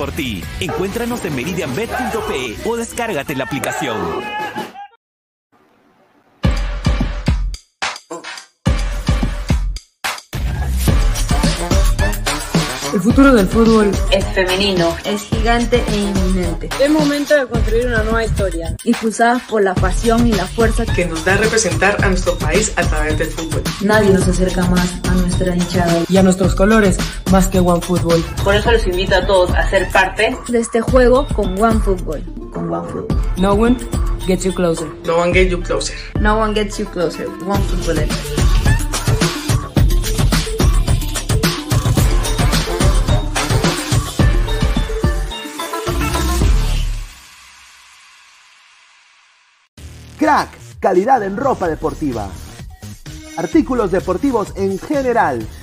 Por ti. Encuéntranos en meridianbet.pe o descárgate la aplicación. El futuro del fútbol es femenino, es gigante e inminente. Es momento de construir una nueva historia. Impulsadas por la pasión y la fuerza que nos da representar a nuestro país a través del fútbol. Nadie nos acerca más a nuestra hinchada y a nuestros colores más que OneFootball. Por eso los invito a todos a ser parte de este juego con OneFootball. Con OneFootball. No one gets you closer. No one gets you closer. No one gets you closer. OneFootball. Crack, calidad en ropa deportiva. Artículos deportivos en general.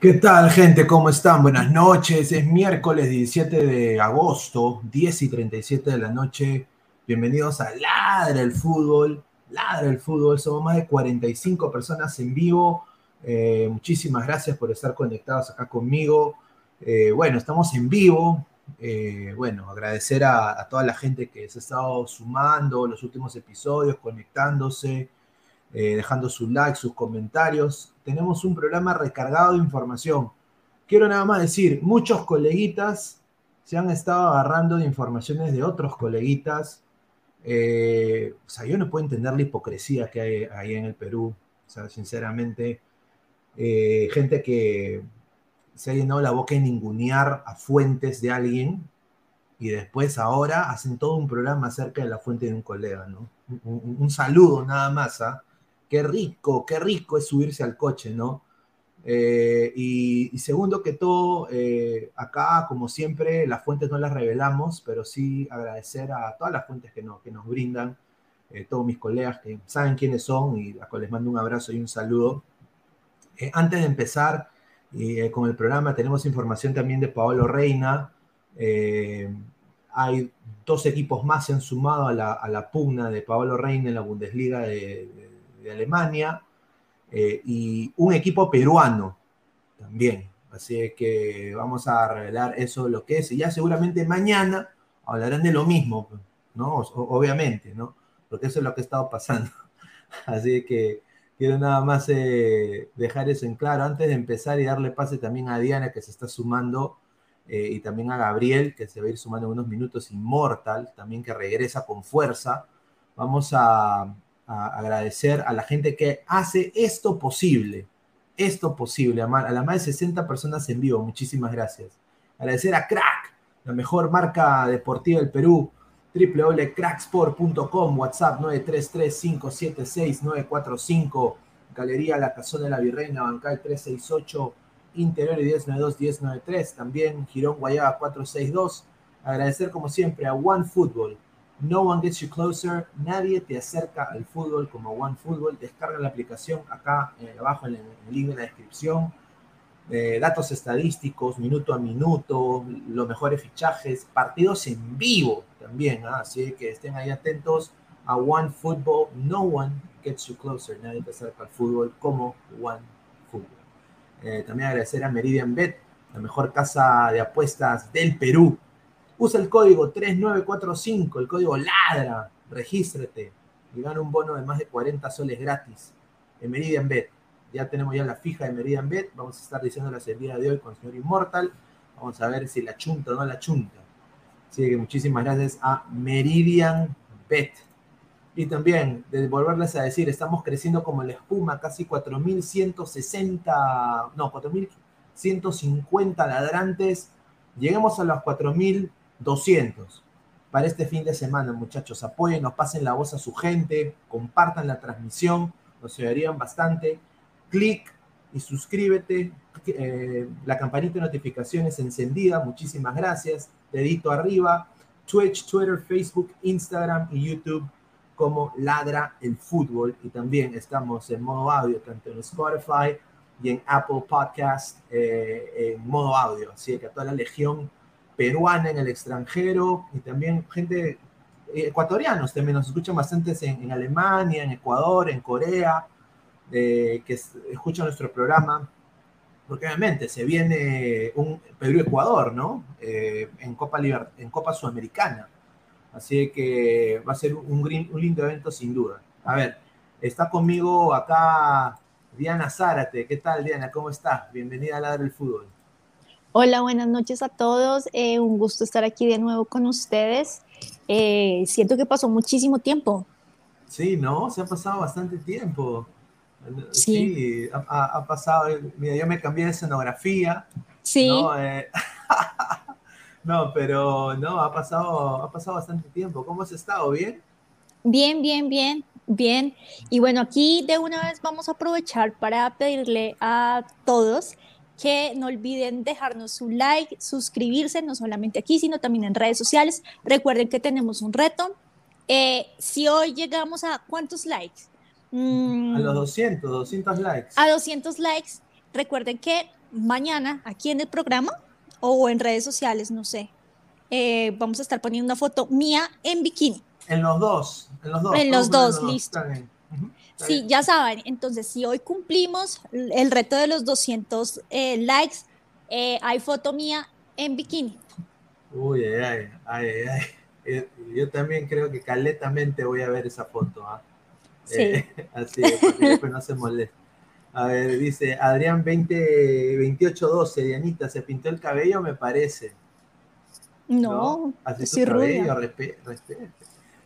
¿Qué tal, gente? ¿Cómo están? Buenas noches. Es miércoles 17 de agosto, 10 y 37 de la noche. Bienvenidos a Ladra el Fútbol. Ladra el Fútbol. Somos más de 45 personas en vivo. Eh, muchísimas gracias por estar conectados acá conmigo. Eh, bueno, estamos en vivo. Eh, bueno, agradecer a, toda la gente que se ha estado sumando los últimos episodios, conectándose. Dejando su like, sus comentarios. Tenemos un programa recargado de información. Quiero nada más decir, muchos coleguitas se han estado agarrando de informaciones de otros coleguitas. Eh, o sea, yo no puedo entender la hipocresía que hay ahí en el Perú. O sea, sinceramente, eh, gente que se ha llenado la boca en ningunear a fuentes de alguien y después ahora hacen todo un programa acerca de la fuente de un colega, ¿no? Un, saludo nada más, ¿ah? Qué rico, qué rico es subirse al coche, ¿no? Eh, y, segundo que todo, eh, acá, como siempre, las fuentes no las revelamos, pero sí agradecer a todas las fuentes que, que nos brindan, eh, todos mis colegas que saben quiénes son y a los les mando un abrazo y un saludo. Antes de empezar con el programa, tenemos información también de Paolo Reina. hay dos equipos más se han sumado a la, a la pugna de Paolo Reina en la Bundesliga de, de de Alemania eh, y un equipo peruano también. Así que vamos a revelar eso lo que es. Y ya seguramente mañana hablarán de lo mismo, ¿no? Obviamente, ¿no? Porque eso es lo que ha estado pasando. Así que quiero nada más eh, dejar eso en claro antes de empezar y darle pase también a Diana que se está sumando eh, y también a Gabriel que se va a ir sumando en unos minutos, Inmortal, también que regresa con fuerza. Vamos a, a agradecer a la gente que hace esto posible, esto posible, a, las más de 60 personas en vivo, muchísimas gracias. Agradecer a Crack, la mejor marca deportiva del Perú, www.cracksport.com, WhatsApp 933-576-945, Galería La Casona de la Virreina, Bancay 368, Interior 1092-1093, también Girón Guayaba 462. Agradecer como siempre a One Football, No one gets you closer. Nadie te acerca al fútbol como One Football. Descarga la aplicación acá eh, abajo en el, en el link de la descripción. Eh, datos estadísticos, minuto a minuto, los mejores fichajes, partidos en vivo también. ¿ah? Así que estén ahí atentos a One Football. No one gets you closer. Nadie te acerca al fútbol como One Football. Eh, también agradecer a Meridian Bet, la mejor casa de apuestas del Perú. Usa el código 3945, el código LADRA, regístrate y gana un bono de más de 40 soles gratis en Meridian Bet. Ya tenemos ya la fija de Meridian Bet, vamos a estar diciéndolas el día de hoy con el señor Immortal. Vamos a ver si la chunta o no la chunta. Así que muchísimas gracias a Meridian Bet. Y también, de volverles a decir, estamos creciendo como la espuma, casi 4.160, no, 4.150 ladrantes. Lleguemos a los 4.200 para este fin de semana, muchachos. Apoyen, nos pasen la voz a su gente, compartan la transmisión, nos ayudarían bastante. Clic y suscríbete. Eh, la campanita de notificaciones encendida, muchísimas gracias. Dedito arriba. Twitch, Twitter, Facebook, Instagram y YouTube como Ladra el Fútbol. Y también estamos en modo audio, tanto en Spotify y en Apple Podcast eh, en modo audio. Así que a toda la legión peruana en el extranjero y también gente eh, ecuatorianos también nos escuchan bastantes en, en Alemania, en Ecuador, en Corea, eh, que es, escuchan nuestro programa. Porque obviamente se viene un Perú-Ecuador, ¿no? Eh, en, Copa Liber en Copa Sudamericana. Así que va a ser un, un, lindo evento sin duda. A ver, está conmigo acá Diana Zárate. ¿Qué tal, Diana? ¿Cómo estás? Bienvenida a la del fútbol. Hola, buenas noches a todos. Eh, un gusto estar aquí de nuevo con ustedes. Eh, siento que pasó muchísimo tiempo. Sí, ¿no? Se ha pasado bastante tiempo. Sí, sí ha, ha, pasado. Mira, yo me cambié de escenografía. Sí. ¿no? Eh, no, pero no, ha pasado, ha pasado bastante tiempo. ¿Cómo has estado? ¿Bien? Bien, bien, bien, bien. Y bueno, aquí de una vez vamos a aprovechar para pedirle a todos que no olviden dejarnos su like, suscribirse, no solamente aquí, sino también en redes sociales. Recuerden que tenemos un reto. Eh, si hoy llegamos a cuántos likes? Mm, a los 200, 200 likes. A 200 likes. Recuerden que mañana aquí en el programa o en redes sociales, no sé, eh, vamos a estar poniendo una foto mía en bikini. En los dos, en los dos. En los dos, listo. Sí, ya saben, entonces si hoy cumplimos el reto de los 200 eh, likes, eh, hay foto mía en bikini. Uy, ay, ay, ay, ay. Eh, Yo también creo que caletamente voy a ver esa foto. ¿ah? Sí. Eh, así, para que después no se moleste. A ver, dice Adrián 20, 2812, Dianita, ¿se pintó el cabello? Me parece. No, ¿No? Así soy cabello. Respe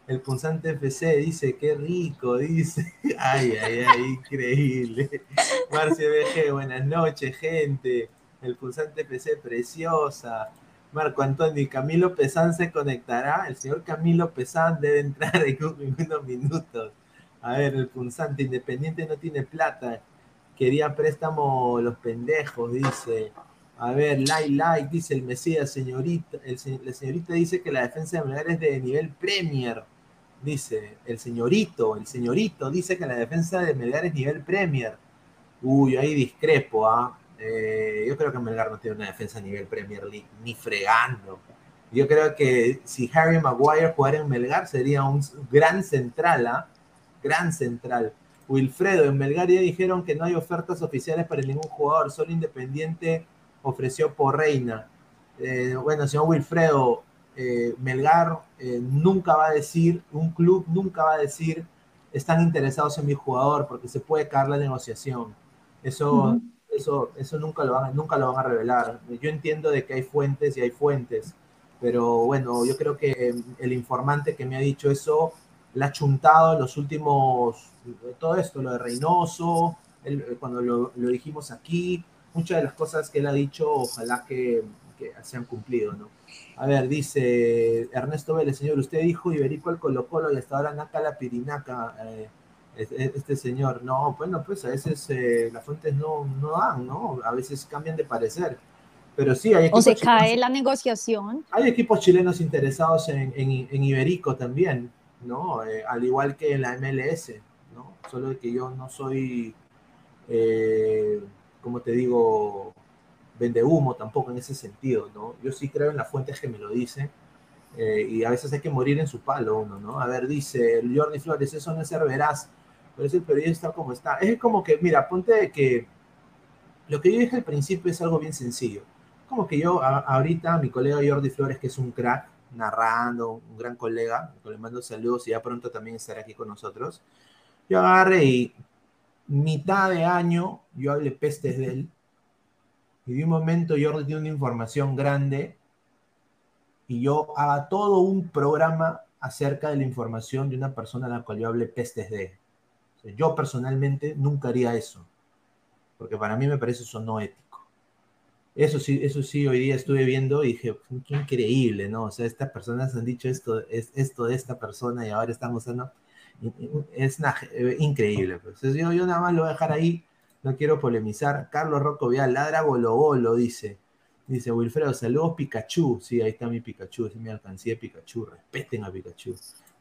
el punzante FC dice, qué rico, dice. Ay, ay, ay, increíble. Marcio BG, buenas noches, gente. El pulsante FC, preciosa. Marco Antonio, Camilo Pesán se conectará. El señor Camilo Pesán debe entrar en, en unos minutos. A ver, el punzante Independiente no tiene plata. Quería préstamo los pendejos, dice. A ver, like, like, dice el Mesías, señorita. El, la señorita dice que la defensa de Melgar es de nivel Premier. Dice el señorito, el señorito dice que la defensa de Melgar es nivel Premier. Uy, ahí discrepo, ¿ah? Eh, yo creo que Melgar no tiene una defensa a nivel Premier League, ni fregando. Yo creo que si Harry Maguire jugara en Melgar sería un gran central, ¿ah? Gran central. Wilfredo, en Melgar ya dijeron que no hay ofertas oficiales para ningún jugador, solo Independiente ofreció por Reina. Eh, bueno, señor Wilfredo, eh, Melgar eh, nunca va a decir, un club nunca va a decir, están interesados en mi jugador porque se puede caer la negociación. Eso, uh -huh. eso, eso nunca, lo van, nunca lo van a revelar. Yo entiendo de que hay fuentes y hay fuentes, pero bueno, yo creo que el informante que me ha dicho eso la ha chuntado en los últimos, todo esto, lo de Reynoso, el, cuando lo, lo dijimos aquí, muchas de las cosas que él ha dicho, ojalá que, que se han cumplido, ¿no? A ver, dice Ernesto Vélez, señor, usted dijo Iberico al Colo Colo y hasta ahora Naca la Pirinaca, eh, este señor. No, bueno, pues a veces eh, las fuentes no, no dan, ¿no? A veces cambian de parecer. Pero sí, hay O equipos se chilenos- cae la negociación. Hay equipos chilenos interesados en, en- en Iberico también, ¿no? Eh, al igual que en la MLS, ¿no? Solo que yo no soy, eh, como te digo, vende humo tampoco en ese sentido, ¿no? Yo sí creo en las fuentes que me lo dicen eh, y a veces hay que morir en su palo uno, ¿no? A ver, dice Jordi Flores, eso no es ser veraz, pero es el periodista como está. Es como que, mira, ponte que lo que yo dije al principio es algo bien sencillo como que yo a- ahorita, mi colega Jordi Flores, que es un crack, narrando, un gran colega, le mando saludos y ya pronto también estará aquí con nosotros, yo agarré y mitad de año yo hablé pestes de él y de un momento Jordi tiene una información grande y yo haga todo un programa acerca de la información de una persona a la cual yo hablé pestes de. O sea, yo personalmente nunca haría eso, porque para mí me parece eso no ético. Eso sí, eso sí, hoy día estuve viendo y dije, qué increíble, ¿no? O sea, estas personas han dicho esto, es, esto de esta persona y ahora están usando. Es una- eh, increíble. Pues. Entonces, yo, yo nada más lo voy a dejar ahí, no quiero polemizar. Carlos Rocco Vial, ladra bolo, dice. Dice Wilfredo, saludos Pikachu. Sí, ahí está mi Pikachu, es mi alcancía Pikachu. Respeten a Pikachu.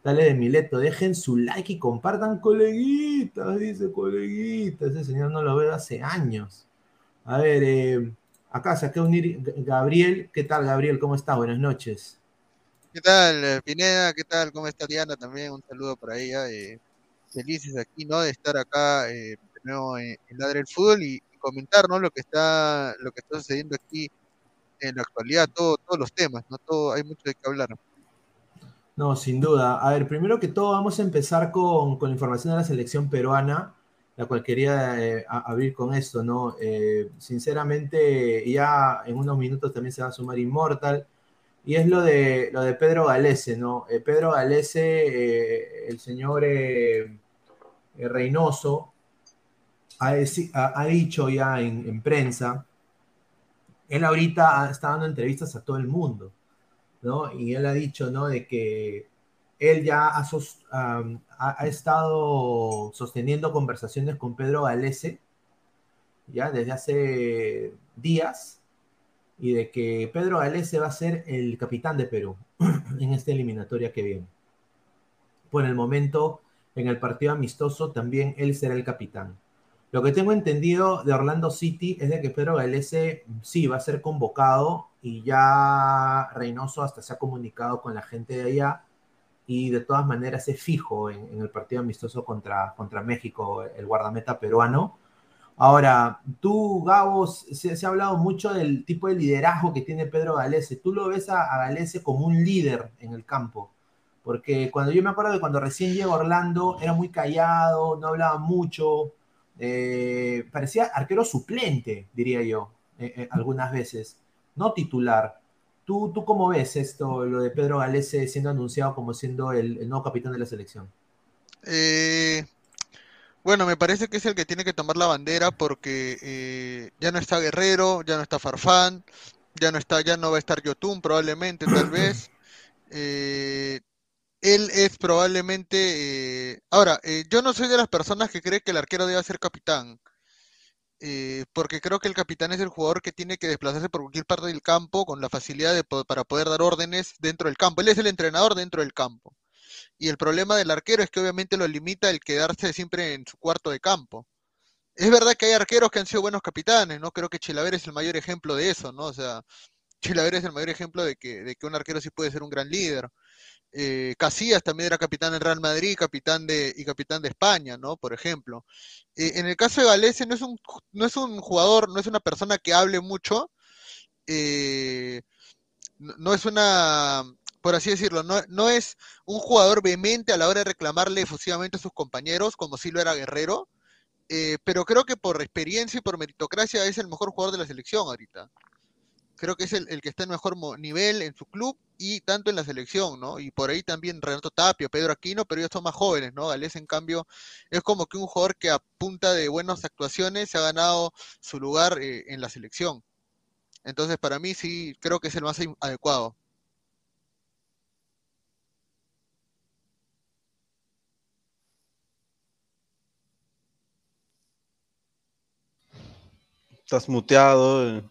Dale de Mileto, dejen su like y compartan coleguitas, dice coleguitas. Ese señor no lo veo hace años. A ver, eh, acá saqué unir Gabriel. ¿Qué tal, Gabriel? ¿Cómo estás? Buenas noches. ¿Qué tal, eh, Pineda? ¿Qué tal? ¿Cómo está Diana? También un saludo para ella. eh, felices aquí, ¿no? De estar acá eh, en, en Ladre el Fútbol y, comentar, ¿no? Lo que está, lo que está sucediendo aquí en la actualidad, todo, todos los temas, ¿no? Todo, hay mucho de qué hablar. No, sin duda. A ver, primero que todo, vamos a empezar con, con la información de la selección peruana, la cual quería eh, abrir con esto, ¿no? Eh, sinceramente, ya en unos minutos también se va a sumar Immortal, y es lo de, lo de Pedro Galese, ¿no? Eh, Pedro Galese, el señor Reynoso, ha, ha- dicho ya en, en prensa, él ahorita está dando entrevistas a todo el mundo. ¿no? Y él ha dicho, ¿no? De que él ya ha estado sosteniendo conversaciones con Pedro Galese, ya desde hace días, y de que Pedro Galese va a ser el capitán de Perú en esta eliminatoria que viene. Por el momento, en el partido amistoso, también él será el capitán. Lo que tengo entendido de Orlando City es de que Pedro Galese sí va a ser convocado y ya Reynoso hasta se ha comunicado con la gente de allá y de todas maneras es fijo en, el partido amistoso contra, contra México, el guardameta peruano. Ahora, tú, Gabo, se, ha hablado mucho del tipo de liderazgo que tiene Pedro Galese. ¿Tú lo ves a, a Galese como un líder en el campo? Porque cuando yo me acuerdo de cuando recién llegó Orlando, era muy callado, no hablaba mucho, eh, parecía arquero suplente, diría yo, eh, eh, algunas veces, no titular. ¿Tú, ¿Tú cómo ves esto, lo de Pedro Galese siendo anunciado como siendo el, el nuevo capitán de la selección? Bueno, me parece que es el que tiene que tomar la bandera porque ya no está Guerrero, ya no está Farfán, ya no está, ya no va a estar Yotun probablemente, tal vez. Eh, él es probablemente. eh, ahora, eh, yo no soy de las personas que cree que el arquero debe ser capitán. eh, porque creo que el capitán es el jugador que tiene que desplazarse por cualquier parte del campo con la facilidad de, para poder dar órdenes dentro del campo. Él es el entrenador dentro del campo. Y el problema del arquero es que obviamente lo limita el quedarse siempre en su cuarto de campo. Es verdad que hay arqueros que han sido buenos capitanes, ¿no? Creo que Chilaver es el mayor ejemplo de eso, ¿no? O sea, Chilaver es el mayor ejemplo de que, de que un arquero sí puede ser un gran líder. Eh, Casillas también era capitán en Real Madrid capitán de, y capitán de España, ¿no? Por ejemplo. Eh, en el caso de Galese no es un, no es un jugador, no es una persona que hable mucho, eh, no, no es una, por así decirlo, no, no es un jugador vehemente a la hora de reclamarle efusivamente a sus compañeros, como si lo era Guerrero, eh, pero creo que por experiencia y por meritocracia es el mejor jugador de la selección ahorita. Creo que es el, el que está en mejor nivel en su club y tanto en la selección, ¿no? Y por ahí también Renato Tapio, Pedro Aquino, pero ellos son más jóvenes, ¿no? Gales, en cambio, es como que un jugador que a punta de buenas actuaciones se ha ganado su lugar eh, en la selección. Entonces, para mí sí, creo que es el más adecuado. Estás muteado. eh.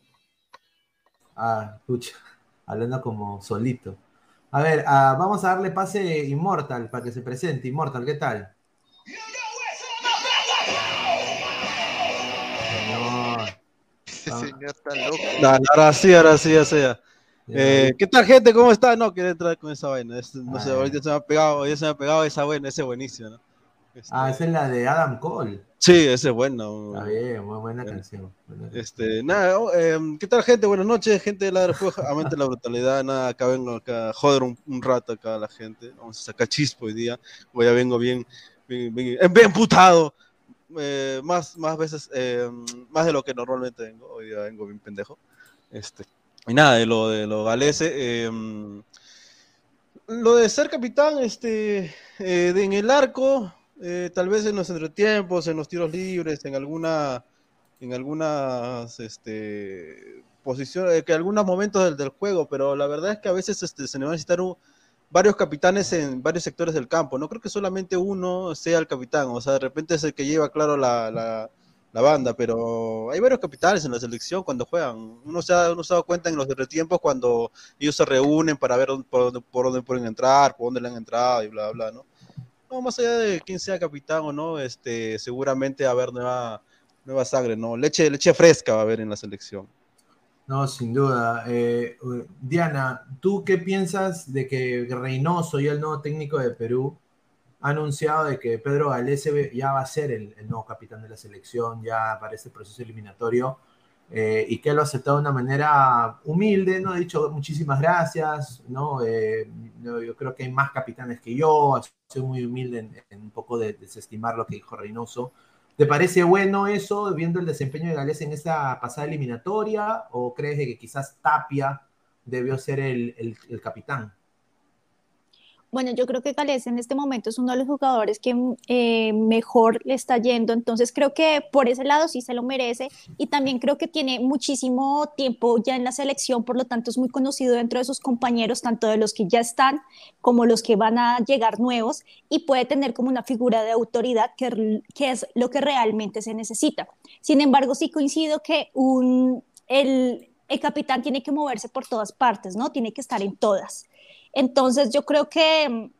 Ah, escucha, hablando como solito. A ver, ah, vamos a darle pase Immortal para que se presente. Immortal, ¿qué tal? Señor. Ese señor está loco. No, ahora sí, ahora sí, ya sea. Eh, ¿Qué tal, gente? ¿Cómo está? No, quiero entrar con esa vaina. Es- no sé, Ah. ahorita se me ha pegado, ahorita se me ha pegado esa buena, ese es buenísimo, ¿no? Este, Ah, esa es la de Adam Cole. Sí, ese es bueno. Está bien, muy buena canción. Buena canción. Este, nada, oh, em, ¿qué tal, gente? Buenas noches, gente de la. Amante la brutalidad, nada, acá vengo acá joder un, un rato acá a la gente. Vamos a sacar chispo hoy día. Hoy ya vengo bien, bien, bien, eh, bien putado. Eh, más, más veces, eh, más de lo que normalmente vengo. Hoy día vengo bien pendejo. Este, y nada, de lo de lo galese. em, lo de ser capitán, este, eh, de- en el arco, eh, tal vez en los entretiempos, en los tiros libres, en alguna, en algunas, este, posiciones, que algunos momentos del, juego, pero la verdad es que a veces este, se necesitan un- varios capitanes en varios sectores del campo. No creo que solamente uno sea el capitán, o sea, de repente es el que lleva claro la, la- la banda, pero hay varios capitanes en la selección cuando juegan. Uno se ha, uno se ha dado cuenta en los entretiempos cuando ellos se reúnen para ver por, dónde, por dónde pueden entrar, por dónde le han entrado y bla, bla, ¿no? No, más allá de quién sea capitán o no, este, seguramente va a haber nueva, nueva sangre, ¿no? Leche, leche fresca va a haber en la selección. No, sin duda. Eh, Diana, ¿tú qué piensas de que Reynoso y el nuevo técnico de Perú ha anunciado de que Pedro Galese ya va a ser el, el nuevo capitán de la selección ya para este proceso eliminatorio eh, y que lo ha aceptado de una manera humilde, ¿no? Ha dicho muchísimas gracias, ¿no? Eh, yo creo que hay más capitanes que yo, sido muy humilde en, un poco de desestimar lo que dijo Reynoso. ¿Te parece bueno eso, viendo el desempeño de Gales en esta pasada eliminatoria? ¿O crees que quizás Tapia debió ser el- el capitán? Bueno, yo creo que Gales en este momento es uno de los jugadores que eh, mejor le está yendo, entonces creo que por ese lado sí se lo merece y también creo que tiene muchísimo tiempo ya en la selección, por lo tanto es muy conocido dentro de sus compañeros, tanto de los que ya están como los que van a llegar nuevos y puede tener como una figura de autoridad que, es lo que realmente se necesita. Sin embargo, sí coincido que el capitán tiene que moverse por todas partes, ¿no? Tiene que estar en todas. Entonces yo creo que mm,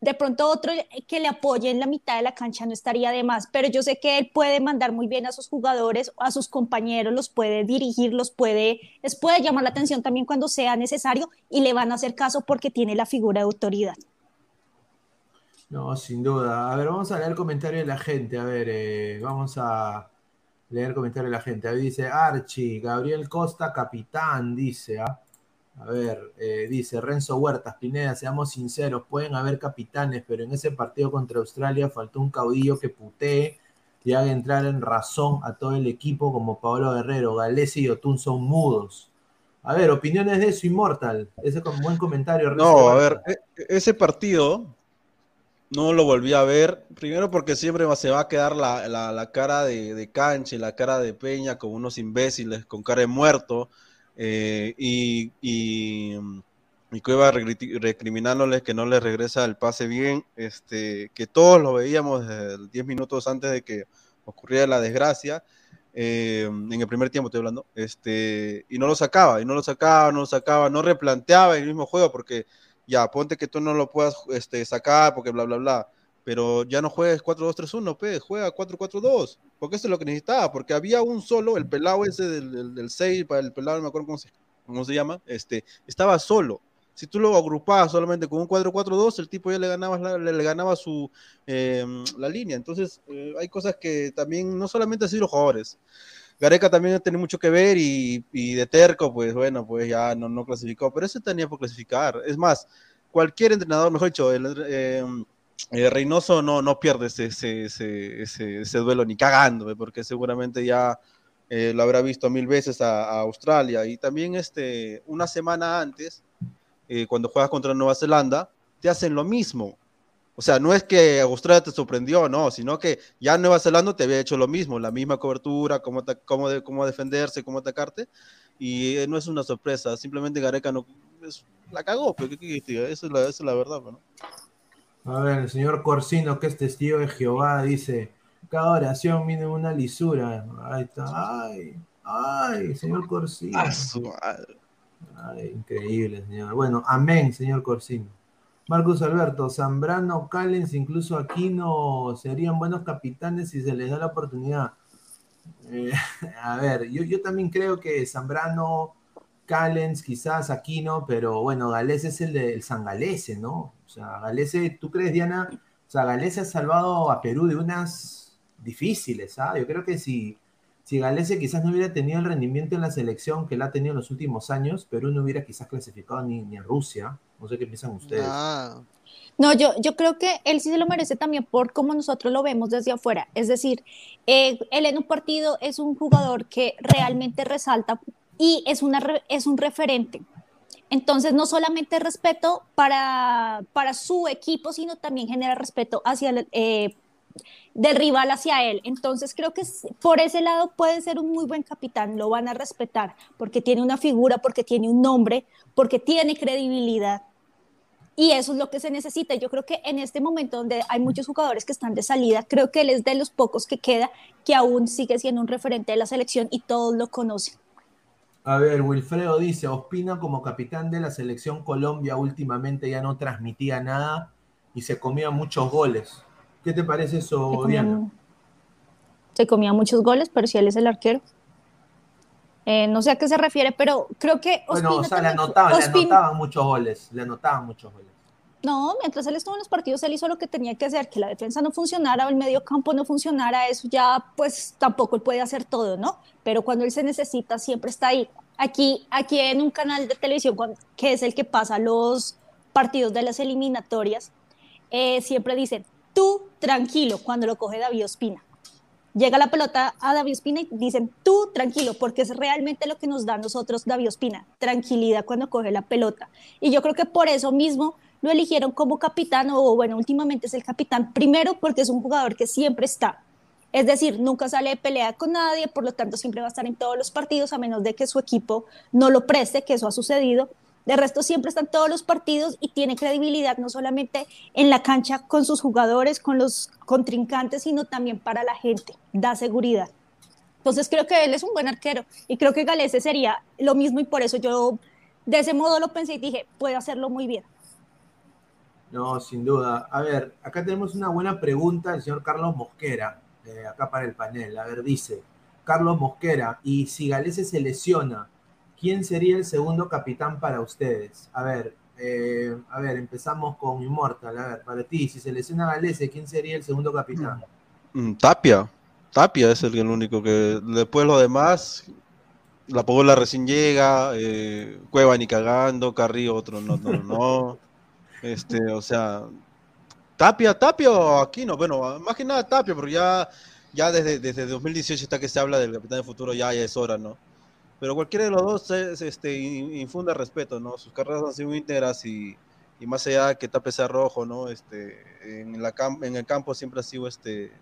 de pronto otro que le apoye en la mitad de la cancha no estaría de más, pero yo sé que él puede mandar muy bien a sus jugadores, a sus compañeros, los puede dirigir, los puede, les puede llamar la atención también cuando sea necesario y le van a hacer caso porque tiene la figura de autoridad. No, sin duda. A ver, vamos a leer el comentario de la gente. A ver, eh, vamos a leer el comentario de la gente. Ahí dice Archie, Gabriel Costa, capitán, dice. ¿ah? A ver, eh, dice Renzo Huertas, Pineda, seamos sinceros, pueden haber capitanes, pero en ese partido contra Australia faltó un caudillo que putee y haga entrar en razón a todo el equipo como Pablo Guerrero, Galese y Otún son mudos. A ver, opiniones de eso, Immortal. Ese con buen comentario. Renzo No, a ver, e- ese partido no lo volví a ver. Primero porque siempre se va a quedar la, la- la cara de, de Canche, la cara de Peña como unos imbéciles con cara de muerto. Eh, y, y, y Cueva recri- recriminándoles que no les regresa el pase bien. Este, que todos lo veíamos desde el 10 minutos antes de que ocurriera la desgracia. eh, en el primer tiempo estoy hablando, este, y no lo sacaba, y no lo sacaba, no lo sacaba, no replanteaba el mismo juego, porque ya, ponte que tú no lo puedas este, sacar, porque bla, bla, bla, pero ya no juegues 4-2-3-1, pe, juega 4-4-2, porque eso es lo que necesitaba, porque había un solo, el pelado ese del, del, del 6, para el pelado, no me acuerdo cómo se, cómo se llama, este, estaba solo, si tú lo agrupabas solamente con un 4-4-2, el tipo ya le ganaba, le, le ganaba su, eh, la línea. Entonces, eh, hay cosas que también, no solamente así los jugadores. Gareca también tiene mucho que ver y, y, de terco, pues bueno, pues ya no, no clasificó, pero ese tenía por clasificar. Es más, cualquier entrenador, mejor dicho, el, eh, eh, Reynoso no, no pierde ese, ese, ese, duelo ni cagando, porque seguramente ya eh, lo habrá visto mil veces a, Australia. Y también este, una semana antes, eh, cuando juegas contra Nueva Zelanda, te hacen lo mismo. O sea, no es que Australia te sorprendió, no, sino que ya Nueva Zelanda te había hecho lo mismo, la misma cobertura, cómo, cómo, cómo defenderse, cómo atacarte, y eh, no es una sorpresa, simplemente Gareca no, es, la cagó, pero ¿qué, qué, esa, es la, esa es la verdad. ¿no? A ver, el señor Corsino, que es testigo de Jehová, dice, cada oración viene una lisura. Ahí está, ay, ay, señor Corsino. Ay, increíble, señor. Bueno, amén, señor Corsino. Marcos Alberto, Zambrano, Callens, incluso Aquino serían buenos capitanes si se les da la oportunidad. Eh, a ver, yo, yo también creo que Zambrano, Callens, quizás Aquino, pero bueno, Galese es el de San Galese, ¿no? O sea, Galese, ¿tú crees, Diana? O sea, Galese ha salvado a Perú de unas difíciles, ¿ah? Yo creo que si, si Galese quizás no hubiera tenido el rendimiento en la selección que la ha tenido en los últimos años, Perú no hubiera quizás clasificado ni, ni a Rusia. No sé qué piensan ustedes. Ah, No, yo, yo creo que él sí se lo merece también por cómo nosotros lo vemos desde afuera. Es decir, eh, él en un partido es un jugador que realmente resalta y es, una, re- es un referente. Entonces, no solamente respeto para, para su equipo, sino también genera respeto hacia el, eh, del rival hacia él. Entonces, creo que por ese lado puede ser un muy buen capitán, lo van a respetar porque tiene una figura, porque tiene un nombre, porque tiene credibilidad. Y eso es lo que se necesita. Yo creo que en este momento donde hay muchos jugadores que están de salida, creo que él es de los pocos que queda que aún sigue siendo un referente de la selección y todos lo conocen. A ver, Wilfredo dice, Ospina como capitán de la selección Colombia últimamente ya no transmitía nada y se comía muchos goles. ¿Qué te parece Se eso, comía, Diana? se comía muchos goles, pero si él es el arquero. Eh, no sé a qué se refiere, pero creo que Bueno, o Ospina sea, le anotaban, le Ospina- anotaban muchos goles, le anotaban muchos goles. No, mientras él estuvo en los partidos, él hizo lo que tenía que hacer, que la defensa no funcionara o el medio campo no funcionara, eso ya pues tampoco él puede hacer todo, ¿no? Pero cuando él se necesita, siempre está ahí. Aquí, aquí en un canal de televisión, que es el que pasa los partidos de las eliminatorias, eh, siempre dicen, tú tranquilo, cuando lo coge David Ospina. Llega la pelota a David Ospina y dicen, tú tranquilo, porque es realmente lo que nos da a nosotros David Ospina, tranquilidad cuando coge la pelota. Y yo creo que por eso mismo lo eligieron como capitán, o bueno, últimamente es el capitán, primero porque es un jugador que siempre está. Es decir, nunca sale de pelea con nadie, por lo tanto siempre va a estar en todos los partidos, a menos de que su equipo no lo preste, que eso ha sucedido. De resto, siempre está en todos los partidos y tiene credibilidad no solamente en la cancha con sus jugadores, con los contrincantes, sino también para la gente. Da seguridad. Entonces creo que él es un buen arquero y creo que Galese sería lo mismo y por eso yo de ese modo lo pensé y dije, puede hacerlo muy bien. No, sin duda. A ver, acá tenemos una buena pregunta del señor Carlos Mosquera, eh, acá para el panel. A ver, dice, Carlos Mosquera, y si Galese se lesiona, ¿quién sería el segundo capitán para ustedes? A ver, eh, a ver, empezamos con Immortal. A ver, para ti, si se lesiona Galese, ¿quién sería el segundo capitán? Mm, Tapia. Tapia es el, el único que. Después lo demás. La Pogola recién llega. eh, Cueva ni cagando. Carrillo otro no, no, no. Este, o sea. Tapia, Tapia o Aquino. Bueno, más que nada Tapia, porque ya, ya desde, desde 2018 está que se habla del capitán de futuro, ya, ya es hora, ¿no? Pero cualquiera de los dos es, este, in- infunde respeto, ¿no? Sus carreras han sido íntegras y, y más allá que Tapia sea rojo, ¿no? Este, en, la en el campo siempre ha sido este,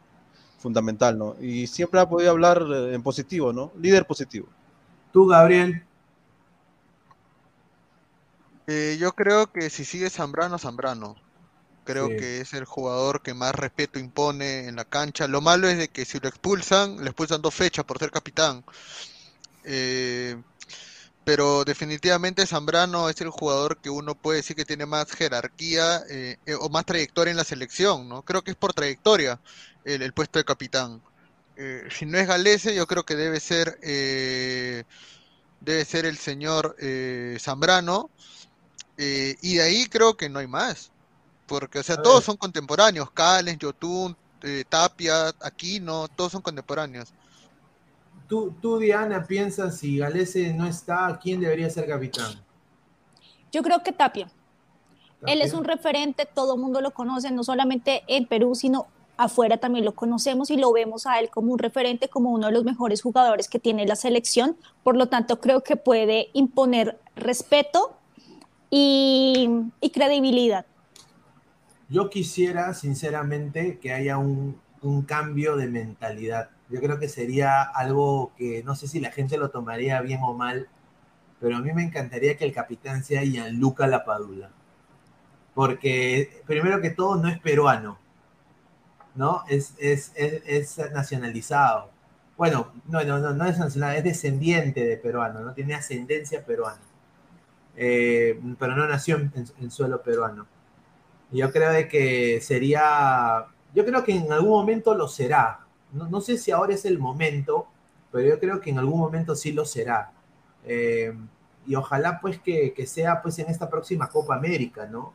fundamental, ¿no? Y siempre ha podido hablar eh, en positivo, ¿no? Líder positivo. Tú, Gabriel. Eh, yo creo que si sigue Zambrano, Zambrano. Creo Sí. que es el jugador que más respeto impone en la cancha. Lo malo es de que si lo expulsan, le expulsan dos fechas por ser capitán. Eh, pero definitivamente Zambrano es el jugador que uno puede decir que tiene más jerarquía eh, eh, o más trayectoria en la selección, ¿no? Creo que es por trayectoria el, el puesto de capitán. Eh, si no es Galese, yo creo que debe ser eh, debe ser el señor eh, Zambrano. Eh, y de ahí creo que no hay más. Porque, o sea, A todos ver. son contemporáneos. Callens, Yotun, eh, Tapia, Aquino, todos son contemporáneos. Tú, tú, Diana, piensas si Galese no está, ¿quién debería ser capitán? Yo creo que Tapia. Él es Tapia. un referente, todo el mundo lo conoce, no solamente en Perú, sino afuera también lo conocemos y lo vemos a él como un referente, como uno de los mejores jugadores que tiene la selección. Por lo tanto, creo que puede imponer respeto y, credibilidad. Yo quisiera, sinceramente, que haya un, un cambio de mentalidad. Yo creo que sería algo que no sé si la gente lo tomaría bien o mal, pero a mí me encantaría que el capitán sea Gianluca Lapadula. Porque, primero que todo, no es peruano, ¿no? Es, es, es, es nacionalizado. Bueno, no, no, no, no es nacional, es descendiente de peruano, no tiene ascendencia peruana. Eh, pero no nació en, en, suelo peruano. Yo creo de que sería, yo creo que en algún momento lo será. No, no, sé si ahora es el momento, pero yo creo que en algún momento sí lo será. Eh, y ojalá pues que, que, sea pues en esta próxima Copa América, ¿no?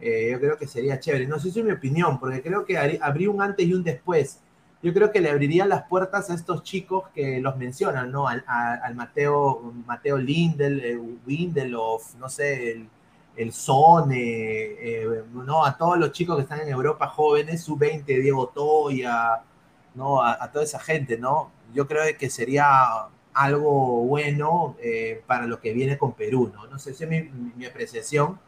Eh, yo creo que sería chévere. No sé si es mi opinión, porque creo que habría un antes y un después. Yo creo que le abriría las puertas a estos chicos que los mencionan, ¿no? Al, al Mateo, Mateo Lindel, eh, no sé, el, el Sone, eh, ¿no? A todos los chicos que están en Europa jóvenes, sub-20, Diego Toya, ¿no? A, a, toda esa gente, ¿no? Yo creo que sería algo bueno eh, para lo que viene con Perú, ¿no? No sé si es mi, mi apreciación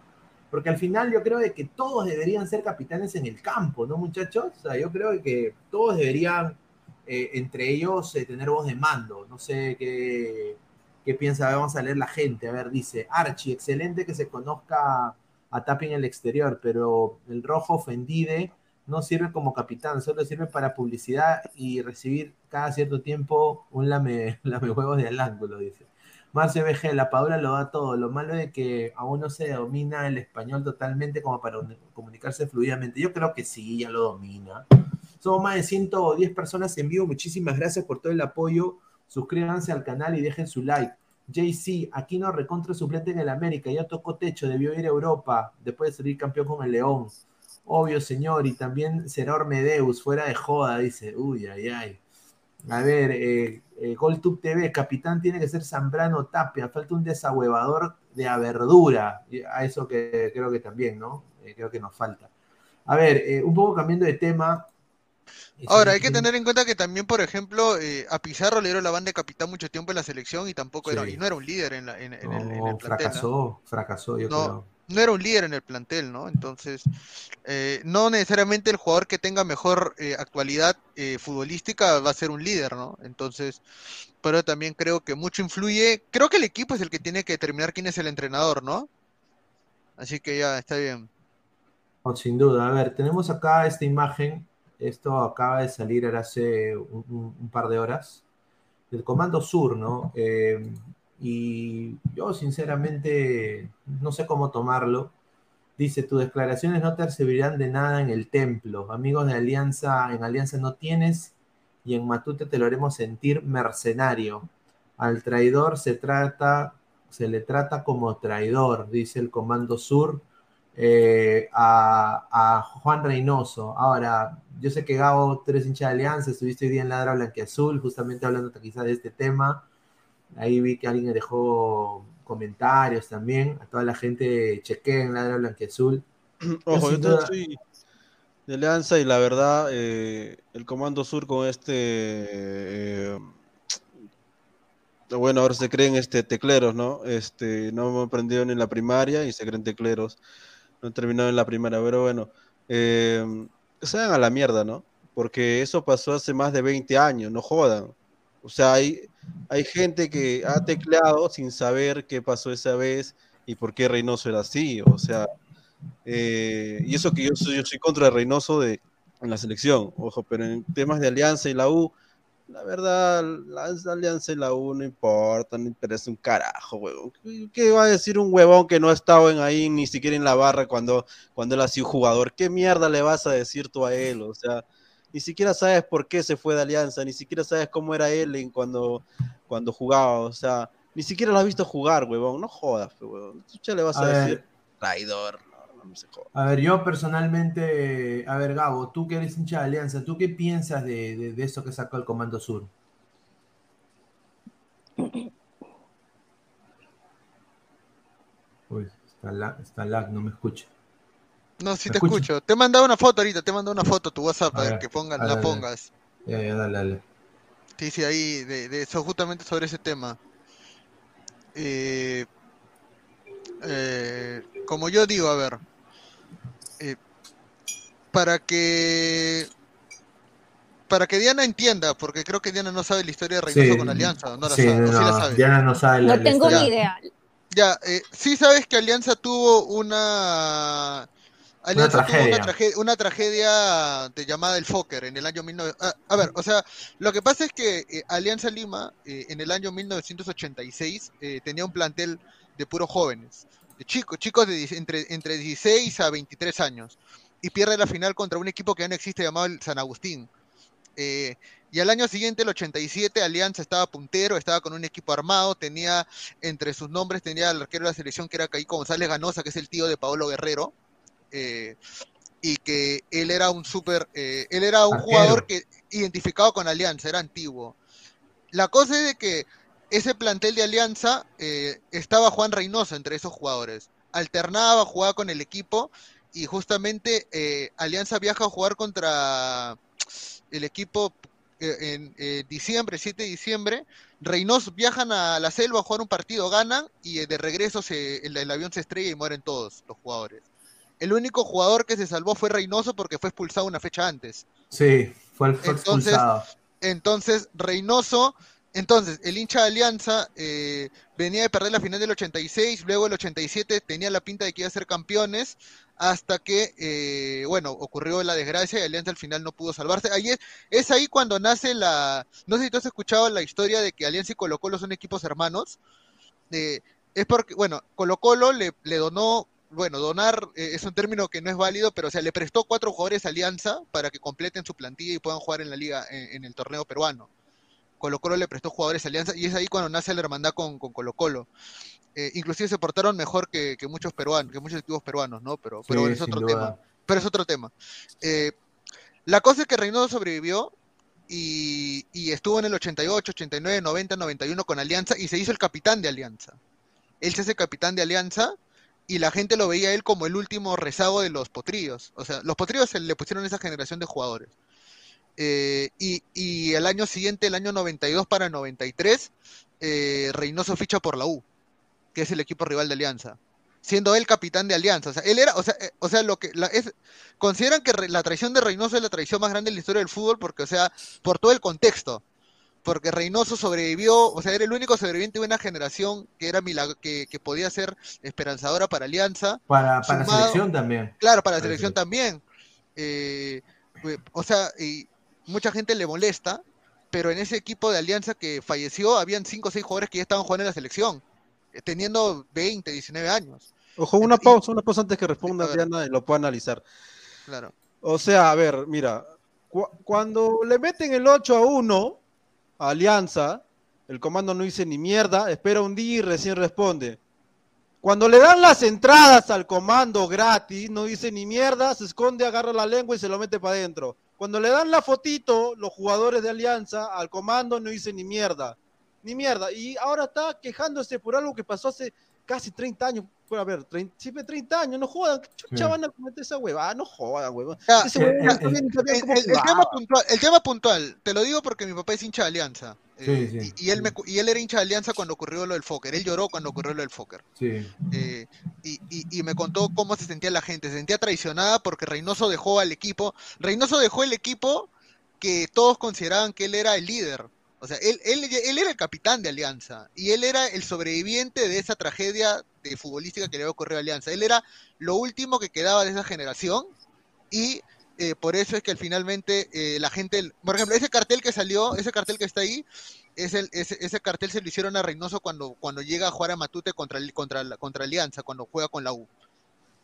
porque al final yo creo de que todos deberían ser capitanes en el campo, ¿no, muchachos? O sea, yo creo que todos deberían, eh, entre ellos, eh, tener voz de mando. No sé qué, qué piensa, vamos a leer la gente. A ver, dice, Archie, excelente que se conozca a Tapi en el exterior, pero el rojo ofendide no sirve como capitán, solo sirve para publicidad y recibir cada cierto tiempo un lame, lame huevos de al ángulo, dice. Marcio BG, la Paola lo da todo. Lo malo es que aún no se domina el español totalmente como para comunicarse fluidamente. Yo creo que sí, ya lo domina. Somos más de 110 personas en vivo. Muchísimas gracias por todo el apoyo. Suscríbanse al canal y dejen su like. JC, aquí no recontra suplente en el América. Ya tocó techo, debió ir a Europa después de salir campeón con el León. Obvio, señor. Y también será Ormedeus, fuera de joda, dice. Uy, ay, ay. A ver, eh, eh, GolTube TV, capitán tiene que ser Zambrano Tapia, falta un desahuevador de a verdura, a eso que creo que también, ¿no? Eh, creo que nos falta. A ver, eh, un poco cambiando de tema. Ahora, hay que tener en cuenta que también, por ejemplo, eh, a Pizarro le dieron la banda de capitán mucho tiempo en la selección y tampoco Sí. era, y no era un líder en, la- en- en No, el, en el plantel. ¿no? fracasó, fracasó, yo No, creo. No era un líder en el plantel, ¿no? Entonces, eh, no necesariamente el jugador que tenga mejor eh, actualidad eh, futbolística va a ser un líder, ¿no? Entonces, pero también creo que mucho influye. Creo que el equipo es el que tiene que determinar quién es el entrenador, ¿no? Así que ya, está bien. Sin duda. A ver, tenemos acá esta imagen. Esto acaba de salir hace un par de horas. Del Comando Sur, ¿no? Y yo, sinceramente, no sé cómo tomarlo. Dice, tus declaraciones no te servirán de nada en el templo. Amigos de Alianza, en Alianza no tienes y en Matute te lo haremos sentir mercenario. Al traidor se trata, se le trata como traidor, dice el Comando Sur eh, a, a Juan Reynoso. Ahora, yo sé que Gabo, tú eres hincha de Alianza, estuviste hoy día en Ladra Blanquiazul, justamente hablando quizás de este tema. Ahí vi que alguien dejó comentarios también. A toda la gente chequeen Ladra Blanquiazul. Ojo, yo duda- soy de Alianza y la verdad, eh, el Comando Sur con este. eh, bueno, ahora se creen este, tecleros, ¿no? Este, no hemos aprendido ni en la primaria y se creen tecleros. No han terminado en la primaria, pero bueno. Eh, se van a la mierda, ¿no? Porque eso pasó hace más de 20 años, no jodan. O sea, hay, hay gente que ha tecleado sin saber qué pasó esa vez y por qué Reynoso era así. O sea, eh, y eso que yo soy, yo soy contra Reynoso de, en la selección, ojo, pero en temas de Alianza y la U, la verdad, la, la Alianza y la U no importa, no interesa un carajo, huevón. ¿Qué, va a decir un huevón que no ha estado en ahí ni siquiera en la barra cuando, cuando él ha sido jugador? ¿Qué mierda le vas a decir tú a él? O sea, ni siquiera sabes por qué se fue de Alianza, ni siquiera sabes cómo era él cuando, cuando jugaba, o sea, ni siquiera lo has visto jugar, huevón, no jodas, huevón. ¿Tú ya le vas a, A ver. decir traidor? No, no se joda. A ver, yo personalmente, a ver, Gabo, tú que eres hincha de Alianza, ¿tú qué piensas de, de, de esto que sacó el Comando Sur? Uy, está lag, está lag, no me escucha. No, sí ¿Me te escucho. Te he mandado una foto ahorita, te he mandado una foto a tu WhatsApp A para ver, que la pongas. Ya, ya, dale, dale. Sí, sí, ahí, de, de eso, justamente sobre ese tema. Eh, eh, como yo digo, a ver, eh, para que para que Diana entienda, porque creo que Diana no sabe la historia de Reynoso Sí, con Alianza, no la sí, sabe, o sí la no, sabe. Diana no sabe la- No tengo ni idea. Ya, eh, sí sabes que Alianza tuvo una Alianza tuvo una tragedia. tragedia, una tragedia de llamada El Fokker en el año 19... ah, a ver, o sea, lo que pasa es que eh, Alianza Lima eh, en el año 1986 eh, tenía un plantel de puros jóvenes, de chicos, chicos de entre, entre 16 a 23 años. Y pierde la final contra un equipo que ya no existe llamado el San Agustín. Y al año siguiente, el 87, Alianza estaba puntero, estaba con un equipo armado, tenía entre sus nombres, tenía al arquero de la selección que era Caico González Ganosa, que es el tío de Paolo Guerrero, eh, y que él era un súper, eh, él era un Arquero. jugador que identificado con Alianza, era antiguo. La cosa es de que ese plantel de Alianza eh, estaba Juan Reynoso entre esos jugadores. Alternaba, jugaba con el equipo y justamente Alianza viaja a jugar contra el equipo en eh, diciembre, 7 de diciembre. Reynoso viajan a la selva a jugar un partido, ganan y de regreso se, el, el avión se estrella y mueren todos los jugadores. El único jugador que se salvó fue Reynoso porque fue expulsado una fecha antes. Sí, fue, fue Entonces, expulsado. entonces, Reynoso, entonces, el hincha de Alianza eh, venía de perder la final del 86, luego el 87 tenía la pinta de que iba a ser campeones, hasta que, eh, bueno, ocurrió la desgracia y Alianza al final no pudo salvarse. Ahí es, es ahí cuando nace la, no sé si tú has escuchado la historia de que Alianza y Colo Colo son equipos hermanos. Eh, es porque, bueno, Colo Colo le, le donó, bueno, donar eh, es un término que no es válido, pero o sea, le prestó cuatro jugadores a Alianza para que completen su plantilla y puedan jugar en la liga, en, en el torneo peruano. Colo Colo le prestó jugadores a Alianza y es ahí cuando nace la hermandad con, con Colo Colo. Eh, inclusive se portaron mejor que, que muchos peruanos, que muchos equipos peruanos, ¿no? Pero, pero Sí, es otro duda. tema. Pero es otro tema. Eh, la cosa es que Reynoso sobrevivió y, y estuvo en el 88, 89, 90, 91 con Alianza y se hizo el capitán de Alianza. Él se hace capitán de Alianza y la gente lo veía a él como el último rezago de los potrillos. O sea, los potrillos se le pusieron esa generación de jugadores. Eh, y, y el año siguiente, el año 92 para 93, eh, Reynoso ficha por la U, que es el equipo rival de Alianza, siendo él capitán de Alianza. O sea, él era, o sea, eh, o sea lo que la, es, consideran que re- la traición de Reynoso es la traición más grande en la historia del fútbol, porque, o sea, por todo el contexto. Porque Reynoso sobrevivió, o sea, era el único sobreviviente de una generación que era milag- que, que podía ser esperanzadora para Alianza. Para, para la sumado- selección también. Claro, para la Para selección también. Eh, eh, o sea, y mucha gente le molesta, pero en ese equipo de Alianza que falleció, habían 5 o 6 jugadores que ya estaban jugando en la selección, eh, teniendo 20, 19 años. Ojo, una pausa, una pausa antes que responda Diana y lo pueda analizar. Claro. O sea, a ver, mira, cu- cuando le meten el 8 a 1 Alianza, el comando no dice ni mierda, espera un día y recién responde. Cuando le dan las entradas al comando gratis, no dice ni mierda, se esconde, agarra la lengua y se lo mete para adentro. Cuando le dan la fotito, los jugadores de Alianza, al comando no dice ni mierda. Ni mierda. Y ahora está quejándose por algo que pasó hace casi 30 años. A ver, 30, siempre 30 años, no jodan. ¿Qué chucha Sí. van a cometer esa huevada? No jodan, huevón. El, tema puntual, te lo digo porque mi papá es hincha de Alianza. Sí, eh, sí. y, y él me, y él era hincha de Alianza cuando ocurrió lo del Fokker. Él lloró cuando ocurrió lo del Fokker. Sí. Eh, y, y- y me contó cómo se sentía la gente. Se sentía traicionada porque Reynoso dejó al equipo. Reynoso dejó el equipo que todos consideraban que él era el líder. O sea, él, él, él era el capitán de Alianza y él era el sobreviviente de esa tragedia de futbolística que le había ocurrido a Alianza. Él era lo último que quedaba de esa generación y eh, por eso es que finalmente eh, la gente, por ejemplo, ese cartel que salió, ese cartel que está ahí, es el, ese, ese cartel se lo hicieron a Reynoso cuando, cuando llega a jugar a Matute contra, contra, contra Alianza, cuando juega con la U.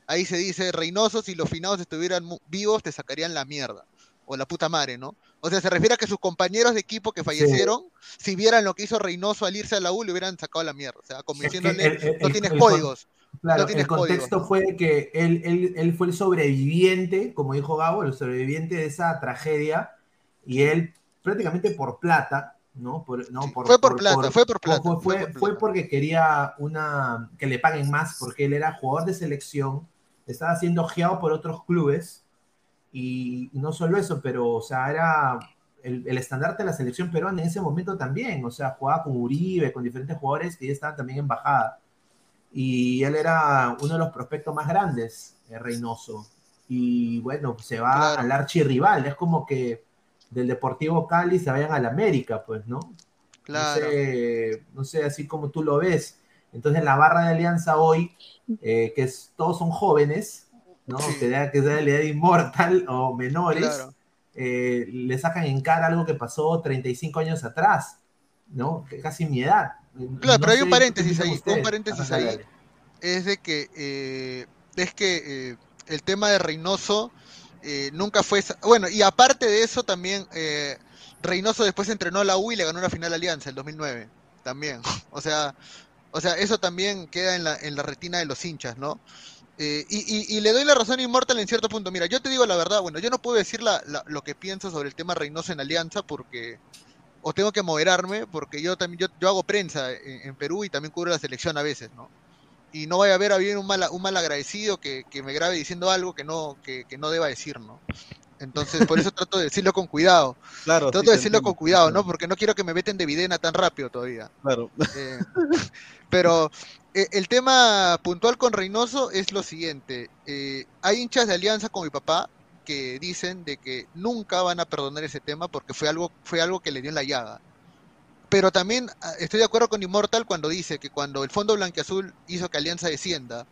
Ahí se dice, Reynoso, si los finados estuvieran vivos, te sacarían la mierda. O la puta madre, ¿no? O sea, se refiere a que sus compañeros de equipo que fallecieron, si vieran lo que hizo Reynoso al irse a la U, le hubieran sacado la mierda. O sea, como Es que diciéndole, el- el- no tienes el códigos. Claro, no tienes el contexto códigos. fue que él, él, él fue el sobreviviente, como dijo Gabo, el sobreviviente de esa tragedia, y él prácticamente por plata, ¿no? Por, no por, fue por plata, fue por plata, Fue, fue fue- por fue porque quería una que le paguen más, porque él era jugador de selección, estaba siendo ojeado por otros clubes, y no solo eso, pero, o sea, era el, el estandarte de la selección peruana en ese momento también, o sea, jugaba con Uribe, con diferentes jugadores que ya estaban también en bajada y él era uno de los prospectos más grandes, eh, Reynoso. Y bueno, se va Claro. al archirrival, es como que del Deportivo Cali se vayan al América, pues, ¿no? Claro. No sé, no sé, así como tú lo ves. Entonces la barra de Alianza hoy, eh, que es, todos son jóvenes, ¿no? Que, da- que es de la edad inmortal o menores, Claro. eh, le sacan en cara algo que pasó 35 años atrás, ¿no? Casi mi edad. Claro, no pero hay un ¿qué paréntesis ahí, ustedes? un paréntesis Ajá, ahí, es de que eh, es que eh, el tema de Reynoso eh, nunca fue, bueno, y aparte de eso también eh, Reynoso después entrenó a la U y le ganó una final Alianza el 2009, también, o sea, o sea, eso también queda en la, en la retina de los hinchas, ¿no? Eh, y, y- y le doy la razón a Immortal en cierto punto. Mira, yo te digo la verdad, bueno, yo no puedo decir la- la- lo que pienso sobre el tema Reynoso en Alianza porque, o tengo que moderarme, porque yo también, yo, yo hago prensa en, en Perú y también cubro la selección a veces, ¿no? Y no vaya a haber a bien un mal, un mal agradecido que, que me grabe diciendo algo que no, que, que no deba decir, ¿no? Entonces, por eso trato de decirlo con cuidado. Claro, Trato sí, de decirlo entiendo, con cuidado, ¿no? Porque no quiero que me veten de videna tan rápido todavía. Claro. Eh, pero el tema puntual con Reynoso es lo siguiente. eh, hay hinchas de alianza con mi papá que dicen de que nunca van a perdonar ese tema porque fue algo, fue algo que le dio en la llaga. Pero también ah, estoy de acuerdo con Immortal cuando dice que cuando el Fondo Blanquiazul hizo que Alianza descienda,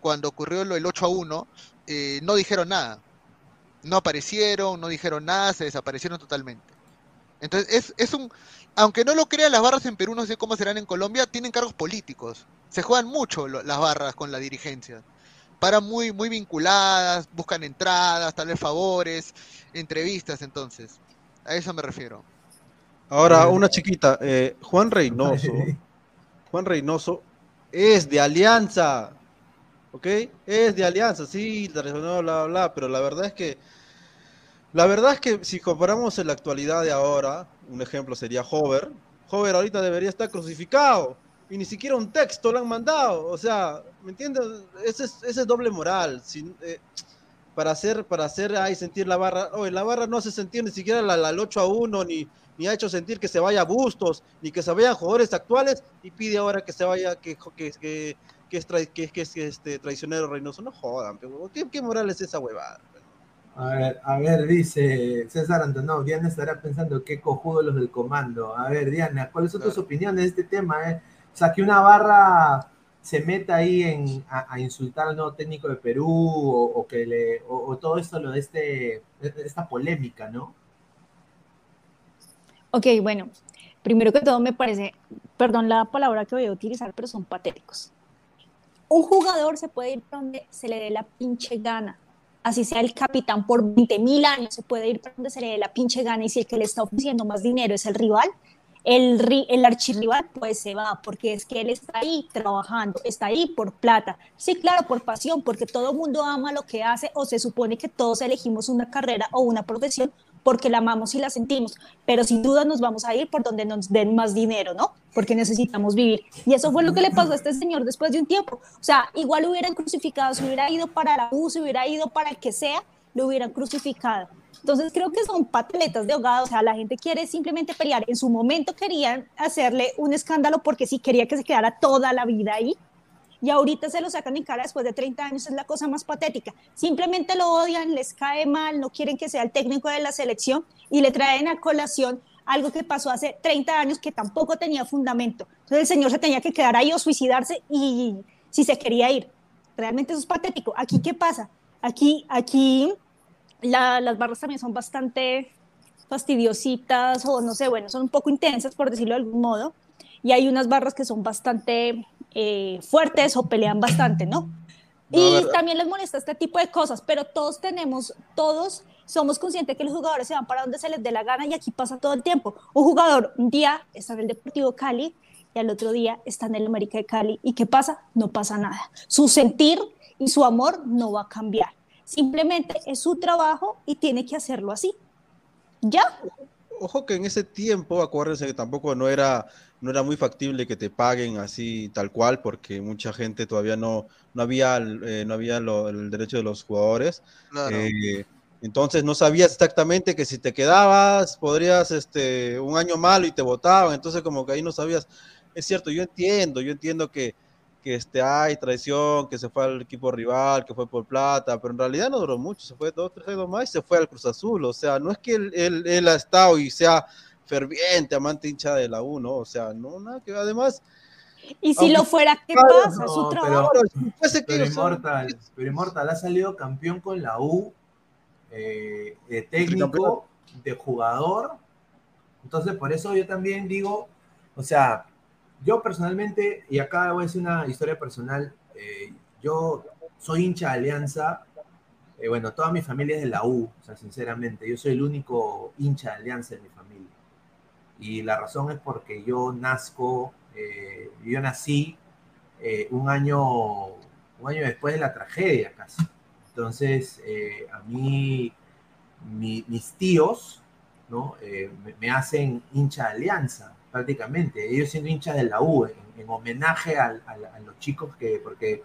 cuando ocurrió lo del 8 a 1, eh, no dijeron nada. No aparecieron, no dijeron nada, se desaparecieron totalmente. Entonces, es, es un. Aunque no lo crean las barras en Perú, no sé cómo serán en Colombia, tienen cargos políticos. Se juegan mucho lo- las barras con la dirigencia. Paran muy, muy vinculadas, buscan entradas, tal vez favores, entrevistas, entonces. A eso me refiero. Ahora, una chiquita, eh, Juan Reynoso, Juan Reynoso es de Alianza, ¿ok? Es de Alianza, sí, bla, bla, bla, pero la verdad es que, la verdad es que si comparamos en la actualidad de ahora, un ejemplo sería Hover, Hover ahorita debería estar crucificado, y ni siquiera un texto le han mandado, o sea, ¿me entiendes? Ese es, ese es doble moral, sin, eh, para hacer, para hacer ahí sentir la barra, oye, la barra no hace sentir ni siquiera la, la- el 8 a 1, ni, ni ha hecho sentir que se vaya Bustos, ni que se vayan jugadores actuales, y pide ahora que se vaya, que, que, que, que es, trai- que, que es este, traicionero Reynoso. No jodan, pero, ¿qué, ¿qué moral es esa huevada? A ver, a ver, dice César Antonov, Diana estará pensando qué cojudo los del comando. A ver, Diana, ¿cuáles son tus opiniones de este tema? eh? O sea, que una barra se meta ahí en, a, a insultar al nuevo técnico de Perú o, o que le, o, o todo esto, lo de este, esta polémica, ¿no? Ok, bueno, primero que todo me parece, perdón la palabra que voy a utilizar, pero son patéticos. Un jugador se puede ir donde se le dé la pinche gana. Así sea el capitán por 20 mil años, se puede ir para donde se le dé la pinche gana. Y si el que le está ofreciendo más dinero es el rival, el, el archirrival, pues se va, porque es que él está ahí trabajando, está ahí por plata. Sí, claro, por pasión, porque todo mundo ama lo que hace o se supone que todos elegimos una carrera o una profesión porque la amamos y la sentimos, pero sin duda nos vamos a ir por donde nos den más dinero, ¿no? Porque necesitamos vivir. Y eso fue lo que le pasó a este señor después de un tiempo. O sea, igual lo hubieran crucificado, si hubiera ido para la U, si hubiera ido para el que sea, lo hubieran crucificado. Entonces creo que son pataletas de ahogado, o sea, la gente quiere simplemente pelear. En su momento querían hacerle un escándalo porque sí quería que se quedara toda la vida ahí. Y ahorita se lo sacan en cara después de 30 años, es la cosa más patética. Simplemente lo odian, les cae mal, no quieren que sea el técnico de la selección y le traen a colación algo que pasó hace 30 años que tampoco tenía fundamento. Entonces el señor se tenía que quedar ahí o suicidarse y si se quería ir. Realmente eso es patético. Aquí, ¿qué pasa? Aquí, aquí la- las barras también son bastante fastidiositas o no sé, bueno, son un poco intensas por decirlo de algún modo. Y hay unas barras que son bastante eh, fuertes o pelean bastante, ¿no? No, y también les molesta este tipo de cosas, pero todos tenemos, todos somos conscientes que los jugadores se van para donde se les dé la gana y aquí pasa todo el tiempo. Un jugador un día está en el Deportivo Cali y al otro día está en el América de Cali. ¿Y qué pasa? No pasa nada. Su sentir y su amor no va a cambiar. Simplemente es su trabajo y tiene que hacerlo así. ¿Ya? Ojo que en ese tiempo, acuérdense que tampoco no era, no era muy factible que te paguen así tal cual, porque mucha gente todavía no, no había, eh, no había lo- el derecho de los jugadores. Claro. Eh, entonces no sabías exactamente que si te quedabas, podrías este, un año malo y te votaban. Entonces como que ahí no sabías. Es cierto, yo entiendo, yo entiendo que, que este, hay traición, que se fue al equipo rival, que fue por plata, pero en realidad no duró mucho, se fue dos, tres años más y se fue al Cruz Azul. O sea, no es que él, él, él ha estado y sea ferviente amante hincha de la U, ¿no? O sea, no, nada que además. Y si lo fuera, ¿qué Claro, pasa? Su trabajo. pero, pero Immortal, pero Immortal ha salido campeón con la U, eh, de técnico, de jugador. Entonces, por eso yo también digo, o sea, yo personalmente, y acá voy a decir una historia personal, eh, yo soy hincha de Alianza, eh, bueno, toda mi familia es de la U, o sea, sinceramente, yo soy el único hincha de Alianza en mi familia. Y la razón es porque yo nazco, eh, yo nací un año un año después de la tragedia casi. Entonces, a mí, mi, mis tíos, ¿no? Me, hacen hincha de alianza, prácticamente. Ellos siendo hinchas de la U, en, en homenaje a, los chicos que, porque,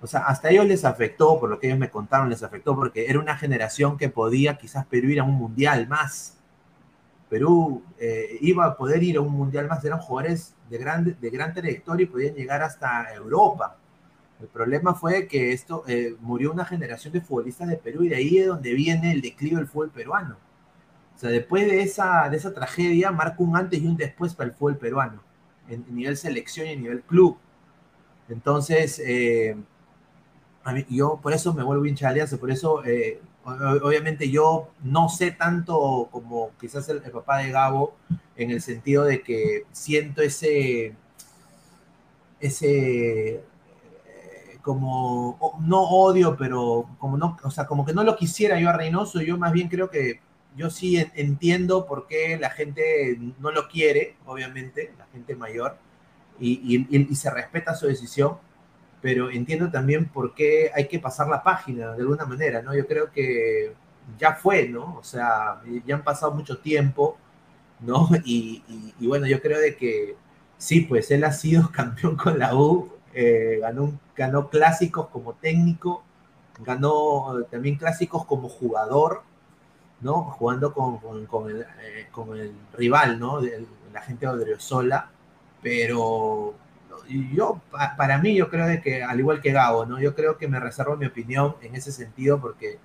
o sea, hasta ellos les afectó, por lo que ellos me contaron, les afectó, porque era una generación que podía quizás Perú ir a un mundial más. Perú eh, iba a poder ir a un mundial más, eran jugadores de gran, de gran trayectoria y podían llegar hasta Europa. El problema fue que esto eh, murió una generación de futbolistas de Perú y de ahí es donde viene el declive del fútbol peruano. Sea, después de esa, de esa tragedia marca un antes y un después para el fútbol peruano, en, nivel selección y en nivel club. Entonces, eh, yo por eso me vuelvo hincha de Alianza, por eso, eh, obviamente yo no sé tanto como quizás el, papá de Gabo, en el sentido de que siento ese, ese como no odio, pero como no, o sea, como que no lo quisiera yo a Reynoso, yo más bien creo que yo sí entiendo por qué la gente no lo quiere, obviamente, la gente mayor, y, y, y, se respeta su decisión, pero entiendo también por qué hay que pasar la página de alguna manera, ¿no? Yo creo que ya fue, ¿no? O sea, ya han pasado mucho tiempo, ¿no? Y, y bueno, yo creo de que sí, pues él ha sido campeón con la U, eh, ganó, ganó clásicos como técnico, ganó también clásicos como jugador, ¿no? Jugando con, con, con, el, eh, con el, rival, ¿no? De, la gente de Odriozola, pero yo, para mí, yo creo de que, al igual que Gabo, ¿no? Yo creo que me reservo mi opinión en ese sentido porque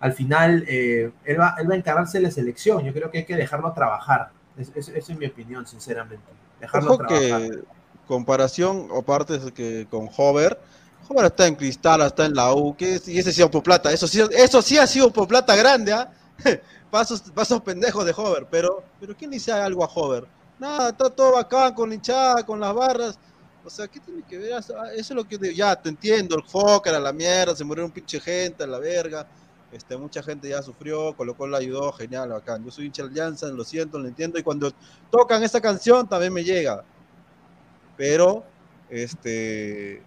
al final eh, él, va, él va a encargarse de la selección, yo creo que hay que dejarlo trabajar, esa es, es, es, mi opinión, sinceramente, dejarlo Ojo trabajar. Que comparación o partes que con Hover, Hover está en Cristal, está en la U, que y ese ha sido por plata, eso sí, eso sí ha sido por plata grande, ¿ah? ¿eh? pasos, pasos pendejos de Hover, pero, pero ¿quién dice algo a Hover? Nada, está todo bacán con hinchada, con las barras. O sea, ¿qué tiene que ver? Eso es lo que ya te entiendo, el Fokker a la mierda, se murió un pinche gente a la verga. Este, mucha gente ya sufrió, Colocó la ayudó, genial, bacán. Yo soy hincha de Alianza, lo siento, lo entiendo. Y cuando tocan esta canción también me llega pero este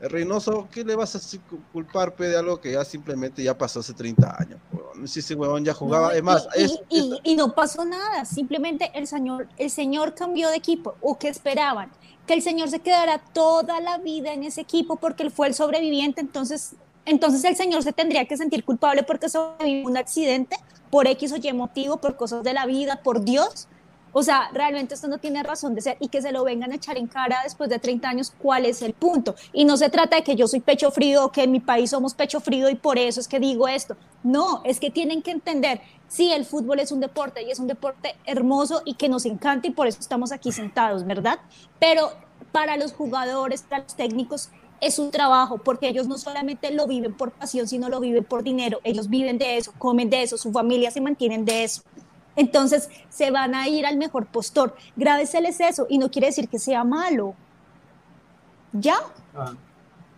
el Reynoso, ¿qué le vas a culpar pe, de algo que ya simplemente ya pasó hace 30 años? Si ese huevón ya jugaba, no, es más, y, es, y, y, y, no pasó nada, simplemente el señor, el señor cambió de equipo, o que esperaban, que el señor se quedara toda la vida en ese equipo porque él fue el sobreviviente, entonces, entonces el señor se tendría que sentir culpable porque sobrevivió un accidente por X o Y motivo, por cosas de la vida, por Dios, o sea, realmente esto no tiene razón de ser y que se lo vengan a echar en cara después de 30 años, ¿cuál es el punto? Y no se trata de que yo soy pecho frío que en mi país somos pecho frío y por eso es que digo esto. No, es que tienen que entender, sí, el fútbol es un deporte y es un deporte hermoso y que nos encanta y por eso estamos aquí sentados, ¿verdad? Pero para los jugadores, para los técnicos, es un trabajo, porque ellos no solamente lo viven por pasión, sino lo viven por dinero. Ellos viven de eso, comen de eso, su familia se mantienen de eso. Entonces se van a ir al mejor postor. Grábeseles eso y no quiere decir que sea malo. ¿Ya? Ah,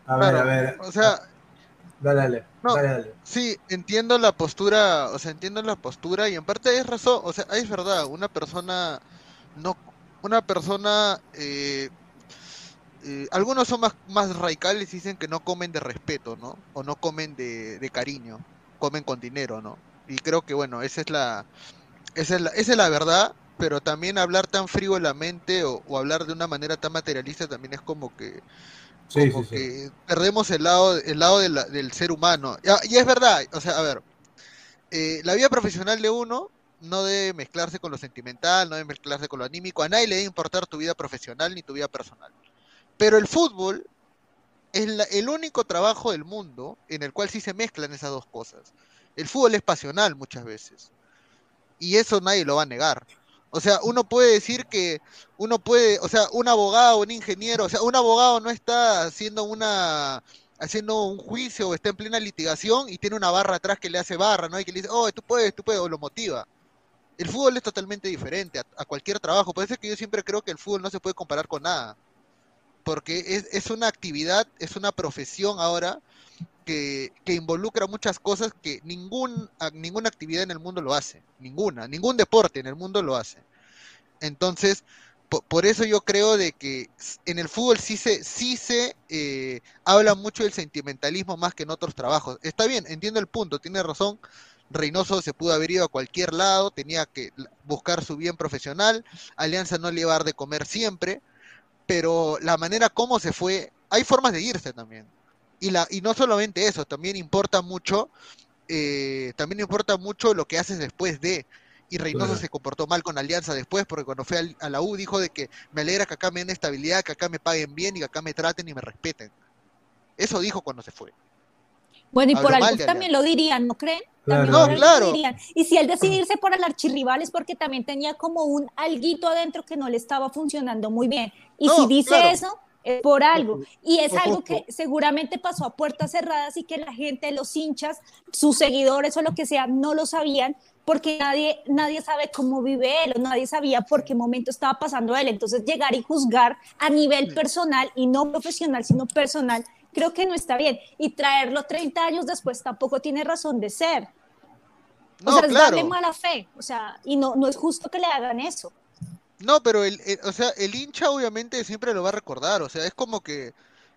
a ver, claro, a ver. O sea, dale, dale, no, dale, dale. Sí, entiendo la postura, o sea, entiendo la postura y en parte es razón, o sea, es verdad, una persona no, una persona, eh, eh, algunos son más, más radicales y dicen que no comen de respeto, ¿no? O no comen de, de cariño, comen con dinero, ¿no? Y creo que bueno, esa es la, esa es, la, esa es la verdad, pero también hablar tan frío en la mente o, o, hablar de una manera tan materialista también es como que, sí, como sí, que sí. perdemos el lado, el lado de la, del ser humano. Y, y, es verdad, o sea, a ver, eh, la vida profesional de uno no debe mezclarse con lo sentimental, no debe mezclarse con lo anímico, a nadie le debe importar tu vida profesional ni tu vida personal. Pero el fútbol es la, el único trabajo del mundo en el cual sí se mezclan esas dos cosas. El fútbol es pasional muchas veces y eso nadie lo va a negar. O sea, uno puede decir que uno puede, o sea, un abogado, un ingeniero, o sea, un abogado no está haciendo una haciendo un juicio o está en plena litigación y tiene una barra atrás que le hace barra, ¿no? Y que le dice, oh, tú puedes, tú puedes, o lo motiva. El fútbol es totalmente diferente a, cualquier trabajo. Por eso es que yo siempre creo que el fútbol no se puede comparar con nada. Porque es, es una actividad, es una profesión ahora que, involucra muchas cosas que ningún, ninguna actividad en el mundo lo hace. Ninguna, ningún deporte en el mundo lo hace. Entonces, po- por, eso yo creo de que en el fútbol sí se, sí se eh, habla mucho del sentimentalismo más que en otros trabajos. Está bien, entiendo el punto, tiene razón. Reynoso se pudo haber ido a cualquier lado, tenía que buscar su bien profesional. Alianza no le iba a dar de comer siempre, pero la manera como se fue, hay formas de irse también. Y, la, y no solamente eso, también importa mucho, eh, también importa mucho lo que haces después de. Y Reynoso Claro. se comportó mal con Alianza después, porque cuando fue al- a la U dijo de que me alegra que acá me den estabilidad, que acá me paguen bien y que acá me traten y me respeten. Eso dijo cuando se fue. Bueno, y por algo también lo dirían, ¿no creen? Claro. No, claro. lo dirían. Y si él decide irse por el archirrival es porque también tenía como un alguito adentro que no le estaba funcionando muy bien. Y No, si dice claro. eso, es por algo. Y es algo que seguramente pasó a puertas cerradas y que la gente, los hinchas, sus seguidores o lo que sea, no lo sabían porque nadie, nadie sabe cómo vive él o nadie sabía por qué momento estaba pasando él. Entonces llegar y juzgar a nivel personal y no profesional, sino personal, creo que no está bien. Y traerlo 30 años después tampoco tiene razón de ser. No, o sea, es claro. darle mala fe. O sea, y no, no es justo que le hagan eso. No, pero el, el- o sea, el hincha obviamente siempre lo va a recordar, o sea, es como que,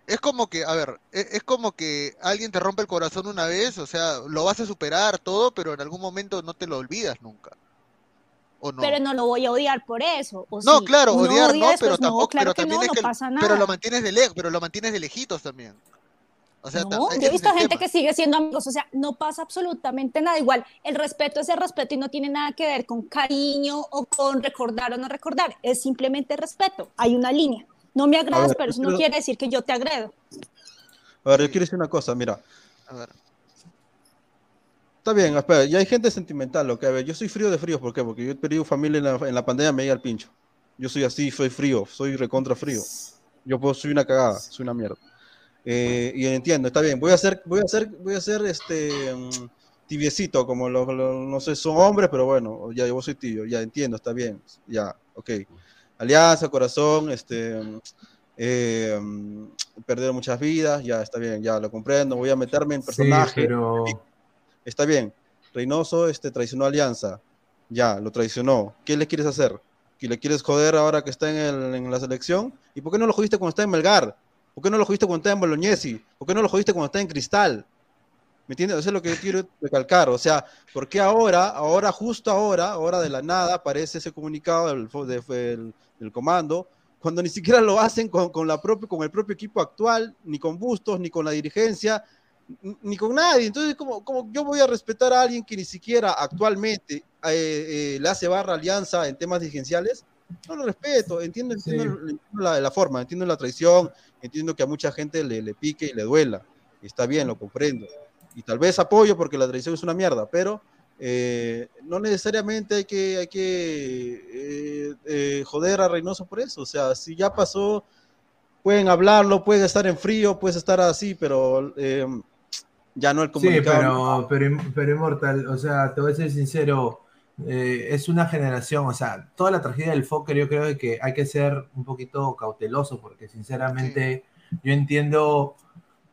es como que, a ver, e- es, como que alguien te rompe el corazón una vez, o sea, lo vas a superar todo, pero en algún momento no te lo olvidas nunca. ¿O no? Pero no lo voy a odiar por eso. ¿o No, sí? claro, odiar odia no, pero tampoco, claro pero que también no, es que, pasa pero lo mantienes de lejos, pero lo mantienes de lejitos también. O sea, ta- No, yo he visto gente que sigue siendo amigos, o sea, no pasa absolutamente nada. Igual, el respeto es el respeto y no tiene nada que ver con cariño o con recordar o no recordar. Es simplemente respeto. Hay una línea. No me agradas, ver, pero eso no quiere decir que yo te agredo. A ver, yo quiero decir una cosa, mira. A ver. Está bien, espera, ya hay gente sentimental, ok, a ver, yo soy frío de frío, ¿por qué? Porque yo he perdido familia en la, en la pandemia, me llega el pincho. Yo soy así, soy frío, soy recontra frío. Yo puedo, soy una cagada, soy una mierda. Eh, y entiendo, está bien, voy a hacer, voy a hacer, voy a hacer este mm, tibiecito, como los, los- no sé, son hombres, pero bueno, ya yo soy tibio, ya entiendo, está bien, ya, ok. Alianza, corazón, este, eh, mm, perder muchas vidas, ya está bien, ya lo comprendo, voy a meterme en Sí, personaje. pero Está bien. Reynoso este, traicionó a Alianza. Ya, lo traicionó. ¿Qué le quieres hacer? ¿Que le quieres joder ahora que está en, el- en la selección? ¿Y por qué no lo jodiste cuando está en Melgar? ¿Por qué no lo jodiste cuando está en Bolognesi? ¿Por qué no lo jodiste cuando está en Cristal? ¿Me entiendes? Eso es lo que yo quiero recalcar. O sea, ¿por qué ahora, ahora, justo ahora, ahora de la nada, aparece ese comunicado del, del- del comando, cuando ni siquiera lo hacen con, con la propia, con el propio equipo actual, ni con Bustos, ni con la dirigencia, ni con nadie. Entonces, como, como yo voy a respetar a alguien que ni siquiera actualmente eh, eh, le hace barra alianza en temas dirigenciales? No lo respeto, entiendo, entiendo, Sí. la, la forma, entiendo la traición, entiendo que a mucha gente le, le pique y le duela. Está bien, lo comprendo. Y tal vez apoyo porque la traición es una mierda, pero eh, no necesariamente hay que, hay que eh, eh, joder a Reynoso por eso. O sea, si ya pasó, pueden hablarlo, pueden estar en frío, puedes estar así, pero eh, ya no el Sí, comunicado. pero, pero, pero Immortal, o sea, te voy a ser sincero, eh, es una generación, o sea, toda la tragedia del Fokker yo creo que hay que ser un poquito cauteloso porque sinceramente yo entiendo,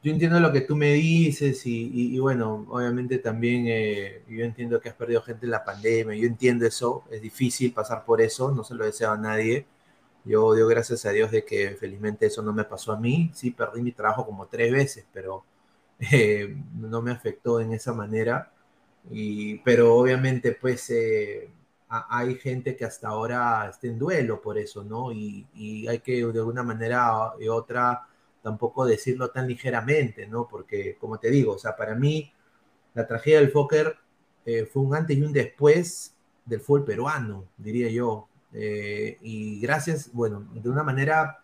yo entiendo lo que tú me dices y, y- y bueno, obviamente también eh, yo entiendo que has perdido gente en la pandemia, yo entiendo eso, es difícil pasar por eso, no se lo deseo a nadie. Yo doy gracias a Dios de que felizmente eso no me pasó a mí. Sí, perdí mi trabajo como tres veces, pero eh, no me afectó en esa manera. Y, pero obviamente, pues eh, a- hay gente que hasta ahora está en duelo por eso, ¿no? Y, y hay que de alguna manera y otra tampoco decirlo tan ligeramente, ¿no? Porque, como te digo, o sea, para mí la tragedia del Fokker eh, fue un antes y un después del fútbol peruano, diría yo. Eh, y gracias, bueno, de una manera,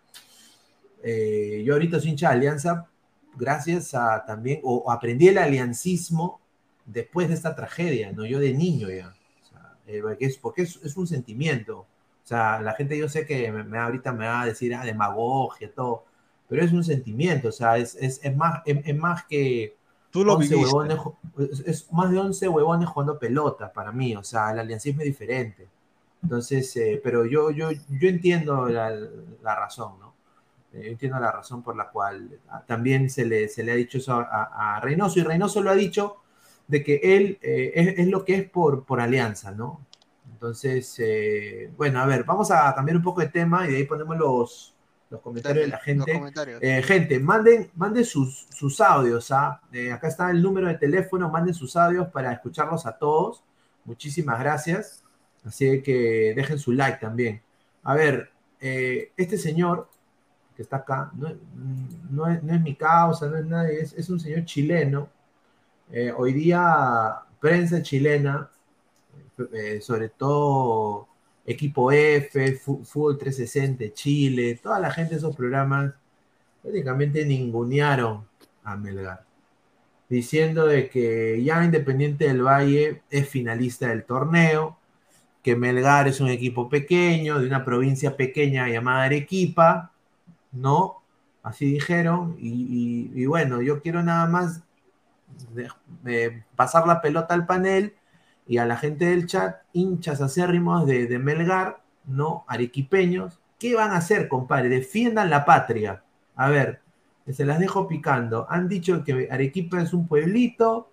eh, yo ahorita soy hincha de Alianza, gracias a también, o, o aprendí el aliancismo después de esta tragedia, ¿no? Yo de niño ya. O sea, eh, porque es, porque es, es un sentimiento. O sea, la gente yo sé que me, me- ahorita me va a decir, ah, demagogia, todo, pero es un sentimiento, o sea, es, es, es más, es, más que... Tú lo 11 viviste. huevones es, más de 11 huevones jugando pelota para mí, o sea, el aliancismo es diferente. Entonces, eh, pero yo, yo, yo entiendo la, la razón, ¿no? Eh, Yo entiendo la razón por la cual también se le, se le ha dicho eso a, a- a Reynoso, y Reynoso lo ha dicho de que él eh, es, es lo que es por, por alianza, ¿no? Entonces, eh, bueno, a ver, vamos a cambiar un poco de tema y de ahí ponemos los, los comentarios de la gente. Eh, gente, manden, manden sus, sus audios. ¿ah? Eh, acá está el número de teléfono, manden sus audios para escucharlos a todos. Muchísimas gracias. Así que dejen su like también. A ver, eh, este señor que está acá, no, no es, no es mi causa, no es nadie, es, es un señor chileno. Eh, hoy día, prensa chilena, eh, sobre todo Equipo F, Fútbol 360 de Chile, toda la gente de esos programas prácticamente ningunearon a Melgar, diciendo de que ya Independiente del Valle es finalista del torneo, que Melgar es un equipo pequeño, de una provincia pequeña llamada Arequipa, ¿no? Así dijeron, y bueno, yo quiero nada más de- pasar la pelota al panel y a la gente del chat, hinchas acérrimos de, de Melgar, ¿no? Arequipeños, ¿qué van a hacer, compadre? Defiendan la patria. A ver, se las dejo picando. Han dicho que Arequipa es un pueblito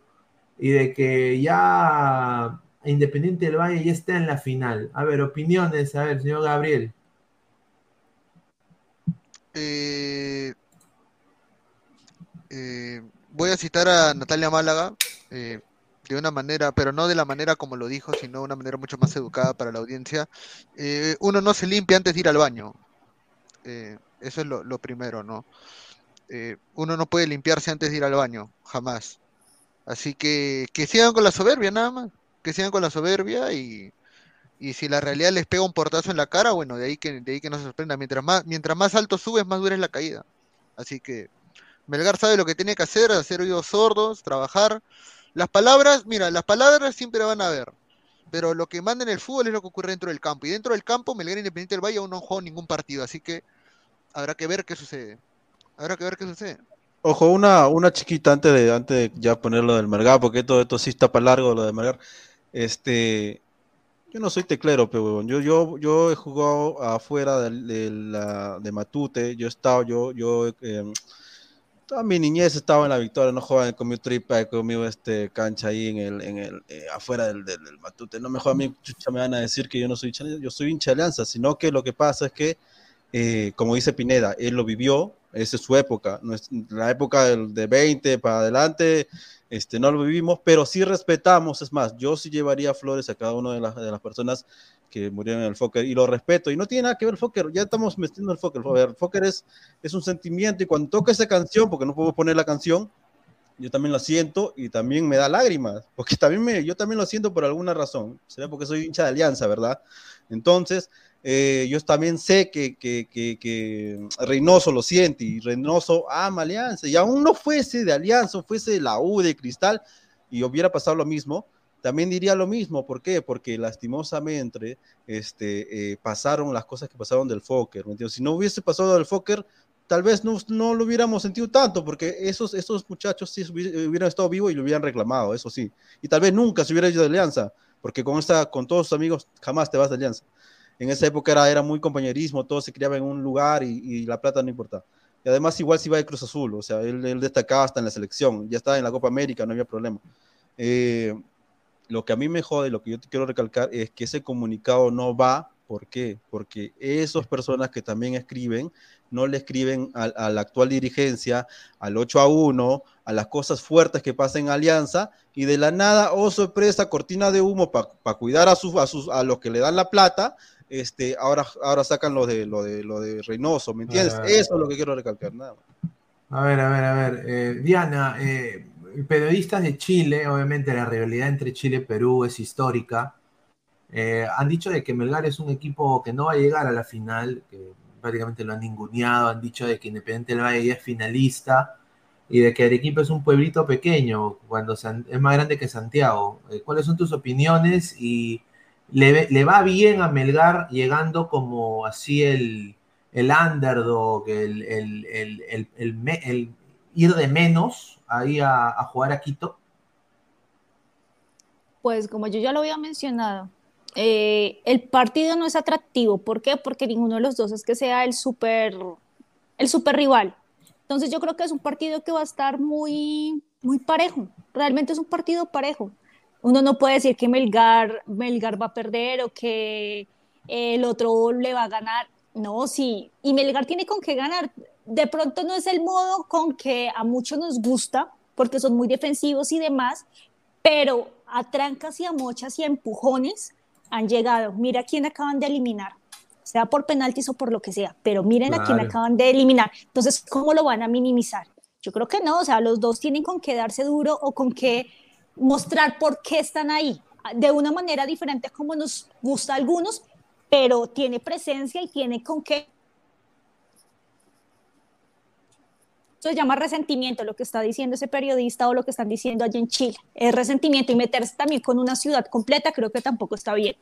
y de que ya Independiente del Valle ya está en la final. A ver, opiniones, a ver, señor Gabriel. Eh, eh, voy a citar a Natalia Málaga eh, de una manera, pero no de la manera como lo dijo, sino de una manera mucho más educada para la audiencia. Eh, uno no se limpia antes de ir al baño. Eh, eso es lo, lo primero, ¿no? Uno no puede limpiarse antes de ir al baño, jamás. Así que que sigan con la soberbia, nada más. Que sigan con la soberbia y, y si la realidad les pega un portazo en la cara, bueno, de ahí que, de ahí que no se sorprenda. Mientras más, mientras más alto subes, más dura es la caída. Así que Melgar sabe lo que tiene que hacer, hacer oídos sordos, trabajar. Las palabras, mira, las palabras siempre van a haber. Pero lo que manda en el fútbol es lo que ocurre dentro del campo. Y dentro del campo, Melgar Independiente del Valle aún no jugó ningún partido. Así que habrá que ver qué sucede. Habrá que ver qué sucede. Ojo, una, una chiquita antes de, antes de ya ponerlo del Melgar, porque todo esto sí está para largo, lo de Melgar. Este, yo no soy teclero, pero. Yo, yo, yo he jugado afuera de, de Matute, yo he estado, yo, yo, eh, toda mi niñez estaba en la Victoria, no jugaba conmigo tripa, conmigo este cancha ahí en el, en el, eh, afuera del, del, del Matute. No me juega a mí, chucha, me van a decir que yo no soy hincha, yo soy hincha de Alianza, sino que lo que pasa es que, eh, como dice Pineda, él lo vivió, esa es su época, no es- la época del, de 20 para adelante, este, no lo vivimos, pero sí respetamos, es más, yo sí llevaría flores a cada una de las, de las personas que murieron en el Fokker y lo respeto, y no tiene nada que ver el Fokker, ya estamos metiendo el Fokker, el Fokker es, es un sentimiento, y cuando toca esa canción, porque no puedo poner la canción, yo también lo siento y también me da lágrimas, porque también me, yo también lo siento por alguna razón, será porque soy hincha de Alianza, ¿verdad? Entonces, eh, yo también sé que, que, que, que Reynoso lo siente y Reynoso ama Alianza, y aún no fuese de Alianza, fuese de la U, de Cristal, y hubiera pasado lo mismo, también diría lo mismo, ¿por qué? Porque lastimosamente este, eh, pasaron las cosas que pasaron del Fokker, ¿me? Si no hubiese pasado del Fokker, tal vez no, no lo hubiéramos sentido tanto, porque esos, esos muchachos sí hubi- hubieran estado vivos y lo hubieran reclamado, eso sí. Y tal vez nunca se hubiera ido de Alianza, porque con, esta, con todos tus amigos jamás te vas de Alianza. En esa época era, era muy compañerismo, todo se criaba en un lugar y, la plata no importaba. Y además igual si iba de Cruz Azul, o sea, él, él destacaba hasta en la selección, ya estaba en la Copa América, no había problema. Eh, lo que a mí me jode, lo que yo te quiero recalcar es que ese comunicado no va, ¿por qué? Porque esas personas que también escriben, no le escriben a, a la actual dirigencia, al 8 a 1, a las cosas fuertes que pasan en Alianza, y de la nada, oh sorpresa, cortina de humo para cuidar a, sus, a, sus, a los que le dan la plata, este, ahora, ahora sacan lo de, lo, de, lo de Reynoso, ¿me entiendes? Ah. Eso es lo que quiero recalcar, nada más. A ver, a ver, a ver. eh, Diana, eh, periodistas de Chile, obviamente la rivalidad entre Chile y Perú es histórica. Eh, han dicho de que Melgar es un equipo que no va a llegar a la final, que prácticamente lo han ninguneado, han dicho de que Independiente del Valle es finalista y de que Arequipa es un pueblito pequeño, cuando es más grande que Santiago. Eh, ¿Cuáles son tus opiniones? Y le, le va bien a Melgar llegando como así el, el underdog, el, el, el ir de menos ahí a, jugar a Quito? Pues como yo ya lo había mencionado, eh, el partido no es atractivo. ¿Por qué? Porque ninguno de los dos es que sea el super, el super rival. Entonces yo creo que es un partido que va a estar muy, muy parejo. Realmente es un partido parejo. Uno no puede decir que Melgar, Melgar va a perder o que el otro le va a ganar. No, sí. Y Melgar tiene con qué ganar. De pronto no es el modo con que a muchos nos gusta, porque son muy defensivos y demás, pero a trancas y a mochas y a empujones han llegado. Mira quién acaban de eliminar, sea por penaltis o por lo que sea, pero miren a quién acaban de eliminar. Entonces, ¿cómo lo van a minimizar? Yo creo que no, o sea, los dos tienen con qué darse duro o con qué mostrar por qué están ahí, de una manera diferente a como nos gusta a algunos, pero tiene presencia y tiene con qué. Eso se llama resentimiento, lo que está diciendo ese periodista o lo que están diciendo allá en Chile. Es resentimiento y meterse también con una ciudad completa creo que tampoco está bien.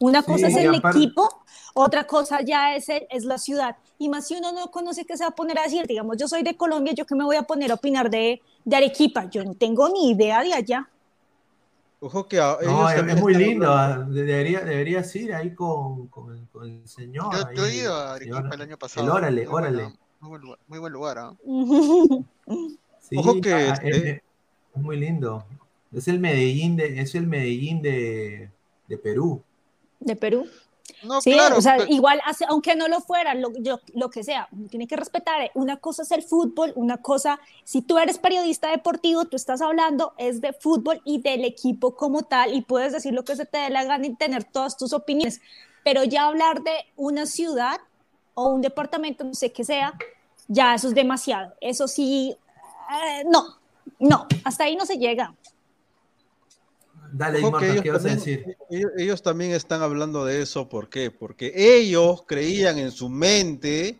Una Sí, cosa es y el aparte- equipo, otra cosa ya es, el- es la ciudad. Y más si uno no conoce qué se va a poner a decir, digamos, yo soy de Colombia, yo que me voy a poner a opinar de, de Arequipa, yo no tengo ni idea de allá. Ojo que ellos No, es, es muy lindo. hablando- Debería, deberías ir ahí con, con el, con el señor. Yo, ahí, yo he ido a el Arequipa señor- el año pasado. El órale, órale. Muy buen lugar, muy buen lugar, ¿ah? Sí, Ojo que, ah, este- es, muy lindo. Es el Medellín de, es el Medellín de, de Perú. De Perú. No, Sí, claro. o sea, igual, hace- aunque no lo fuera, lo, yo- lo que sea, uno tiene que respetar. eh, Una cosa es el fútbol, una cosa, si tú eres periodista deportivo, tú estás hablando es de fútbol y del equipo como tal, y puedes decir lo que se te dé la gana y tener todas tus opiniones, pero ya hablar de una ciudad o un departamento, no sé qué sea, ya eso es demasiado. Eso sí, eh, no, no, hasta ahí no se llega. Dale, Marta, que ellos ¿qué vas a también- decir? Ellos, ellos también están hablando de eso, ¿por qué? Porque ellos creían en su mente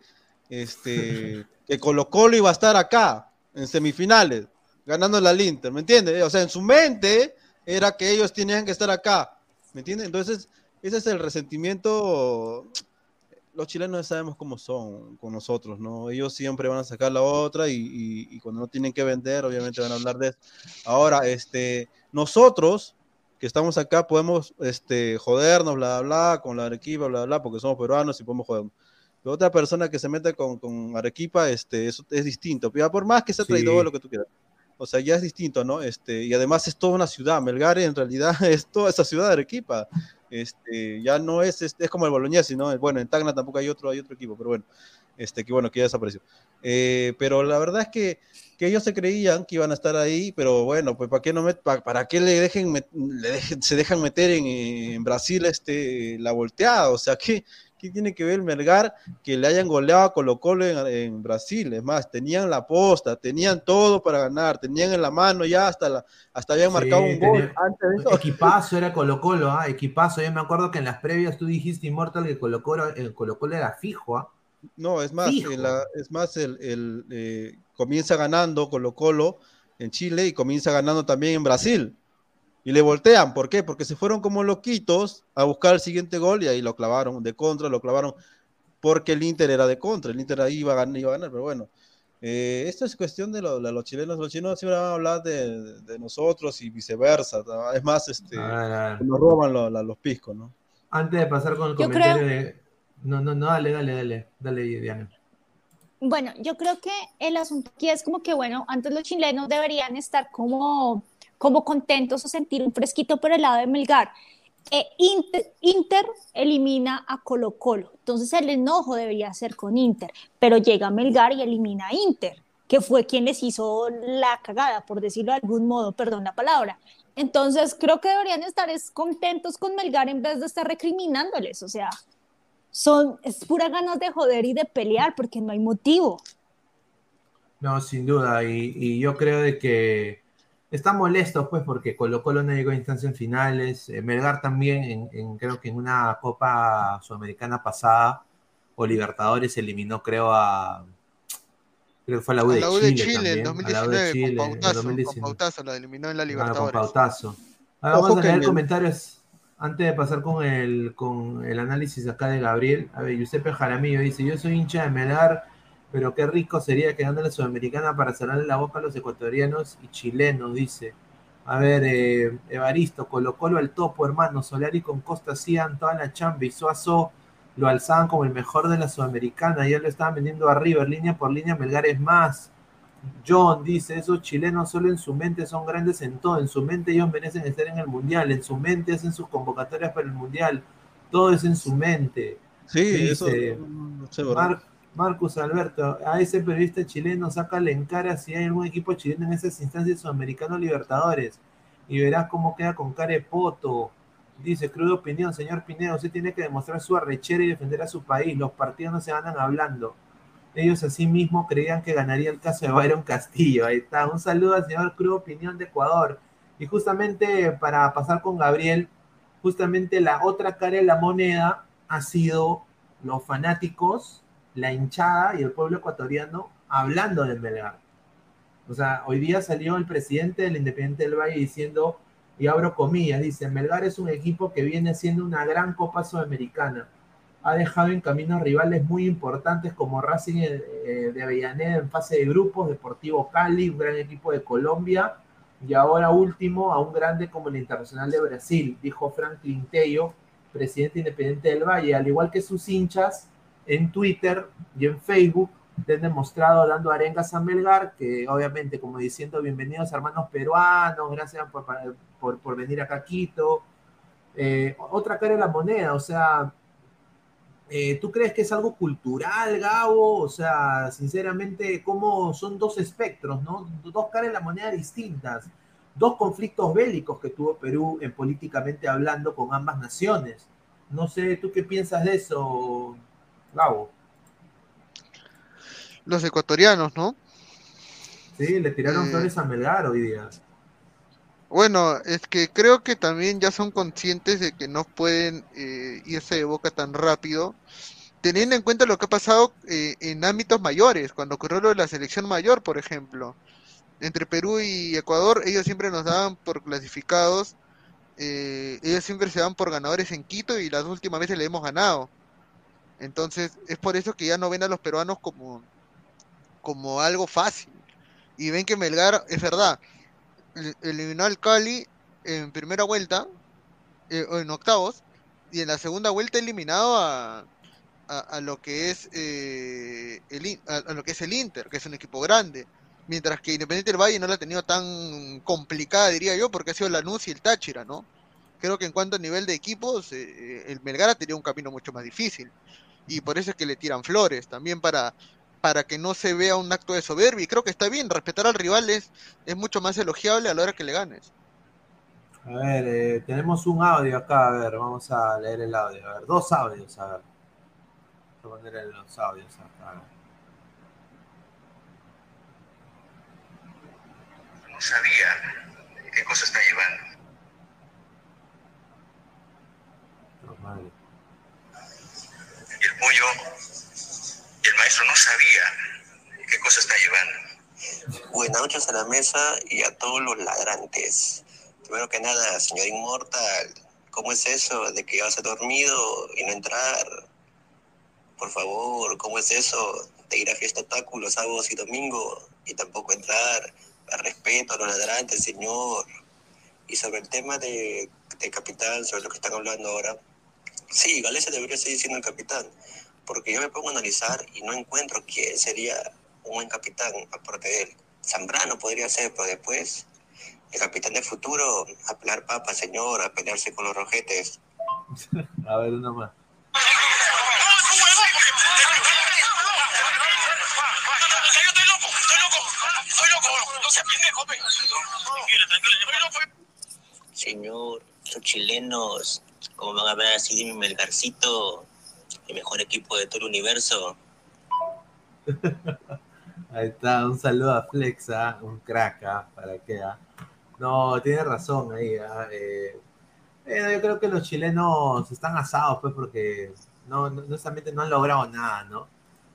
este, que Colo Colo iba a estar acá, en semifinales, ganando la Inter, ¿me entiendes? O sea, en su mente era que ellos tenían que estar acá, ¿me entiendes? Entonces, ese es el resentimiento. Los chilenos sabemos cómo son con nosotros, ¿no? Ellos siempre van a sacar la otra y, y- y cuando no tienen que vender, obviamente van a hablar de eso. Ahora, este, nosotros que estamos acá podemos este, jodernos, bla, bla, bla, con la Arequipa, bla, bla, porque somos peruanos y podemos jodernos. Pero otra persona que se mete con, con Arequipa, este, eso es distinto. Por más que sea Sí. traidor, lo que tú quieras. O sea, ya es distinto, ¿no? Este, y además es toda una ciudad. Melgar en realidad es toda esa ciudad de Arequipa. Este, ya no es, este, es como el Bolognesi, ¿no? Bueno, en Tacna tampoco hay otro, hay otro equipo, pero bueno, este, que bueno, que ya desapareció. Eh, pero la verdad es que, que ellos se creían que iban a estar ahí, pero bueno, pues ¿para qué, no met- pa- para qué le dejen, le dejen- se dejan meter en, en Brasil este, la volteada? O sea, ¿qué, ¿qué tiene que ver el Melgar que le hayan goleado a Colo Colo en, en Brasil? Es más, tenían la posta, tenían todo para ganar, tenían en la mano ya hasta, la, hasta habían marcado un gol antes de eso. Equipazo era Colo Colo, ah, equipazo. Yo me acuerdo que en las previas tú dijiste Immortal que Colo Colo, el Colo Colo era fijo, ah. No, es más, Fijo. en la- es más, el, el, eh, comienza ganando Colo Colo en Chile y comienza ganando también en Brasil. Y le voltean, ¿por qué? Porque se fueron como loquitos a buscar el siguiente gol y ahí lo clavaron de contra, lo clavaron porque el Inter era de contra, el Inter ahí iba a ganar, iba a ganar pero bueno. eh, esto es cuestión de, lo- de los chilenos, los chilenos siempre van a hablar de, de nosotros y viceversa. ¿no? Es más, este, Ah, nos roban lo- la- los piscos, ¿no? Antes de pasar con el Yo comentario creo- de. No, no, no, dale, dale, dale, dale, Diana. Bueno, yo creo que el asunto aquí es como que, bueno, antes los chilenos deberían estar como, como contentos o sentir un fresquito por el lado de Melgar. Eh, Inter, elimina a Colo Colo, entonces el enojo debería ser con Inter, pero llega Melgar y elimina a Inter, que fue quien les hizo la cagada, por decirlo de algún modo, perdón la palabra. Entonces creo que deberían estar es, contentos con Melgar en vez de estar recriminándoles, o sea, son, es pura ganas de joder y de pelear porque no hay motivo. No, sin duda, y, y yo creo de que está molesto, pues, porque Colo Colo no llegó a instancias finales, eh, Melgar también, en, en- creo que en una Copa Sudamericana pasada, o Libertadores, eliminó, creo, a... Creo que fue a la U A de la U de Chile, en también, a la U de 2019 Chile, con Pautazo, 2019. con Pautazo la eliminó en la Claro, con Libertadores. pautazo. Ahora Ojo vamos a leer comentarios antes de pasar con el, con el análisis acá de Gabriel. A ver, Giuseppe Jaramillo dice, yo soy hincha de Melgar, Pero qué rico sería que gane la Sudamericana para cerrarle la boca a los ecuatorianos y chilenos, dice. A ver, eh, Evaristo, Colo Colo al topo, hermano. Solari con Costa hacían toda la chamba y Suazo lo alzaban como el mejor de la Sudamericana. Ya lo estaban vendiendo arriba, línea por línea, Melgar es más. John dice, esos chilenos solo en su mente son grandes en todo. En su mente ellos merecen estar en el Mundial. En su mente hacen sus convocatorias para el Mundial. Todo es en su mente. Sí, Dice, eso. no sé, bro. Mar- Marcus Alberto, a ese periodista chileno, sácale en cara si hay algún equipo chileno en esas instancias sudamericanos libertadores y verás cómo queda con cara de poto. Dice, cruda opinión, señor Pineda, usted tiene que demostrar su arrechera y defender a su país. Los partidos no se ganan hablando. Ellos así mismo creían que ganaría el caso de Byron Castillo. Ahí está. Un saludo al señor Cruda Opinión de Ecuador. Y justamente para pasar con Gabriel, justamente la otra cara de la moneda ha sido los fanáticos, la hinchada y el pueblo ecuatoriano hablando de Melgar. O sea, hoy día salió el presidente del Independiente del Valle diciendo, y abro comillas, dice, Melgar es un equipo que viene siendo una gran Copa Sudamericana. Ha dejado en camino rivales muy importantes como Racing eh, de Avellaneda en fase de grupos, Deportivo Cali, un gran equipo de Colombia, y ahora último a un grande como el Internacional de Brasil, dijo Franklin Tello, presidente independiente del Valle, al igual que sus hinchas en Twitter y en Facebook le han demostrado dando arengas a Melgar, que obviamente como diciendo bienvenidos hermanos peruanos, gracias por, por, por venir acá a Quito. Eh, otra cara de la moneda, o sea, eh, ¿tú crees que es algo cultural, Gabo? O sea, sinceramente, ¿cómo son dos espectros, ¿no? Dos caras de la moneda distintas, dos conflictos bélicos que tuvo Perú en políticamente hablando con ambas naciones. No sé, ¿tú qué piensas de eso, Los ecuatorianos, ¿no? Sí, le tiraron Eh, flores a Melgar hoy día. Bueno, es que creo que también ya son conscientes de que no pueden eh, irse de boca tan rápido, teniendo en cuenta lo que ha pasado eh, en ámbitos mayores, cuando ocurrió lo de la selección mayor, por ejemplo. Entre Perú y Ecuador, ellos siempre nos daban por clasificados, eh, ellos siempre se dan por ganadores en Quito y las últimas veces le hemos ganado. Entonces, es por eso que ya no ven a los peruanos como, como algo fácil. Y ven que Melgar, es verdad, el- eliminó al Cali en primera vuelta, eh, o en octavos, y en la segunda vuelta eliminado a, a, lo que es eh, el, a, lo que es el Inter, que es un equipo grande. Mientras que Independiente del Valle no la ha tenido tan complicada, diría yo, porque ha sido Lanús y el Táchira, ¿no? Creo que en cuanto a nivel de equipos, eh, el Melgar ha tenido un camino mucho más difícil. Y por eso es que le tiran flores, también para, para que no se vea un acto de soberbia. Y creo que está bien, respetar al rival es, es mucho más elogiable a la hora que le ganes. A ver, eh, tenemos un audio acá, a ver, vamos a leer el audio. A ver, dos audios, a ver. Voy a poner los audios acá. a ver. no sabía qué cosa está llevando. Normal. Y el pollo, el maestro no sabía qué cosa está llevando. Buenas noches a la mesa y a todos los ladrantes. Primero que nada, señor Inmortal, ¿cómo es eso de que vas a dormido y no entrar? Por favor, ¿cómo es eso de ir a fiesta otaku los sábados y domingos y tampoco entrar? Al respeto a los ladrantes, señor. Y sobre el tema de, de capitán, sobre lo que están hablando ahora, sí, Galicia debería seguir siendo el capitán, porque yo me pongo a analizar y no encuentro quién sería un buen capitán aparte de él. Zambrano podría ser, pero después el capitán del futuro a pelar papas, señor, a pelearse con los rojetes. A ver, uno más. Señor, los chilenos, ¿cómo van a ver así mi Melgarcito, el mejor equipo de todo el universo? Ahí está, un saludo a Flex, ¿ah? un crack, ¿ah? ¿para qué? ah? No, tiene razón ahí. ¿ah? Eh, eh, yo creo que los chilenos están asados, pues, porque no, no, no han logrado nada, ¿no?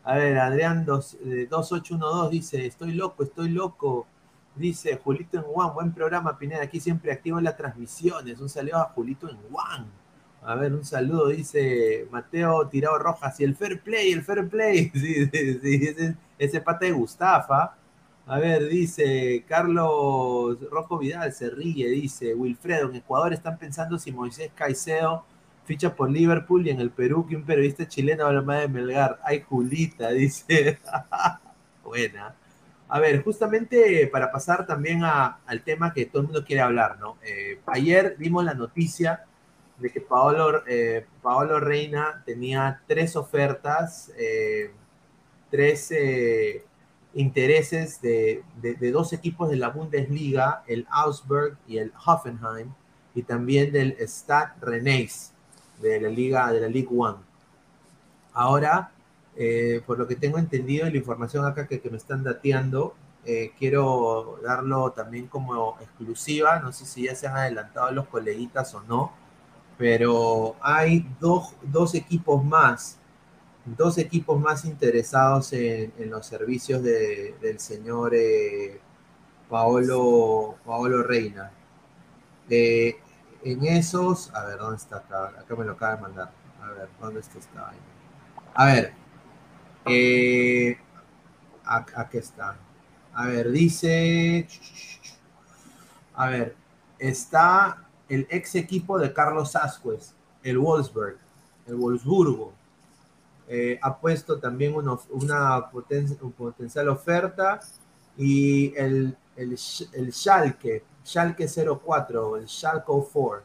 A ver, Adrián dos- eh, 2812 dice, estoy loco, estoy loco. Dice Julito en Juan, buen programa, Pineda, aquí siempre activo las transmisiones. Un saludo a Julito en Juan. A ver, un saludo, dice Mateo Tirado Rojas. Y el fair play, el fair play. Sí, sí, sí, ese, pata de Gustafa. A ver, dice Carlos Rojo Vidal, se ríe, dice Wilfredo, en Ecuador están pensando si Moisés Caicedo ficha por Liverpool y en el Perú que un periodista chileno habla más de Melgar. Ay, Julita, dice. Buena. A ver, justamente para pasar también al tema que todo el mundo quiere hablar, ¿no? Eh, ayer vimos la noticia de que Paolo, eh, Paolo Reina tenía tres ofertas, eh, tres eh, intereses de, de- dos equipos de la Bundesliga, el Augsburg y el Hoffenheim, y también del Stade Rennais de la Liga de la League One. Ahora, por lo que tengo entendido y la información acá que, que me están dateando, quiero darlo también como exclusiva. No sé si ya se han adelantado los coleguitas o no, pero hay dos, dos equipos más, dos equipos más interesados en, los servicios de- del señor eh, Paolo, Paolo Reina. Eh, en esos, a ver, ¿dónde está acá? Acá me lo acaba de mandar. A ver, ¿dónde está vaina? A ver, eh, aquí está. A ver, dice. A ver, está el ex equipo de Carlos Ascuez, el Wolfsburg, el Wolfsburgo. Eh, ha puesto también una, una poten- potencial oferta y el, el, el Schalke, Schalke 04, el Schalke 04,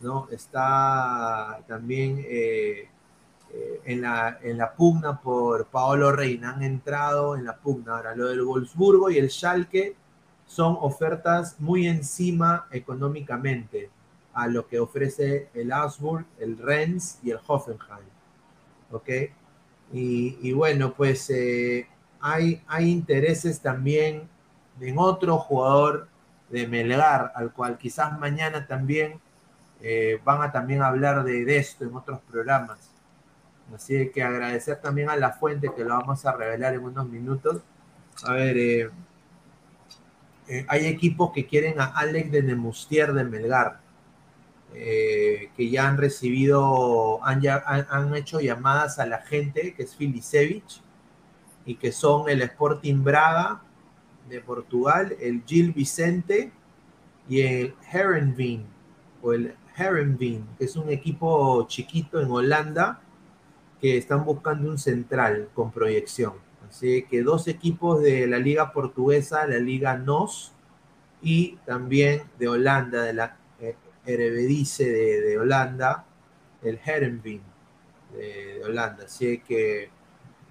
¿no? Está también eh, eh, en, la, en la pugna por Paolo Reina. Han entrado en la pugna. Ahora, lo del Wolfsburgo y el Schalke son ofertas muy encima económicamente a lo que ofrece el Augsburg, el Rennes y el Hoffenheim. ¿Ok? Y, bueno, pues eh, hay, intereses también en otro jugador de Melgar, al cual quizás mañana también eh, van a también hablar de, esto en otros programas. Así que agradecer también a la fuente que lo vamos a revelar en unos minutos. A ver, eh, hay equipos que quieren a Alex de Nemustier de Melgar, eh, que ya han recibido, han, ya, han, hecho llamadas a la gente, que es Filisevich, y que son el Sporting Braga de Portugal, el Gil Vicente y el Herenveen, o el Herenveen, que es un equipo chiquito en Holanda, que están buscando un central con proyección. Así que dos equipos de la liga portuguesa, la liga NOS, y también de Holanda, de la Eredivisie de, Holanda, el Herenveen de, Holanda. Así que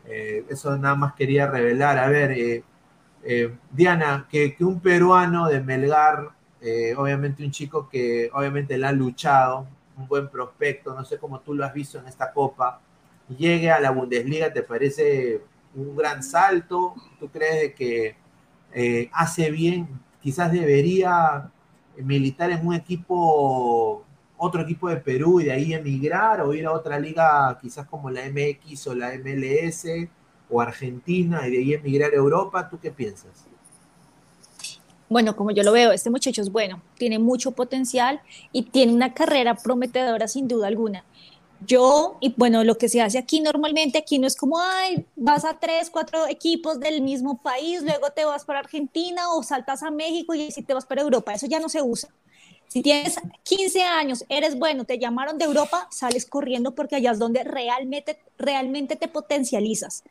eh, eso nada más quería revelar. A ver, eh, eh, Diana, que, que un peruano de Melgar, obviamente un chico que obviamente la ha luchado, un buen prospecto, no sé cómo tú lo has visto en esta copa, llegue a la Bundesliga, ¿te parece un gran salto? ¿Tú crees que hace bien? Quizás debería militar en un equipo, otro equipo de Perú y de ahí emigrar o ir a otra liga, quizás como la MX o la MLS o Argentina y de ahí emigrar a Europa. ¿Tú qué piensas? Bueno, como yo lo veo, este muchacho es bueno, tiene mucho potencial y tiene una carrera prometedora sin duda alguna. Yo, y bueno, lo que se hace aquí normalmente, aquí no es como, ay, vas a tres, cuatro equipos del mismo país, luego te vas para Argentina o saltas a México y si te vas para Europa, eso ya no se usa. Si tienes 15 años, eres bueno, te llamaron de Europa, sales corriendo porque allá es donde realmente, realmente te potencializas.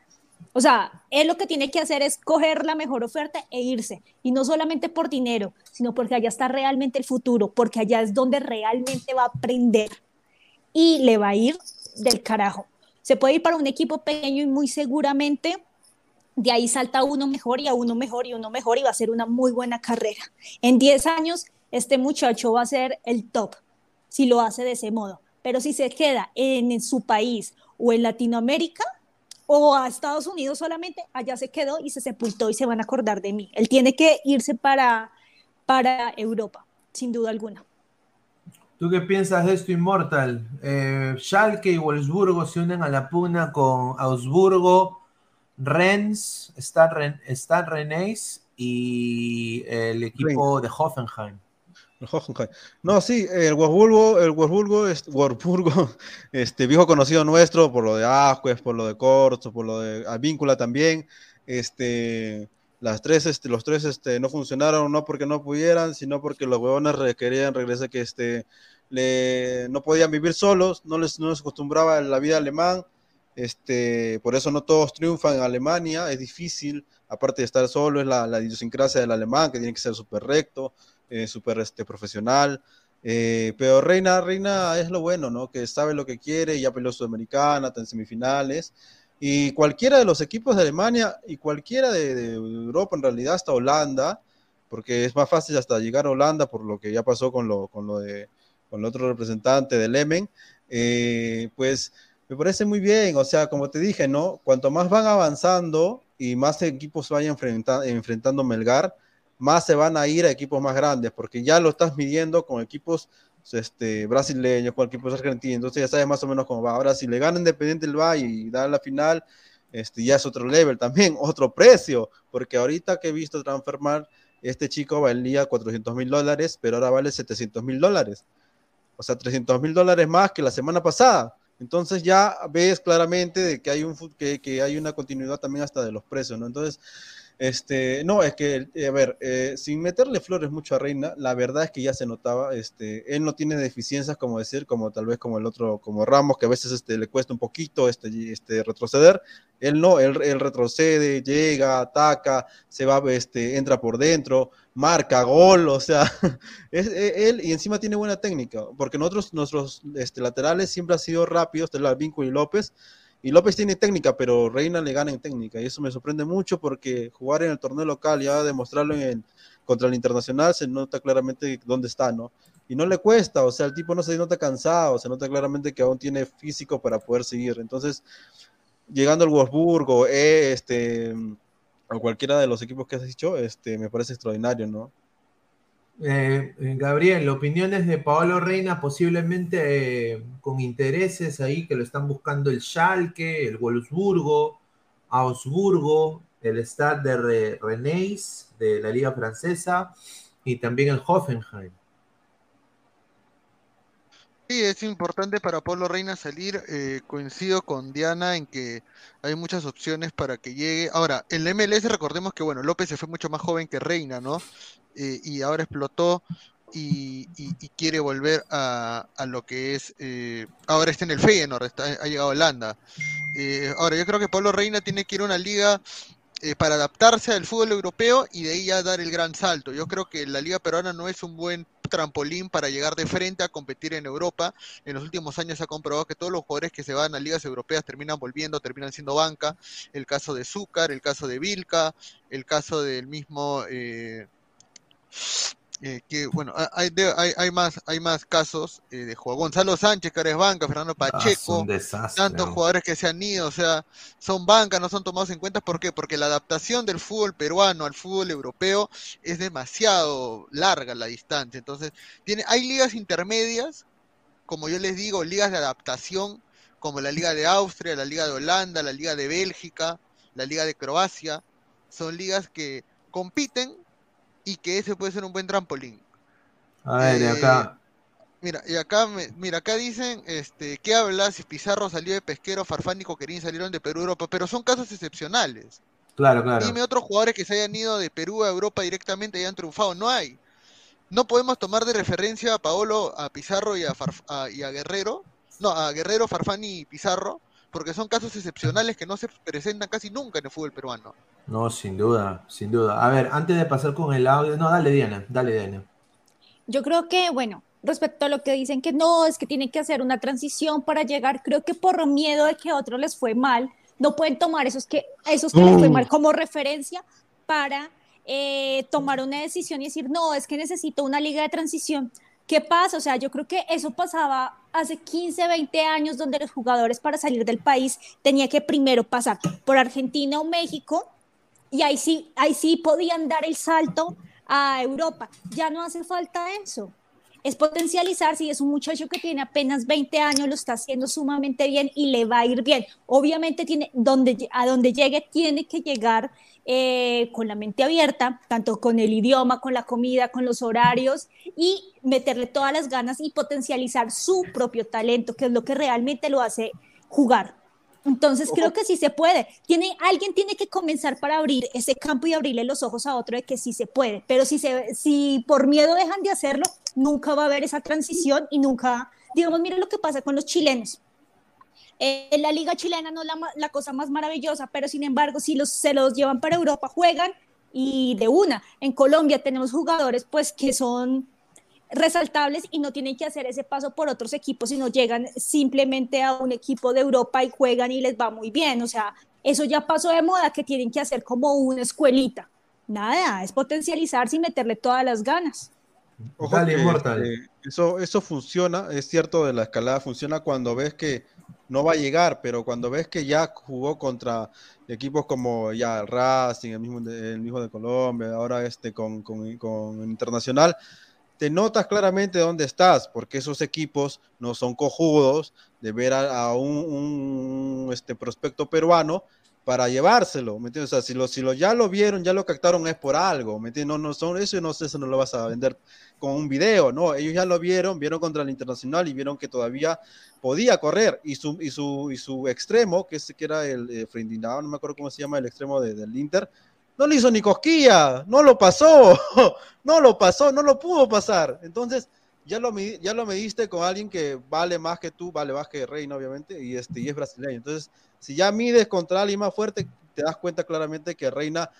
O sea, él lo que tiene que hacer es coger la mejor oferta e irse. Y no solamente por dinero, sino porque allá está realmente el futuro, porque allá es donde realmente va a aprender y le va a ir del carajo. Se puede ir para un equipo pequeño y muy seguramente de ahí salta uno mejor y a uno mejor y uno mejor y va a ser una muy buena carrera. En 10 años, este muchacho va a ser el top si lo hace de ese modo. Pero si se queda en, su país o en Latinoamérica, o a Estados Unidos solamente, allá se quedó y se sepultó y se van a acordar de mí. Él tiene que irse para, para Europa, sin duda alguna. ¿Tú qué piensas de esto, Immortal? Eh, Schalke y Wolfsburgo se unen a la pugna con Augsburgo, Rennes, Stade Ren Stade Rennais y el equipo de Hoffenheim. No, sí, el Wolfsburgo, el Wolfsburgo, este, Wolfsburgo, este viejo conocido nuestro por lo de Ascuez, por lo de Corto, por lo de Avíncula también. Este, las tres, este, los tres este, no funcionaron, no porque no pudieran, sino porque los huevones querían regresar, que este, no podían vivir solos, no les, no les acostumbraba la vida alemán, este, por eso no todos triunfan en Alemania, es difícil, aparte de estar solo, es la, la idiosincrasia del alemán, que tiene que ser súper recto, eh, súper profesional, eh, pero Reina, Reina es lo bueno, ¿no? Que sabe lo que quiere, ya peleó Sudamericana, está en semifinales, y cualquiera de los equipos de Alemania y cualquiera de, Europa, en realidad, hasta Holanda, porque es más fácil hasta llegar a Holanda por lo que ya pasó con lo, con lo de con el otro representante del Emen, eh, pues me parece muy bien, o sea, como te dije, ¿no? Cuanto más van avanzando y más equipos vayan enfrentando Melgar, más se van a ir a equipos más grandes, porque ya lo estás midiendo con equipos este, brasileños, con equipos argentinos, entonces ya sabes más o menos cómo va. Ahora, si le gana Independiente el Valle y da la final, este, ya es otro level también, otro precio, porque ahorita que he visto transformar, este chico valía 400 mil dólares, pero ahora vale 700 mil dólares. O sea, 300 mil dólares más que la semana pasada. Entonces ya ves claramente de que hay, un, que, que hay una continuidad también hasta de los precios, ¿no? Entonces, este, no, es que, eh, a ver, eh, sin meterle flores mucho a Reina, la verdad es que ya se notaba, este, él no tiene deficiencias, como decir, como tal vez como el otro, como Ramos, que a veces este, le cuesta un poquito este, este, retroceder, él no, él, retrocede, llega, ataca, se va, este, entra por dentro, marca, gol, o sea, es, e, él y encima tiene buena técnica, porque nosotros, nuestros este, laterales siempre han sido rápidos, la Vínculo y López, y López tiene técnica, pero Reina le gana en técnica. Y eso me sorprende mucho porque jugar en el torneo local y ahora demostrarlo en contra el internacional se nota claramente dónde está, ¿no? Y no le cuesta, o sea, el tipo no se nota cansado, se nota claramente que aún tiene físico para poder seguir. Entonces, llegando al Wolfsburgo, eh, este, o cualquiera de los equipos que has dicho, este, me parece extraordinario, ¿no? Eh, eh, Gabriel, opiniones de Paolo Reina, posiblemente eh, con intereses ahí que lo están buscando el Schalke, el Wolfsburgo, Augsburgo, el Stade de Rennes de la Liga Francesa y también el Hoffenheim. Sí, es importante para Pablo Reina salir. coincido con Diana en que hay muchas opciones para que llegue. Ahora, en la MLS recordemos que, bueno, López se fue mucho más joven que Reina, ¿no? Eh, y ahora explotó y, quiere volver a, lo que es, eh, ahora está en el Feyenoord, está, ha llegado a Holanda. Eh, ahora, yo creo que Pablo Reina tiene que ir a una liga para adaptarse al fútbol europeo y de ahí ya dar el gran salto. Yo creo que la liga peruana no es un buen trampolín para llegar de frente a competir en Europa. En los últimos años se ha comprobado que todos los jugadores que se van a ligas europeas terminan volviendo, terminan siendo banca. El caso de Zúcar, el caso de Vilca, el caso del mismo... Eh, que bueno, hay, hay, más hay más casos eh, de juego. Gonzalo Sánchez, que banca, Fernando ah, Pacheco, tantos jugadores que se han ido, o sea, son bancas, no son tomados en cuenta. ¿Por qué? Porque la adaptación del fútbol peruano al fútbol europeo es demasiado larga la distancia. Entonces, tiene, hay ligas intermedias, como yo les digo, ligas de adaptación, como la Liga de Austria, la Liga de Holanda, la Liga de Bélgica, la Liga de Croacia. Son ligas que compiten y que ese puede ser un buen trampolín. A ver, acá. Eh, mira, y acá, mira, acá dicen, este, ¿qué hablas si Pizarro salió de Pesquero, Farfán y Coquerín salieron de Perú a Europa? Pero son casos excepcionales. Claro, claro. Dime otros jugadores que se hayan ido de Perú a Europa directamente y hayan triunfado. No hay. No podemos tomar de referencia a Paolo, a Pizarro y a, y a Guerrero. No, a Guerrero, Farfán y Pizarro porque son casos excepcionales que no se presentan casi nunca en el fútbol peruano. No, sin duda, sin duda. A ver, antes de pasar con el audio, no, dale Diana, dale Diana. Yo creo que, bueno, respecto a lo que dicen que no, es que tienen que hacer una transición para llegar, creo que por miedo de que a otros les fue mal, no pueden tomar esos que, esos que les fue mal como referencia para eh, tomar una decisión y decir, no, es que necesito una liga de transición. ¿Qué pasa? O sea, yo creo que eso pasaba hace 15, 20 años donde los jugadores para salir del país tenía que primero pasar por Argentina o México y ahí sí, ahí sí podían dar el salto a Europa. Ya no hace falta eso. es potencializar si es un muchacho que tiene apenas 20 años, lo está haciendo sumamente bien y le va a ir bien. Obviamente tiene, donde, a donde llegue tiene que llegar eh, con la mente abierta, tanto con el idioma, con la comida, con los horarios y meterle todas las ganas y potencializar su propio talento, que es lo que realmente lo hace jugar. Entonces creo que sí se puede. Tiene, alguien tiene que comenzar para abrir ese campo y abrirle los ojos a otro de que sí se puede. Pero si, se, si por miedo dejan de hacerlo, nunca va a haber esa transición y nunca, digamos, mira lo que pasa con los chilenos. Eh, la liga chilena no es la, la, cosa más maravillosa, pero sin embargo, si los, se los llevan para Europa, juegan y de una. En Colombia tenemos jugadores pues que son resaltables y no tienen que hacer ese paso por otros equipos, sino llegan simplemente a un equipo de Europa y juegan y les va muy bien. O sea, eso ya pasó de moda que tienen que hacer como una escuelita. Nada, es potencializarse y meterle todas las ganas. Ojo Dale, que, este, eso, eso funciona, es cierto, de la escalada funciona cuando ves que no va a llegar, pero cuando ves que ya jugó contra equipos como ya Racing, el mismo, el mismo de Colombia, ahora este con, con, con Internacional, te notas claramente dónde estás, porque esos equipos no son cojudos de ver a, un, este prospecto peruano para llevárselo, ¿me entiendes? O sea, si lo, si lo ya lo vieron, ya lo captaron es por algo, ¿me? No, no son eso, no sé, eso no lo vas a vender con un video, no, ellos ya lo vieron, vieron contra el Internacional y vieron que todavía podía correr y su, y su, y su extremo, que, es, que era el eh, no me acuerdo cómo se llama el extremo del Inter, no le hizo ni cosquilla, no lo pasó, no lo pasó, no lo pudo pasar. Entonces, ya lo, ya lo mediste con alguien que vale más que tú, vale más que Reina, obviamente, y, este, y es brasileño. Entonces, si ya mides contra alguien más fuerte, te das cuenta claramente que Reina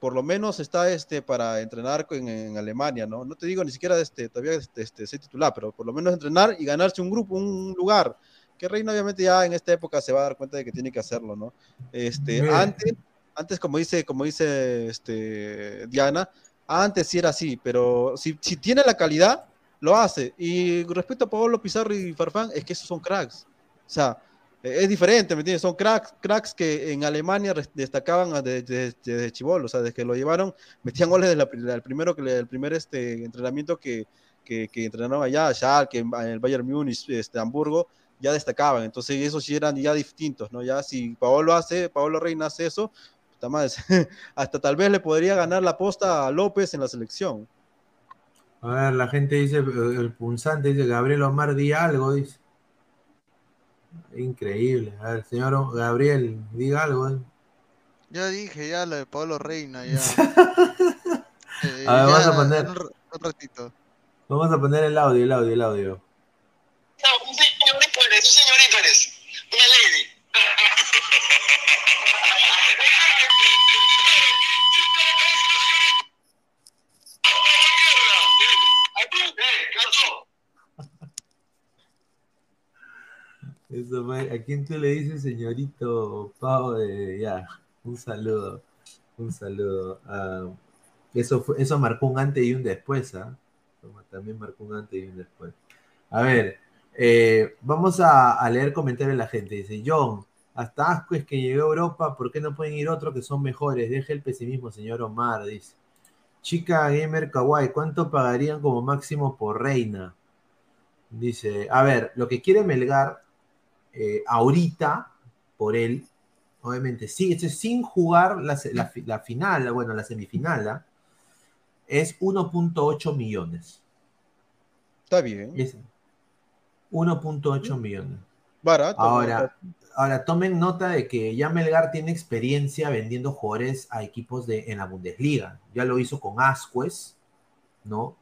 por lo menos está este, para entrenar en, en Alemania, ¿no? No te digo ni siquiera este, todavía este, este, ser titular, pero por lo menos entrenar y ganarse un grupo, un lugar. Que Reina obviamente ya en esta época se va a dar cuenta de que tiene que hacerlo, ¿no? Este, antes antes, como dice, como dice este, Diana, antes sí era así, pero si, si tiene la calidad, lo hace. Y respecto a Pablo Pizarro y Farfán, es que esos son cracks. O sea, e, es diferente, ¿me entiendes? Son cracks, cracks que en Alemania destacaban desde, desde, Chibol, o sea, desde que lo llevaron, metían goles del primero que el primer este, entrenamiento que, que, que entrenaron allá, en el Bayern Múnich, este, Hamburgo, ya destacaban. Entonces, esos sí eran ya distintos, ¿no? Ya si Paolo hace, Paolo Reina hace eso, más. Hasta tal vez le podría ganar la posta a López en la selección. A ver, la gente dice, el punzante dice, Gabriel Omar, di algo, dice. Increíble. A ver, señor Gabriel, diga algo. ¿eh? Ya dije, ya lo de Pablo Reina, ya. eh, a ver, vamos a poner. Un, ratito. Vamos a poner el audio, el audio, el audio. No, un señor Pérez, un señor una lady. Eso ¿A quién tú le dices, señorito Pau? De, ya, un saludo. Un saludo. Ah, eso, eso marcó un antes y un después, ¿ah? También marcó un antes y un después. A ver, eh, vamos a, leer comentarios de la gente. Dice, John, hasta asco es que llegó a Europa, ¿por qué no pueden ir otros que son mejores? Deje el pesimismo, señor Omar, dice. Chica Gamer Kawaii, ¿cuánto pagarían como máximo por reina? Dice, a ver, lo que quiere Melgar eh, ahorita por él, obviamente, sí, sin jugar la, final, bueno, la semifinal, ¿ah? es 1.8 millones. Está bien. 1.8 millones. Barato. Ahora, ahora, tomen nota de que ya Melgar tiene experiencia vendiendo jugadores a equipos de, en la Bundesliga. Ya lo hizo con Ascuez, ¿no?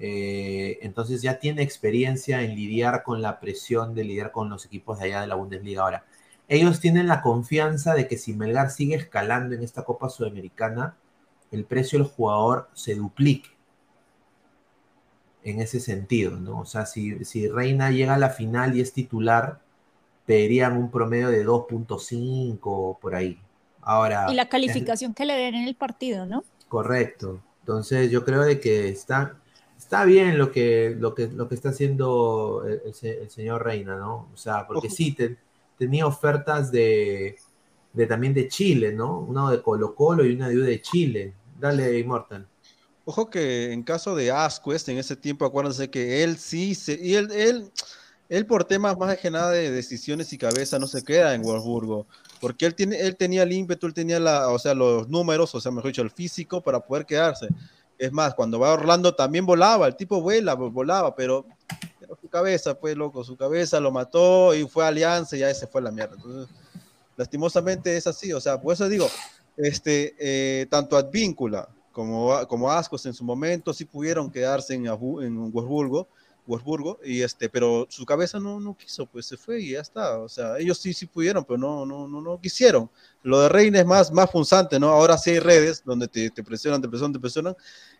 Eh, entonces ya tiene experiencia en lidiar con la presión de lidiar con los equipos de allá de la Bundesliga. Ahora, ellos tienen la confianza de que si Melgar sigue escalando en esta Copa Sudamericana, el precio del jugador se duplique. En ese sentido, ¿no? O sea, si, si Reina llega a la final y es titular, pedirían un promedio de 2.5 por ahí. Ahora. Y la calificación que le den en el partido, ¿no? Correcto. Entonces, yo creo de que está, está bien lo que, lo que, lo que está haciendo el, señor Reina, ¿no? O sea, porque sí, tenía ofertas de, de, también de Chile, ¿no? Uno de Colo Colo y una de de Chile. Dale, Immortal. Ojo que en caso de Asquest, en ese tiempo, acuérdense que él sí se. Y él, él, él por temas más que nada de decisiones y cabeza no se queda en Wolfsburgo. Porque él, tiene, él tenía el ímpetu, él tenía la, o sea, los números, o sea, mejor dicho, el físico para poder quedarse. Es más, cuando va a Orlando también volaba, el tipo vuela, volaba, pero, su cabeza, pues loco, su cabeza lo mató y fue Alianza y ya ese fue la mierda. Entonces, lastimosamente es así, o sea, por eso digo, este, eh, tanto Advíncula como, como Ascos en su momento sí pudieron quedarse en, en Wolfsburgo, Wolfsburgo, y este, pero su cabeza no, no quiso, pues se fue y ya está, o sea, ellos sí, sí pudieron, pero no, no, no, no quisieron. Lo de Reina es más, más punzante, ¿no? Ahora sí hay redes donde te, te presionan, te presionan, te presionan,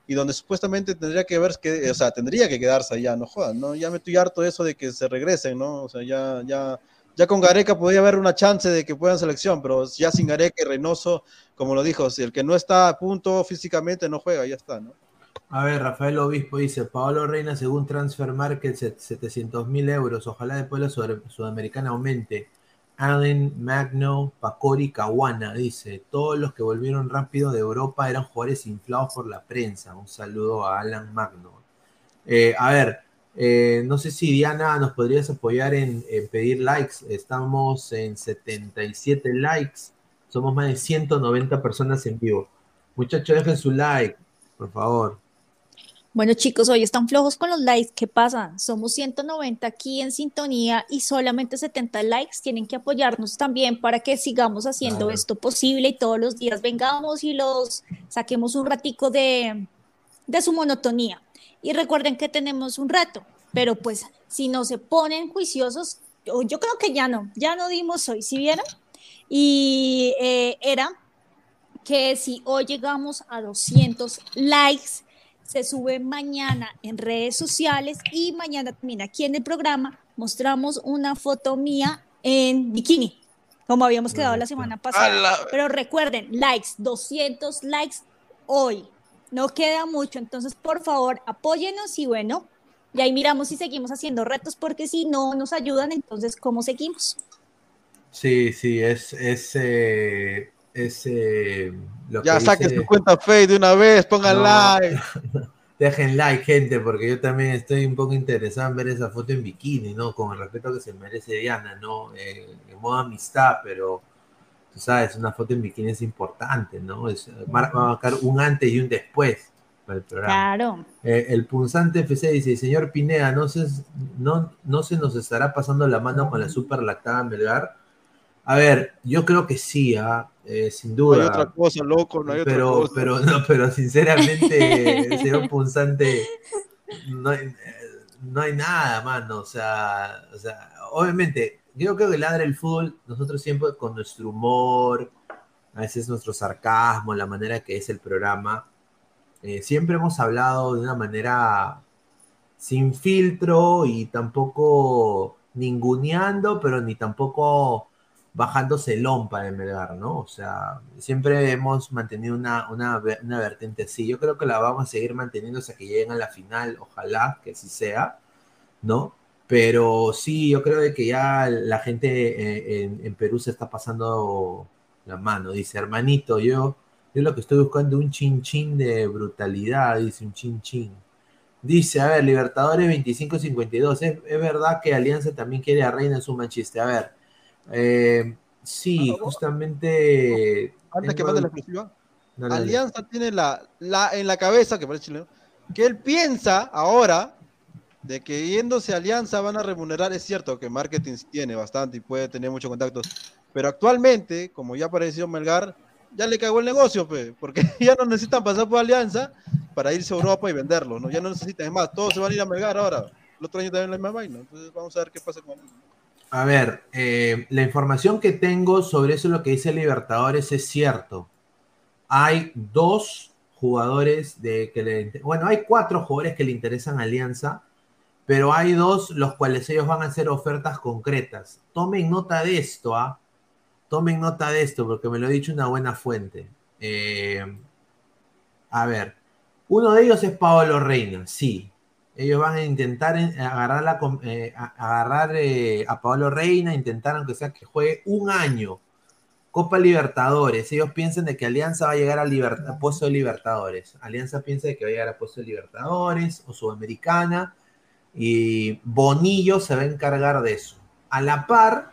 y donde supuestamente tendría que ver, que, o sea, tendría que quedarse allá, no jodan, ¿no? Ya me estoy harto de eso de que se regresen, ¿no? O sea, ya, ya, ya con Gareca podría haber una chance de que puedan selección, pero ya sin Gareca y Reynoso, como lo dijo, si el que no está a punto físicamente no juega, ya está, ¿no? A ver, Rafael Obispo dice, Paolo Reina según Transfer Market 700 mil euros, ojalá después la sud- sudamericana aumente. Allen, Magno, Pacori, Caguana, dice, todos los que volvieron rápido de Europa eran jugadores inflados por la prensa. Un saludo a Alan Magno. Eh, a ver, eh, no sé si Diana nos podrías apoyar en, en pedir likes. Estamos en 77 likes. Somos más de 190 personas en vivo. Muchachos, dejen su like, por favor. Bueno, chicos, hoy están flojos con los likes. ¿Qué pasa? Somos 190 aquí en sintonía y solamente 70 likes. Tienen que apoyarnos también para que sigamos haciendo Claro. esto posible y todos los días vengamos y los saquemos un ratico de, de su monotonía. Y recuerden que tenemos un reto, pero pues si no se ponen juiciosos, yo, yo creo que ya no, ya no dimos hoy, ¿sí vieron? Y eh, era que si hoy llegamos a 200 likes, se sube mañana en redes sociales y mañana también aquí en el programa mostramos una foto mía en bikini, como habíamos quedado la semana pasada. Pero recuerden, likes, 200 likes hoy. No queda mucho, entonces por favor apóyenos y bueno, y ahí miramos si seguimos haciendo retos porque si no nos ayudan, entonces ¿cómo seguimos? Sí, sí, es, es, eh, es eh, lo Ya que saquen dice- su cuenta Face de una vez, pongan No. like. Dejen like, gente, porque yo también estoy un poco interesado en ver esa foto en bikini, ¿no? Con el respeto que se merece Diana, ¿no? Eh, en modo amistad, pero tú sabes, una foto en bikini es importante, ¿no? Es, va a marcar un antes y un después para el programa. Claro. Eh, el punzante FC dice, señor Pineda, ¿no se, no, ¿no se nos estará pasando la mano con la super lactada Melgar? A ver, yo creo que sí, ¿ah? Eh, sin No hay duda. otra cosa, loco, no hay otra pero, cosa. pero, no, pero sinceramente, señor punzante, no hay, eh, no hay nada, mano. O sea, o sea, obviamente, yo creo que ladra el fútbol, nosotros siempre con nuestro humor, a veces nuestro sarcasmo, la manera que es el programa, eh, siempre hemos hablado de una manera sin filtro y tampoco ninguneando, pero ni tampoco bajándose el lompa de Melgar, ¿no? O sea, siempre hemos mantenido una, una, una vertiente así. Yo creo que la vamos a seguir manteniendo hasta que lleguen a la final, ojalá que así sea, ¿no? Pero sí, yo creo que ya la gente eh, en, en Perú se está pasando la mano. Dice, hermanito, yo, yo lo que estoy buscando un chin chin de brutalidad, dice un chin chin. Dice, a ver, Libertadores 25-52. ¿Es, es verdad que Alianza también quiere a Reina en su Manchester. A ver, eh, sí, justamente. Antes que mande la exclusiva, Dale, dale. Alianza tiene la, la, en la cabeza, que parece chileno, que él piensa ahora de que yéndose a Alianza van a remunerar. Es cierto que marketing tiene bastante y puede tener muchos contactos, pero actualmente, como ya apareció Melgar, ya le cagó el negocio, pe, porque ya no necesitan pasar por Alianza para irse a Europa y venderlo, ¿no? Ya no necesitan, es más, todos se van a ir a Melgar ahora. El otro año también la misma vaina, entonces vamos a ver qué pasa con él. A ver, eh, la información que tengo sobre eso, lo que dice Libertadores, es cierto. Hay dos jugadores de que le, bueno, hay cuatro jugadores que le interesan a Alianza, pero hay dos los cuales ellos van a hacer ofertas concretas. Tomen nota de esto, ¿ah? Tomen nota de esto, porque me lo ha dicho una buena fuente. Eh, a ver, uno de ellos es Paolo Reina, sí. Ellos van a intentar en- agarrar, eh, a- eh, a Paolo Reina, intentar aunque sea que juegue un año Copa Libertadores. Ellos piensan de que Alianza va a llegar al a puesto de Libertadores. Alianza piensa de que va a llegar a puesto de Libertadores o Sudamericana. Y Bonillo se va a encargar de eso. A la par,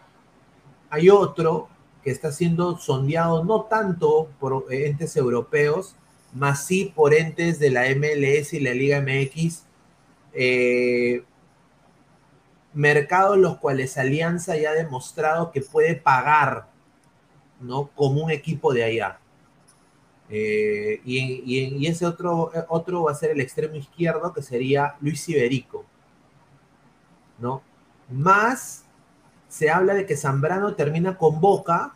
hay otro que está siendo sondeado no tanto por entes europeos, más sí por entes de la MLS y la Liga MX. Eh, mercados los cuales Alianza ya ha demostrado que puede pagar, ¿no? Como un equipo de allá. Eh, y, ese otro, otro va a ser el extremo izquierdo, que sería Luis Iberico, ¿no? Más se habla de que Zambrano termina con Boca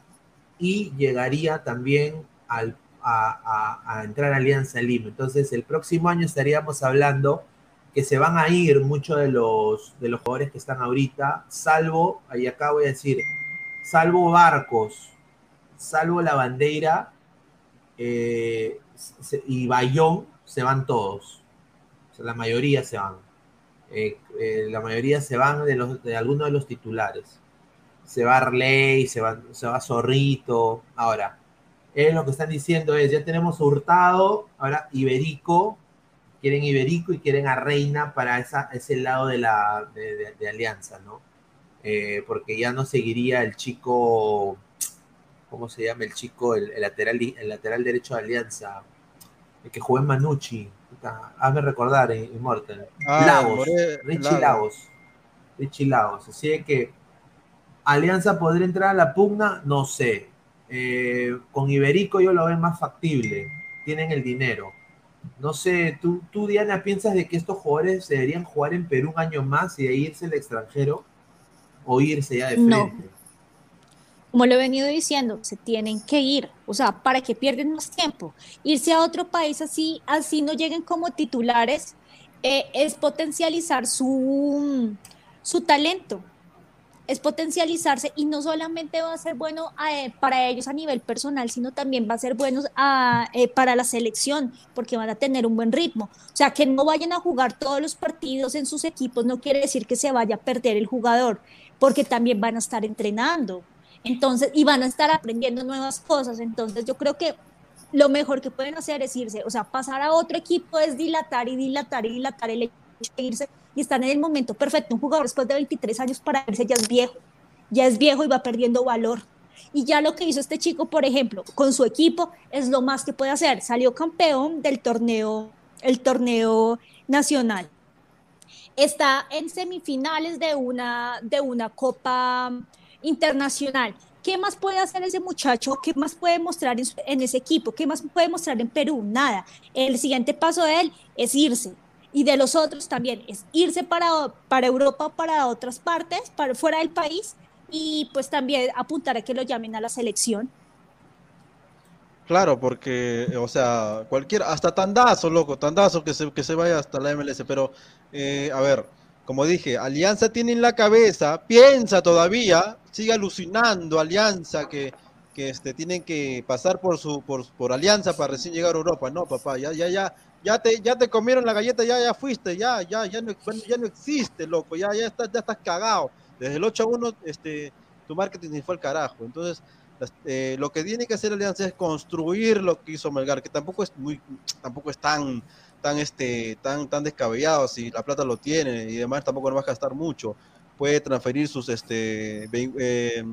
y llegaría también al, a, a, entrar a Alianza Lima. Entonces, el próximo año estaríamos hablando que se van a ir muchos de los, de los jugadores que están ahorita, salvo, ahí acá voy a decir, salvo Barcos, salvo la bandera eh, y Bayón, se van todos. la mayoría se van. Eh, eh, la mayoría se van de, los, de algunos de los titulares. Se va Arley, se va, se va Zorrito. Ahora, es lo que están diciendo es, ya tenemos Hurtado, ahora Iberico, quieren Iberico y quieren a Reina para esa, ese lado de la de, Alianza, ¿no? Eh, porque ya no seguiría el chico, ¿cómo se llama el chico? El, lateral, el lateral derecho de Alianza, el que jugó en Manucci. Hazme recordar, eh, Immortal. Ah, Lagos, Richie Lagos. Richie Lagos. Así que Alianza podría entrar a la pugna, no sé. Eh, con Iberico yo lo veo más factible. Tienen el dinero. No sé, ¿tú, tú, Diana, piensas de que estos jugadores deberían jugar en Perú un año más y de irse al extranjero o irse ya de frente? No. Como lo he venido diciendo, se tienen que ir, o sea, para que pierden más tiempo. Irse a otro país así, así no lleguen como titulares, eh, es potencializar su, su talento es potencializarse y no solamente va a ser bueno eh, para ellos a nivel personal, sino también va a ser bueno eh, para la selección, porque van a tener un buen ritmo. O sea, que no vayan a jugar todos los partidos en sus equipos no quiere decir que se vaya a perder el jugador, porque también van a estar entrenando. Entonces, y van a estar aprendiendo nuevas cosas. Entonces, yo creo que lo mejor que pueden hacer es irse, o sea, pasar a otro equipo es dilatar y dilatar y dilatar el hecho de irse y están en el momento perfecto. Un jugador después de 23 años para irse ya es viejo, ya es viejo y va perdiendo valor. Y ya lo que hizo este chico, por ejemplo, con su equipo, es lo más que puede hacer. Salió campeón del torneo, el torneo nacional. Está en semifinales de una, de una copa internacional. ¿Qué más puede hacer ese muchacho? ¿Qué más puede mostrar en, ese equipo? ¿Qué más puede mostrar en Perú? Nada. El siguiente paso de él es irse y de los otros también es irse para, para Europa, para otras partes, para fuera del país y pues también apuntar a que lo llamen a la selección. Claro, porque, o sea, cualquier, hasta Tandazo, loco, Tandazo que se, que se vaya hasta la MLS, pero, eh, a ver, como dije, Alianza tiene en la cabeza, piensa todavía, sigue alucinando Alianza que, que este, tienen que pasar por su por, por Alianza para recién llegar a Europa. No, papá, ya, ya, ya, ya te, ya te comieron la galleta, ya, ya fuiste, ya, ya, ya no, ya no existe, loco, ya, ya estás, ya estás cagado. Desde el 8 a 1, este, tu marketing se fue al carajo. Entonces, eh, lo que tiene que hacer Alianza es construir lo que hizo Melgar, que tampoco es muy, tampoco es tan, tan, este, tan, tan descabellado, si la plata lo tiene y demás, tampoco no va a gastar mucho. Puede transferir sus, este, eh,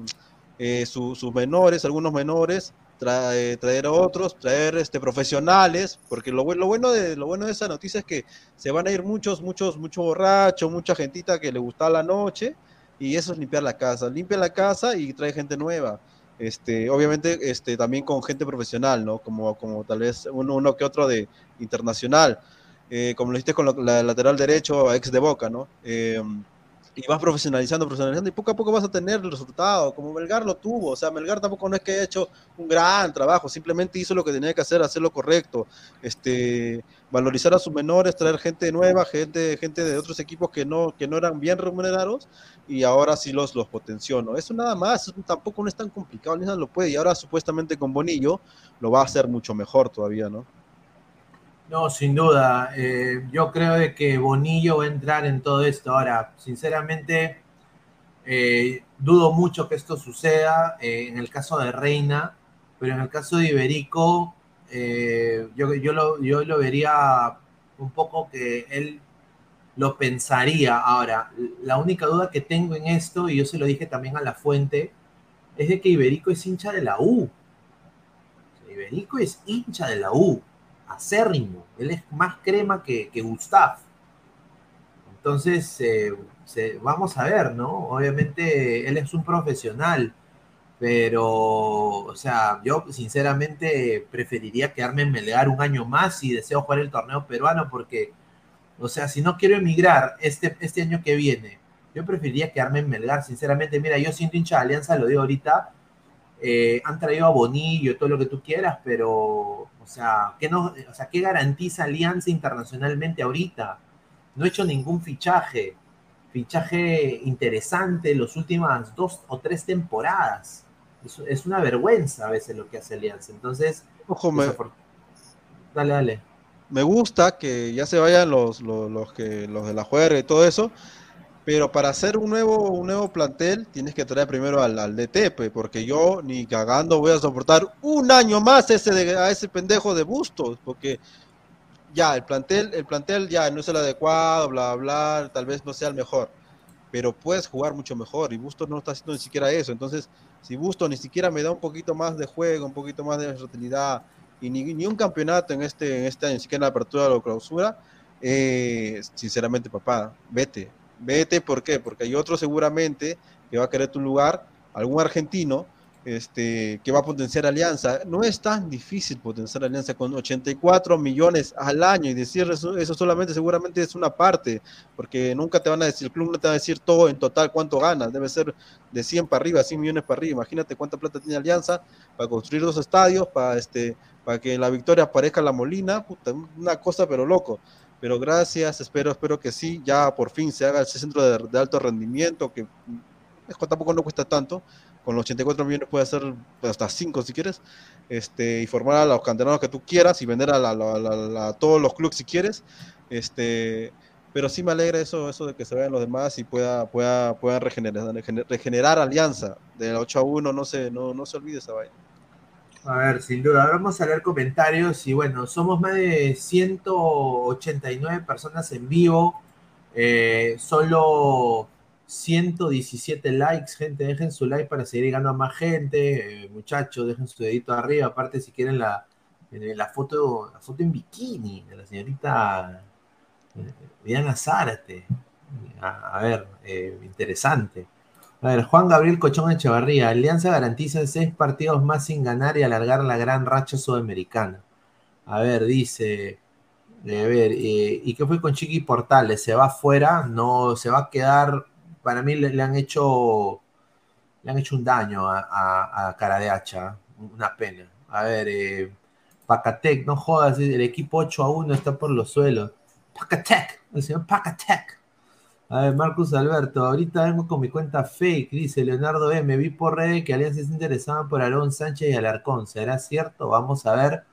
eh, sus menores, algunos menores, traer, traer otros, traer este, profesionales, porque lo, lo, bueno de, lo bueno de esa noticia es que se van a ir muchos, muchos, muchos borrachos, mucha gentita que le gusta la noche, y eso es limpiar la casa, limpia la casa y trae gente nueva. Este, obviamente este, también con gente profesional, ¿no? Como, como tal vez uno, uno que otro de internacional, eh, como lo hiciste con la lateral derecho, ex de Boca, ¿no? Eh, y vas profesionalizando, profesionalizando, y poco a poco vas a tener el resultado, como Melgar lo tuvo, o sea, Melgar tampoco no es que haya hecho un gran trabajo, simplemente hizo lo que tenía que hacer, hacer lo correcto, este, valorizar a sus menores, traer gente nueva, gente, gente de otros equipos que no, que no eran bien remunerados, y ahora sí los, los potenció, ¿no? Eso nada más, tampoco no es tan complicado, ni nada lo puede, y ahora supuestamente con Bonillo lo va a hacer mucho mejor todavía, ¿no? No, sin duda. Eh, yo creo de que Bonillo va a entrar en todo esto. Ahora, sinceramente, Eh, dudo mucho que esto suceda eh, en el caso de Reina, pero en el caso de Iberico, yo, yo, lo, yo lo vería un poco que él lo pensaría. Ahora, la única duda que tengo en esto, y yo se lo dije también a la fuente, es de que Iberico es hincha de la U. Iberico es hincha de la U, acérrimo. Él es más crema que, que Gustav. Entonces, eh, se, vamos a ver, ¿no? Obviamente él es un profesional, pero, o sea, yo sinceramente preferiría quedarme en Melgar un año más y deseo jugar el torneo peruano porque, o sea, si no quiero emigrar este, este año que viene, yo preferiría quedarme en Melgar, sinceramente. Mira, yo siento hincha de Alianza, lo digo ahorita, eh, han traído a Bonillo, todo lo que tú quieras, pero, o sea, ¿qué, no, o sea, ¿qué garantiza Alianza internacionalmente ahorita? No he hecho ningún fichaje fichaje interesante en las últimas dos o tres temporadas. Es, es, una vergüenza a veces lo que hace Alianza. Entonces, Ojo, me, dale, dale. Me gusta que ya se vayan los, los, los, que, los de la juega y todo eso, pero para hacer un nuevo, un nuevo plantel tienes que traer primero al, al DT, pues, porque yo ni cagando voy a soportar un año más ese de, a ese pendejo de Bustos, porque ya, el plantel, el plantel ya no es el adecuado, bla, bla, tal vez no sea el mejor, pero puedes jugar mucho mejor y Bustos no está haciendo ni siquiera eso. Entonces, si Bustos ni siquiera me da un poquito más de juego, un poquito más de versatilidad y ni, ni un campeonato en este, en este año, ni siquiera en la apertura o la clausura, eh, sinceramente, papá, vete. Vete, ¿por qué? Porque hay otro seguramente que va a querer tu lugar, algún argentino, este, que va a potenciar Alianza. No es tan difícil potenciar Alianza con 84 millones al año y decir eso, eso, solamente seguramente es una parte, porque nunca te van a decir, el club no te va a decir todo en total cuánto ganas, debe ser de 100 para arriba, 100 millones para arriba. Imagínate cuánta plata tiene Alianza para construir dos estadios, para, este, para que la victoria aparezca la Molina, una cosa pero loco. Pero gracias, espero, espero que sí, ya por fin se haga ese centro de, alto rendimiento, que tampoco no cuesta tanto, con los 84 millones puede hacer hasta 5 si quieres, este, y formar a los canteranos que tú quieras y vender a, la, la, todos los clubes si quieres. Este, pero sí me alegra eso, eso de que se vean los demás y pueda, pueda, puedan regenerar, regenerar alianza del 8 a 1, no se, no, no se olvide esa vaina. A ver, sin duda, vamos a leer comentarios y bueno, somos más de 189 personas en vivo, eh, solo 117 likes, gente, dejen su like para seguir llegando a más gente, eh, muchachos, dejen su dedito arriba, aparte si quieren la, la foto, la foto en bikini de la señorita eh, Diana Zárate. A, a ver, eh, interesante. A ver, Juan Gabriel Cochón Echevarría, Alianza garantiza seis partidos más sin ganar y alargar la gran racha sudamericana. A ver, dice, a ver, eh, ¿y qué fue con Chiqui Portales? ¿Se va fuera? No, se va a quedar para mí le, han hecho le han hecho un daño a cara de hacha, una pena. A ver, eh, Pacatec, no jodas, el equipo 8 a 1 está por los suelos. Pacatec, el señor Pacatec. A ver, Marcus Alberto, ahorita vengo con mi cuenta fake, dice Leonardo M. Vi por redes que Alianza se interesaba por Aarón Sánchez y Alarcón. ¿Será cierto? Vamos a ver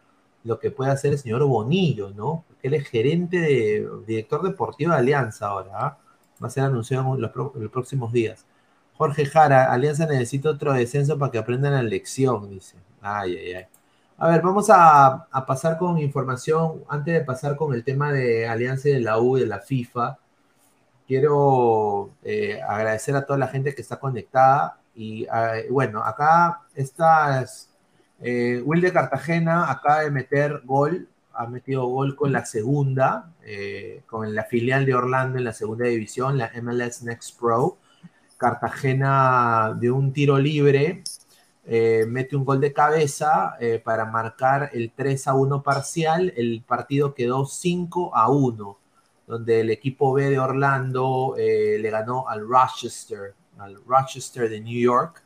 lo que puede hacer el señor Bonillo, ¿no? Porque él es gerente de director deportivo de Alianza ahora, ¿eh? va a ser anunciado en los, pro, en los, próximos días. Jorge Jara, Alianza necesita otro descenso para que aprendan la lección, dice. Ay, ay, ay. A ver, vamos a, a, pasar con información, antes de pasar con el tema de Alianza y de la U y de la FIFA, quiero eh, agradecer a toda la gente que está conectada y eh, bueno, acá estas, eh, Will de Cartagena acaba de meter gol ha metido gol con la segunda, eh, con la filial de Orlando en la segunda división, la MLS Next Pro. Cartagena de un tiro libre eh, mete un gol de cabeza eh, para marcar el 3 a 1 parcial. El partido quedó 5 a 1, donde el equipo B de Orlando eh, le ganó al Rochester, al Rochester de New York,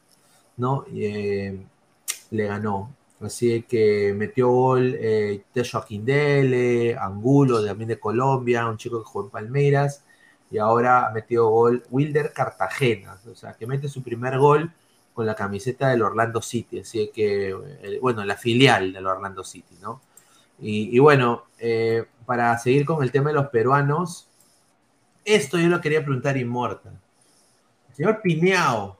¿no? le ganó. Así que metió gol eh, Aquindele, Angulo también de Colombia, un chico que jugó en Palmeiras, y ahora ha metido gol Wilder Cartagena, o sea, que mete su primer gol con la camiseta del Orlando City, así que, eh, bueno, la filial del Orlando City, ¿no? Y, bueno, eh, para seguir con el tema de los peruanos, esto yo lo quería preguntar Inmortal. Señor Piñao.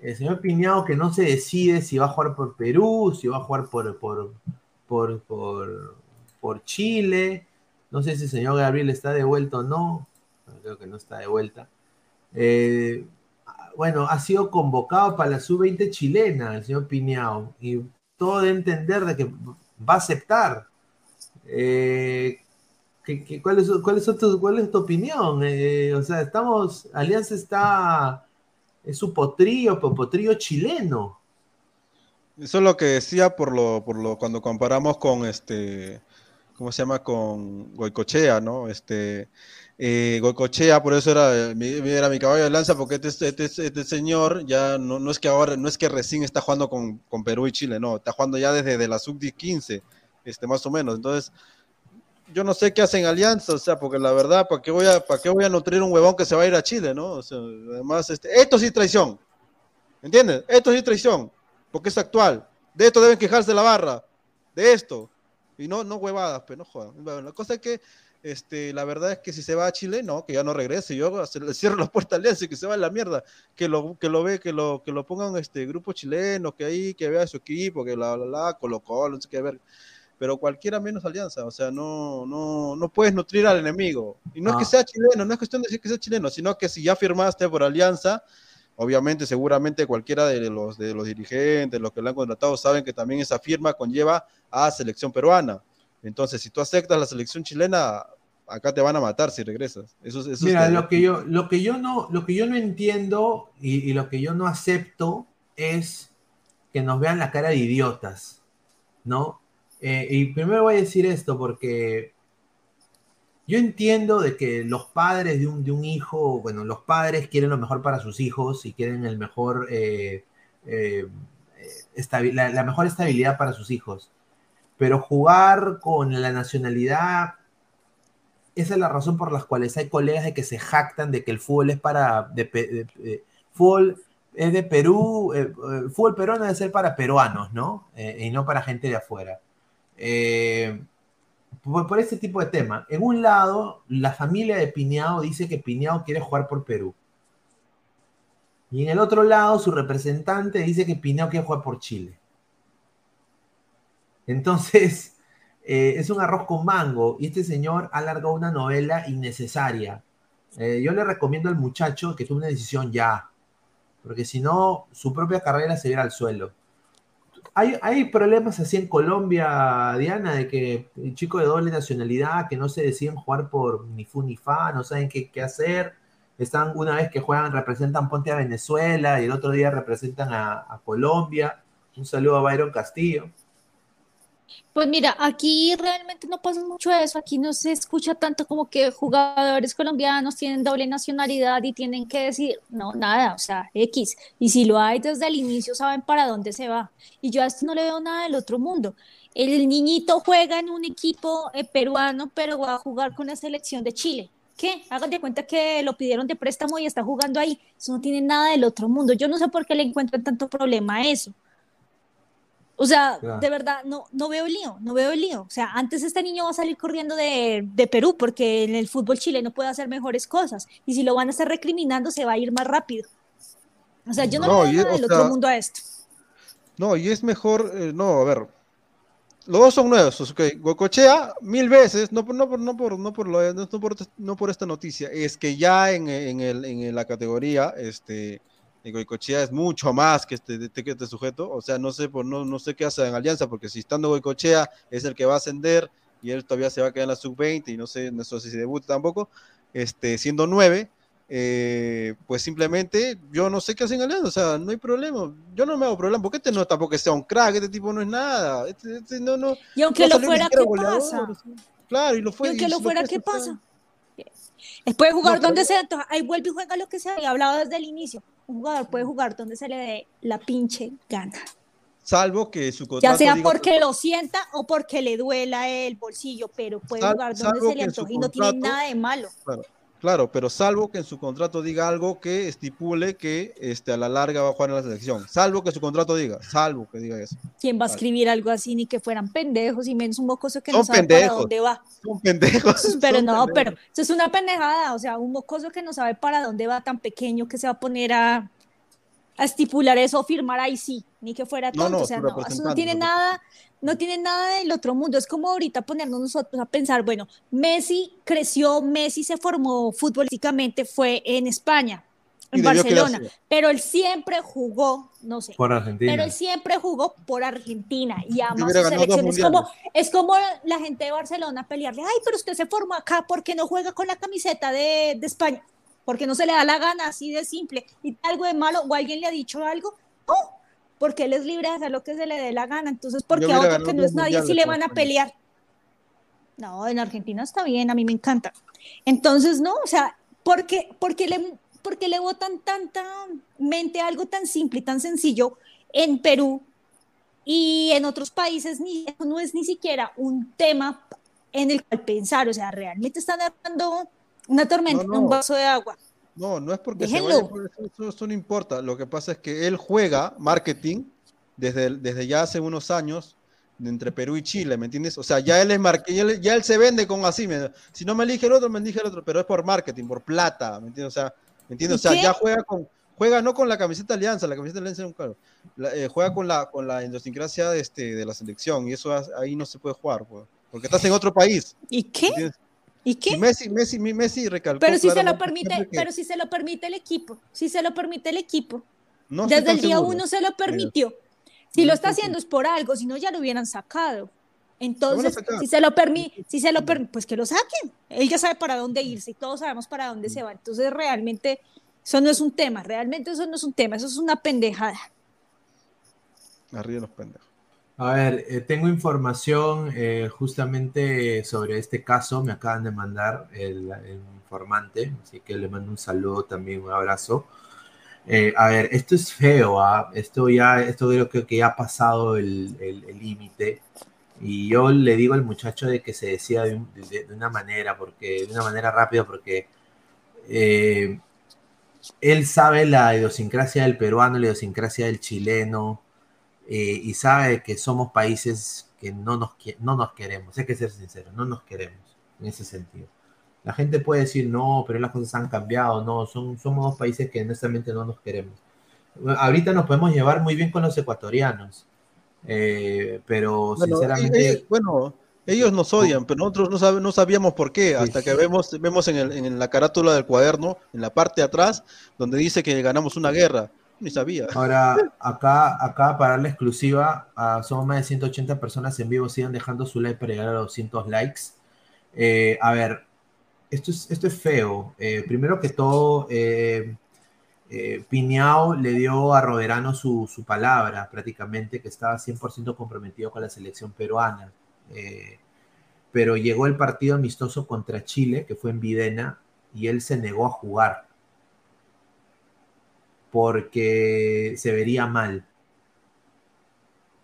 El señor Piñao que no se decide si va a jugar por Perú, si va a jugar por, por, por, por, por Chile. No sé si el señor Gabriel está de vuelta o no. Creo que no está de vuelta. Eh, bueno, ha sido convocado para la sub-20 chilena, el señor Piñao. Y todo de entender de que va a aceptar. Eh, ¿qué- cuál, es, cuál, es tu, ¿Cuál es tu opinión? Eh, o sea, estamos, Alianza está, es su potrillo, po- potrillo chileno. Eso es lo que decía por lo, por lo cuando comparamos con este, ¿cómo se llama? Con Goicochea, ¿no? Este, eh, por eso era, mi, era mi caballo de lanza, porque este, este, este- este señor ya no, no es que ahora, no es que recién está jugando con, con Perú y Chile, no, está jugando ya desde de la sub-15, este, más o menos. Entonces, yo no sé qué hacen Alianza, o sea, porque la verdad, ¿para qué voy a, para qué voy a nutrir un huevón que se va a ir a Chile, no? O sea, además, este, esto sí es traición, ¿entiendes? Esto sí es traición, porque es actual. De esto deben quejarse la barra, de esto. Y no, no huevadas, pero no jodan. La cosa es que, este, la verdad es que si se va a Chile, no, que ya no regrese. Yo se le cierro la puerta a Alianza y que se va a la mierda. Que lo, que lo ve, que lo, que lo pongan este grupo chileno, que ahí, que vea su equipo, que la, la, la, colocó, no sé qué ver. Pero cualquiera menos Alianza, o sea, no, no, no puedes nutrir al enemigo. Y no es que Ah. sea chileno, no es cuestión de decir que sea chileno, sino que si ya firmaste por Alianza, obviamente, seguramente cualquiera de los, de los dirigentes, los que lo han contratado, saben que también esa firma conlleva a selección peruana. Entonces, si tú aceptas la selección chilena, acá te van a matar si regresas. Eso, es- eso es Mira, lo que yo, lo que yo no, lo que yo no entiendo y, y lo que yo no acepto es que nos vean la cara de idiotas, ¿no? Eh, y primero voy a decir esto porque yo entiendo de que los padres de un, de un hijo, bueno, los padres quieren lo mejor para sus hijos y quieren el mejor, eh, eh, la mejor estabilidad para sus hijos. Pero jugar con la nacionalidad esa es la razón por las cuales hay colegas de que se jactan de que el fútbol es para de, de- fútbol es de Perú, eh, eh, fútbol peruano debe ser para peruanos, ¿no? Eh, y no para gente de afuera. Eh, por, por este tipo de tema. En un lado, la familia de Piñao dice que Piñao quiere jugar por Perú. Y en el otro lado, su representante dice que Piñao quiere jugar por Chile. Entonces, eh, es un arroz con mango y este señor ha una novela innecesaria. Eh, yo le recomiendo al muchacho que tome una decisión ya, porque si no, su propia carrera se irá al suelo. Hay, hay problemas así en Colombia, Diana, de que chico de doble nacionalidad, que no se deciden jugar por ni fu ni fa, no saben qué, qué hacer. Están una vez que juegan, representan Ponte a Venezuela y el otro día representan a, a Colombia. Un saludo a Byron Castillo. Pues mira, aquí realmente no pasa mucho eso, aquí no se escucha tanto como que jugadores colombianos tienen doble nacionalidad y tienen que decir, no, nada, o sea, X. Y si lo hay desde el inicio, saben para dónde se va. Y yo a esto no le veo nada del otro mundo. El niñito juega en un equipo eh, peruano, pero va a jugar con la selección de Chile. ¿Qué? Hagan de cuenta que lo pidieron de préstamo y está jugando ahí. Eso no tiene nada del otro mundo. Yo no sé por qué le encuentran tanto problema a eso. O sea, Claro. de verdad, no, no veo el lío, no veo el lío. O sea, antes este niño va a salir corriendo de, de Perú porque en el fútbol chileno puede hacer mejores cosas. Y si lo van a estar recriminando, se va a ir más rápido. O sea, yo no, No, le y- veo nada del sea, otro mundo a esto. No, y es mejor, eh, no, a ver. Los dos son nuevos, ok. Gocochea, mil veces, no por, no por, no por, no por, lo- no por, no por esta noticia, es que ya en, en, el, en la categoría, este, de Goicochea es mucho más que este, de- que este sujeto, o sea, no sé, por, no, no sé qué hace en Alianza, porque si estando Goicochea es el que va a ascender y él todavía se va a quedar en la sub-20 y no sé, no sé si se debuta tampoco, este, siendo nueve, eh, pues simplemente yo no sé qué hacen Alianza, o sea, no hay problema, yo no me hago problema, porque este no tampoco que sea un crack, este tipo no es nada, este, este no, no, Y aunque no lo fuera, ¿qué goleador, pasa? Claro, y lo fue. Y aunque y lo fuera, fue ¿qué pasa? Él puede jugar No, pero- donde sea, entonces ahí vuelve y juega lo que sea. Y hablaba desde el inicio. Un jugador puede jugar donde se le dé la pinche gana. Salvo que su Ya contrato sea diga- porque lo sienta o porque le duela el bolsillo, pero puede Sal- jugar donde se le antoje y no tiene nada de malo. Claro. Claro, pero salvo que en su contrato diga algo que estipule que este, a la larga va a jugar en la selección. Salvo que su contrato diga, salvo que diga eso. ¿Quién va a escribir algo así ni que fueran pendejos y menos un mocoso que Son no sabe para dónde va? Son pendejos. Pero son no, pendejos. pero eso es una pendejada, o sea, un mocoso que no sabe para dónde va tan pequeño que se va a poner a, a estipular eso firmar ahí sí, ni que fuera tonto, no, o sea, no, eso no tiene nada, no tiene nada del otro mundo, es como ahorita ponernos nosotros a pensar, bueno, Messi creció, Messi se formó futbolísticamente, fue en España, en Barcelona, pero él siempre jugó, no sé, Por Argentina. pero él siempre jugó por Argentina y ama su selección. Es como, es como la gente de Barcelona pelearle, ay, pero usted se formó acá porque no juega con la camiseta de, de España, porque no se le da la gana, así de simple. Y algo de malo, o alguien le ha dicho algo, no, porque él es libre de hacer lo que se le dé la gana. Entonces, porque a hubiera otro que no es nadie, mundiales le van a pelear. No, en Argentina está bien, a mí me encanta. Entonces, no, o sea, ¿por qué, por qué le, por qué le botan tanta mente a algo tan simple y tan sencillo en Perú y en otros países ni, no es ni siquiera un tema en el cual pensar? O sea, realmente están dando una tormenta No, en un vaso de agua. No, no es porque se vaya, por eso, eso- eso no importa. Lo que pasa es que él juega marketing desde, desde ya hace unos años entre Perú y Chile, ¿me entiendes? O sea, ya él es mar- ya él, ya él se vende con así, me- si no me elige el otro, me elige el otro, pero es por marketing, por plata, ¿me entiendes? O sea, ¿me entiendes? O ¿Y sea, ya juega con juega no con la camiseta Alianza, la camiseta Alianza es un la- eh, juega con la con la idiosincrasia de este de la selección y eso ahí no se puede jugar, pues, porque estás en otro país. ¿Y qué? ¿Y qué? Messi, Messi, mi- Messi recalcó Pero si se lo permite, que pero si se lo permite el equipo, si se lo permite el equipo, no desde el día seguro. uno se lo permitió. Si lo está haciendo es por algo, si no ya lo hubieran sacado. Entonces, si se lo permite, si se lo permite, pues que lo saquen. Él ya sabe para dónde irse y todos sabemos para dónde se va. Entonces, realmente, eso no es un tema, realmente eso no es un tema, eso es una pendejada. Arriba los pendejos. A ver, eh, tengo información eh, justamente sobre este caso. Me acaban de mandar el, informante, así que le mando un saludo también, un abrazo. Eh, a ver, esto es feo, ¿ah? esto ya, esto creo que, ya ha pasado el límite. y yo le digo al muchacho de que se decida de, un- de- de una manera, porque de una manera rápida, porque él sabe la idiosincrasia del peruano, la idiosincrasia del chileno, eh, y sabe que somos países que no nos, no nos queremos. Hay que ser sinceros, no nos queremos en ese sentido. La gente puede decir, no, pero las cosas han cambiado, no, son, somos dos países que honestamente no nos queremos. Ahorita nos podemos llevar muy bien con los ecuatorianos, eh, pero Bueno, sinceramente... y- y- bueno, ellos nos odian, pero nosotros no, sabe- no sabíamos por qué, hasta que vemos, vemos en, el- en la carátula del cuaderno, en la parte de atrás, donde dice que ganamos una guerra. Ni sabía. Ahora, acá, acá para la exclusiva, ah, somos más de 180 personas en vivo, sigan dejando su like para llegar a los 200 likes. Eh, a ver, esto es, esto es feo. Eh, primero que todo, eh, Piñao le dio a Roderano su, su palabra prácticamente, que estaba 100% comprometido con la selección peruana. Pero llegó el partido amistoso contra Chile, que fue en Videna, y él se negó a jugar porque se vería mal.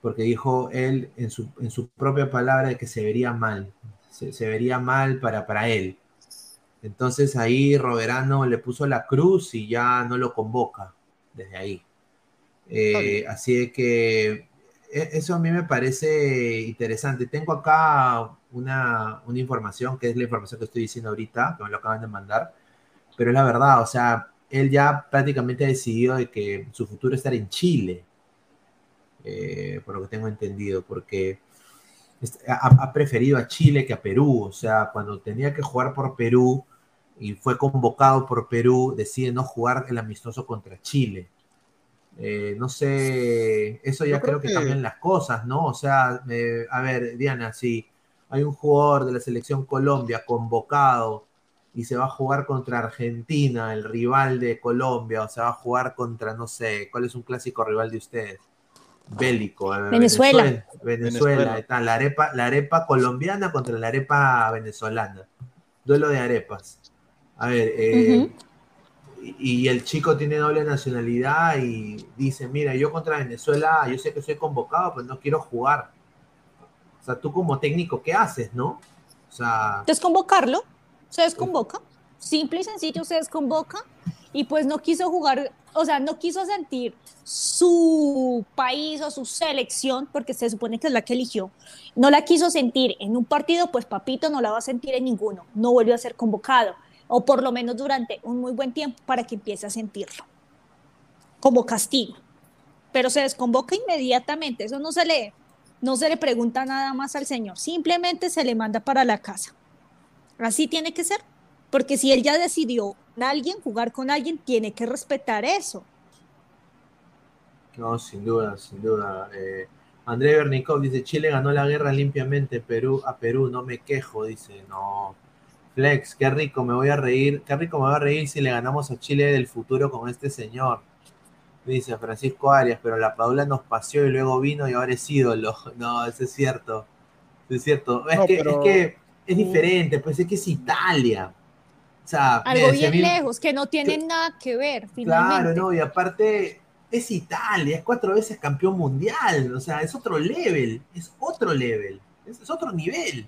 Porque dijo él en su, en su propia palabra de que se vería mal. Se, se vería mal para, para él. Entonces ahí Roberano le puso la cruz y ya no lo convoca desde ahí. Eh, así que e- eso a mí me parece interesante. Tengo acá una, una información, que es la información que estoy diciendo ahorita, que me lo acaban de mandar, pero es la verdad, o sea, él ya prácticamente ha decidido de que su futuro estará en Chile, eh, por lo que tengo entendido, porque ha, ha preferido a Chile que a Perú, o sea, cuando tenía que jugar por Perú y fue convocado por Perú, decide no jugar el amistoso contra Chile. Eh, no sé, eso ya creo que, que- cambian las cosas, ¿no? O sea, eh, a ver, Diana, si hay un jugador de la selección Colombia convocado y se va a jugar contra Argentina, el rival de Colombia, o se va a jugar contra, no sé, ¿cuál es un clásico rival de ustedes? Bélico. Venezuela. Venezuela, Venezuela, Venezuela. está la arepa, la arepa colombiana contra la arepa venezolana. Duelo de arepas. A ver, eh, y, y el chico tiene doble nacionalidad y dice, mira, yo contra Venezuela, yo sé que soy convocado, pero no quiero jugar. O sea, tú como técnico, ¿qué haces, no? O sea, Desconvocarlo, se desconvoca. Simple y sencillo se desconvoca y pues no quiso jugar, o sea, no quiso sentir su país o su selección, porque se supone que es la que eligió, no la quiso sentir en un partido, pues papito no la va a sentir en ninguno, no vuelve a ser convocado, o por lo menos durante un muy buen tiempo para que empiece a sentirlo, como castigo. Pero se desconvoca inmediatamente, eso no se le, no se le pregunta nada más al señor, simplemente se le manda para la casa. Así tiene que ser, porque si él ya decidió con alguien, jugar con alguien, tiene que respetar eso. No, sin duda, sin duda. Eh, André Bernicov dice, Chile ganó la guerra limpiamente Perú, a Perú, no me quejo, dice, no. Flex, qué rico, me voy a reír, qué rico me voy a reír si le ganamos a Chile del futuro con este señor. Dice Francisco Arias, pero la Paula nos paseó y luego vino y ahora es ídolo. No, eso es cierto. Eso es cierto. Es, No, que, pero- es que es diferente, pues es que es Italia. O sea, Algo bien lejos, que no tiene nada que ver, finalmente. Claro, no, y aparte es Italia, es cuatro veces campeón mundial, o sea, es otro level, es otro level, es, es otro nivel.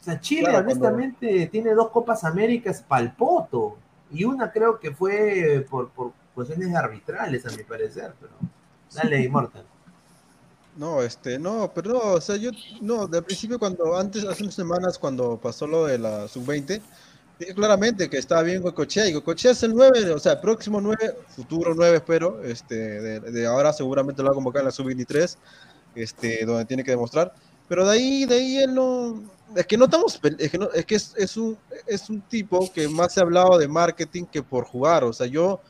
O sea, Chile Claro, cuando- honestamente tiene dos Copas Américas palpoto, y una creo que fue por, por cuestiones arbitrales, a mi parecer, pero dale, Immortal. No, este, no, pero no, o sea, yo, no, de principio cuando, antes, hace unas semanas, cuando pasó lo de la sub-20, dije claramente que estaba bien Goicoechea, y Goicoechea es el 9, o sea, el próximo 9, futuro 9 espero, este, de, ahora seguramente lo va a en la sub-23, este, donde tiene que demostrar, pero de ahí, de ahí él no, es que no estamos, es que, no, es, que es, es un, es un tipo que más se ha hablado de marketing que por jugar, o sea, yo,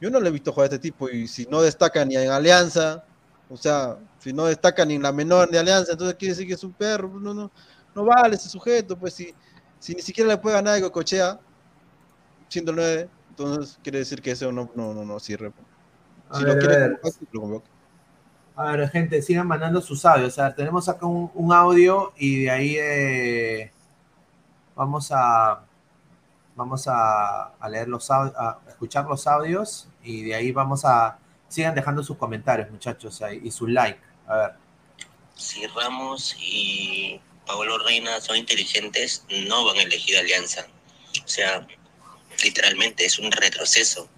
yo no le he visto jugar a este tipo, y si no destaca ni en Alianza, o sea, si no destaca ni la menor de Alianza, entonces quiere decir que es un perro. No, no, no vale ese sujeto, pues si, si ni siquiera le puede ganar a Cochea, 109, entonces quiere decir que eso no, no, no, no sirve. pues. A Si ver, lo a quiere ver. convocar, lo convoca. A ver, gente, sigan mandando sus audios. O sea, tenemos acá un, un audio y de ahí eh, vamos a vamos a, a leer los a escuchar los audios y de ahí vamos a sigan dejando sus comentarios, muchachos, y su like. A ver. Si Ramos y Pablo Reina son inteligentes, no van a elegir alianza. O sea, literalmente es un retroceso.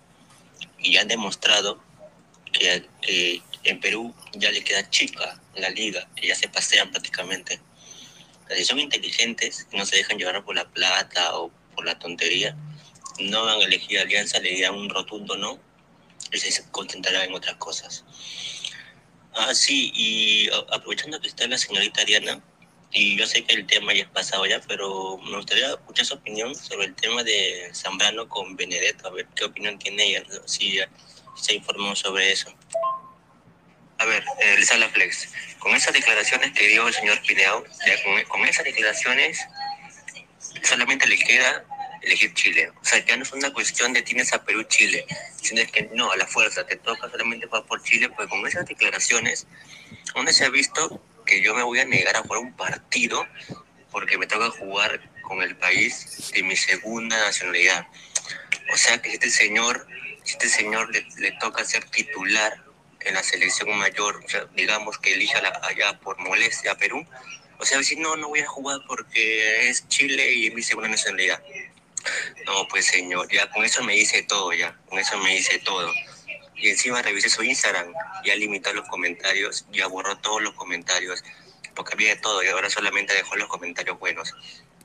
Y ya han demostrado que, que en Perú ya le queda chica la liga, que ya se pasean prácticamente. Si son inteligentes no se dejan llevar por la plata o por la tontería, no van a elegir alianza, le dirán un rotundo no y se concentrarán en otras cosas. Ah, sí, y aprovechando que está la señorita Diana, y yo sé que el tema ya es pasado ya, pero me gustaría escuchar su opinión sobre el tema de Zambrano con Benedetto, a ver qué opinión tiene ella, ¿no? si se informó sobre eso. A ver, eh, les habla Flex. Con esas declaraciones que dio el señor Pineao, ya con, con esas declaraciones solamente le queda elegir Chile. O sea, ya no es una cuestión de tienes a Perú Chile, sino es que no, a la fuerza, te toca solamente jugar por Chile, pues con esas declaraciones, ¿dónde se ha visto que yo me voy a negar a jugar un partido porque me toca jugar con el país de mi segunda nacionalidad? O sea que este señor, este señor le, toca ser titular en la selección mayor, digamos que elija allá por molestia a Perú, o sea, si no, no voy a jugar porque es Chile y es mi segunda nacionalidad. No, pues señor, ya con eso me dice todo, ya, con eso me dice todo. Y encima revisé su Instagram, ya limitó los comentarios, ya borró todos los comentarios, porque había todo y ahora solamente dejó los comentarios buenos.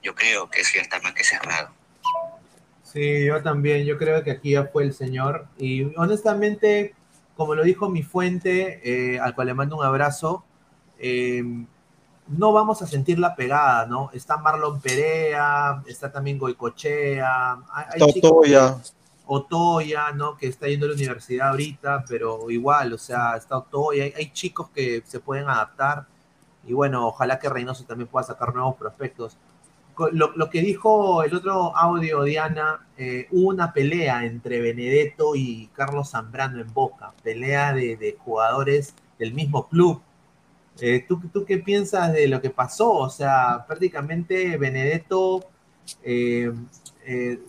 Yo creo que eso ya está más que cerrado. Sí, yo también, yo creo que aquí ya fue el señor. Y honestamente, como lo dijo mi fuente, eh, al cual le mando un abrazo, eh, no vamos a sentir la pegada, ¿no? Está Marlon Perea, está también Goicochea, hay, Otoya. Otoya, ¿no? Que está yendo a la universidad ahorita, pero igual, o sea, está Otoya, hay, hay chicos que se pueden adaptar. Y bueno, ojalá que Reynoso también pueda sacar nuevos prospectos lo, lo que dijo el otro audio, Diana, eh, hubo una pelea entre Benedetto y Carlos Zambrano en Boca, pelea de, de jugadores del mismo club. Eh, ¿tú, ¿Tú qué piensas de lo que pasó? O sea, prácticamente Benedetto, eh, eh,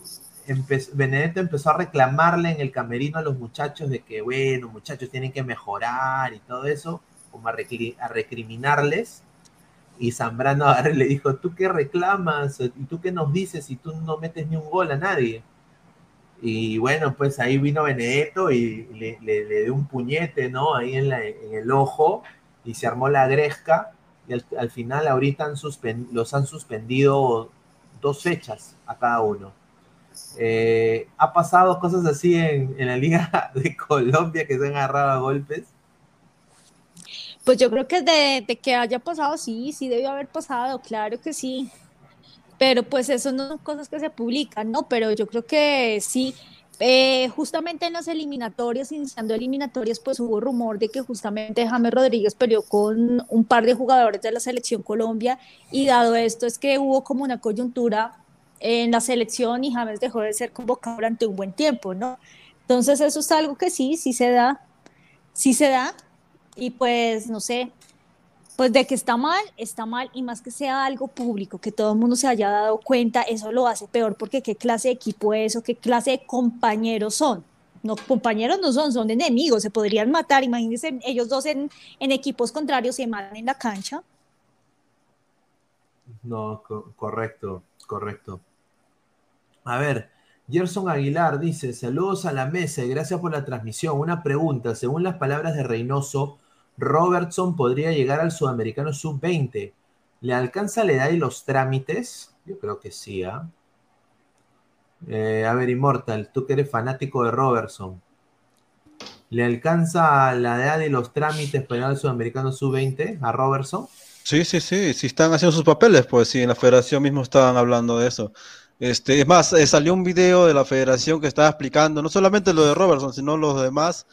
Benedetto empezó a reclamarle en el camerino a los muchachos de que, bueno, muchachos tienen que mejorar y todo eso, como a, recri- a recriminarles. Y Zambrano le dijo, ¿tú qué reclamas? ¿Y tú qué nos dices si tú no metes ni un gol a nadie? Y bueno, pues ahí vino Benedetto y le, le- le dio un puñete, ¿no? Ahí en el ojo y se armó la gresca. Y al, al final ahorita han suspen- los han suspendido dos fechas a cada uno. Eh, ha pasado cosas así en, en la Liga de Colombia que se han agarrado a golpes. Pues yo creo que de, de que haya pasado, sí, sí debió haber pasado, claro que sí. Pero pues eso no son cosas que se publican, ¿no? Pero yo creo que sí. Eh, justamente en las eliminatorias, iniciando eliminatorias, pues hubo rumor de que justamente James Rodríguez peleó con un par de jugadores de la selección Colombia y dado esto es que hubo como una coyuntura en la selección y James dejó de ser convocado durante un buen tiempo, ¿no? Entonces eso es algo que sí, sí se da, sí se da y pues no sé, pues de que está mal, está mal y más que sea algo público, que todo el mundo se haya dado cuenta, eso lo hace peor porque qué clase de equipo es o qué clase de compañeros son. No, compañeros no son, son enemigos, se podrían matar. Imagínense ellos dos en, en equipos contrarios se matan en la cancha. No, co- correcto, correcto. A ver, Gerson Aguilar dice, saludos a la mesa y gracias por la transmisión. Una pregunta, según las palabras de Reynoso, Robertson podría llegar al Sudamericano Sub-20. ¿Le alcanza la edad y los trámites? Yo creo que sí, ¿ah? Eh, a ver, Immortal, tú que eres fanático de Robertson. ¿Le alcanza la edad y los trámites para al Sudamericano Sub-20 a Robertson? Sí, sí, sí, sí están haciendo sus papeles, pues sí, en la federación mismo estaban hablando de eso. Este, es más, eh, salió un video de la federación que estaba explicando, no solamente lo de Robertson, sino los demás,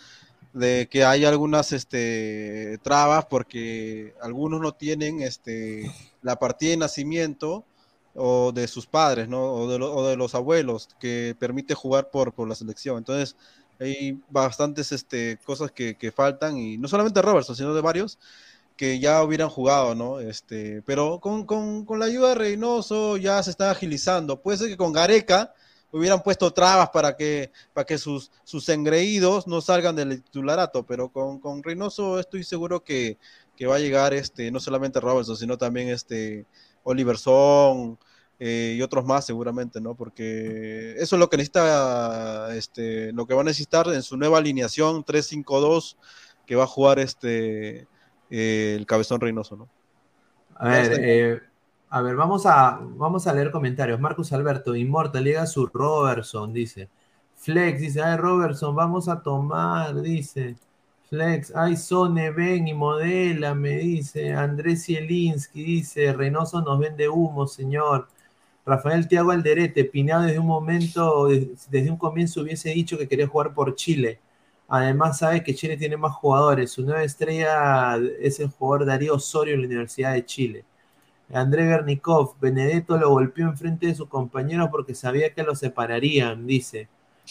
de que hay algunas este, trabas porque algunos no tienen este, la partida de nacimiento o de sus padres, ¿no? O de, lo- o de los abuelos que permite jugar por, por la selección. Entonces, hay bastantes este, cosas que, que faltan, y no solamente de Robertson, sino de varios, que ya hubieran jugado, ¿no? Este, pero con, con, con la ayuda de Reynoso ya se está agilizando. Puede ser que con Gareca hubieran puesto trabas para que, para que sus, sus engreídos no salgan del titularato, pero con, con Reynoso estoy seguro que, que va a llegar este, no solamente Robertson, sino también este Oliver Son eh, y otros más seguramente, ¿no? Porque eso es lo que necesita, este, lo que va a necesitar en su nueva alineación 3-5-2 que va a jugar este eh, el cabezón Reynoso, ¿no? A ver, eh, a ver, vamos a, vamos a leer comentarios. Marcus Alberto, Inmortal, llega su Robertson, dice. Flex, dice, ay, Robertson, vamos a tomar, dice. Flex, ay, Sone, ven y modela, me dice. Andrés Zielinski, dice, Reynoso nos vende humo, señor. Rafael Tiago Alderete, Pinado desde un momento, desde un comienzo hubiese dicho que quería jugar por Chile. Además sabe que Chile tiene más jugadores. Su nueva estrella es el jugador Darío Osorio en la Universidad de Chile. André Bernikov, Benedetto lo golpeó enfrente de sus compañeros porque sabía que lo separarían, dice.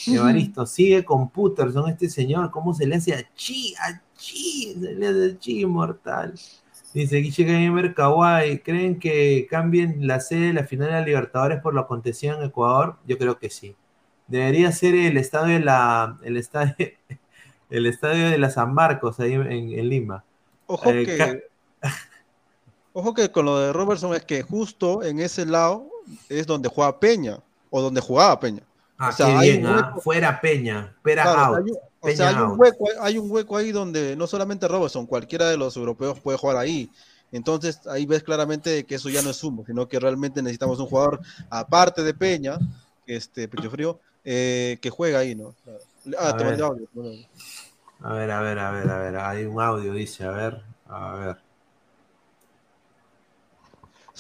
Evaristo, sigue con Puterson este señor, ¿cómo se le hace a Chi? A Chi, se le hace a Chi mortal. Dice Guiche Gamer Kawai, ¿creen que cambien la sede de la final de la Libertadores por lo acontecido en Ecuador? Yo creo que sí. Debería ser el estadio de la, el estadio, el estadio de la San Marcos ahí en, en Lima. Ojo Eh, que, ojo que con lo de Robertson es que justo en ese lado es donde juega Peña, o donde jugaba Peña. Ah, O sea, qué bien, ah, Fuera Peña, Claro, out. hay un- o Peña sea, hay un, hueco, hay un hueco ahí donde no solamente Robertson, cualquiera de los europeos puede jugar ahí. Entonces ahí ves claramente que eso ya no es humo, sino que realmente necesitamos un jugador aparte de Peña, este Pecho Frío, eh, que juega ahí, ¿no? Ah, A te mandé audio. A ver, a ver, a ver, a ver. Hay un audio, dice, a ver, a ver.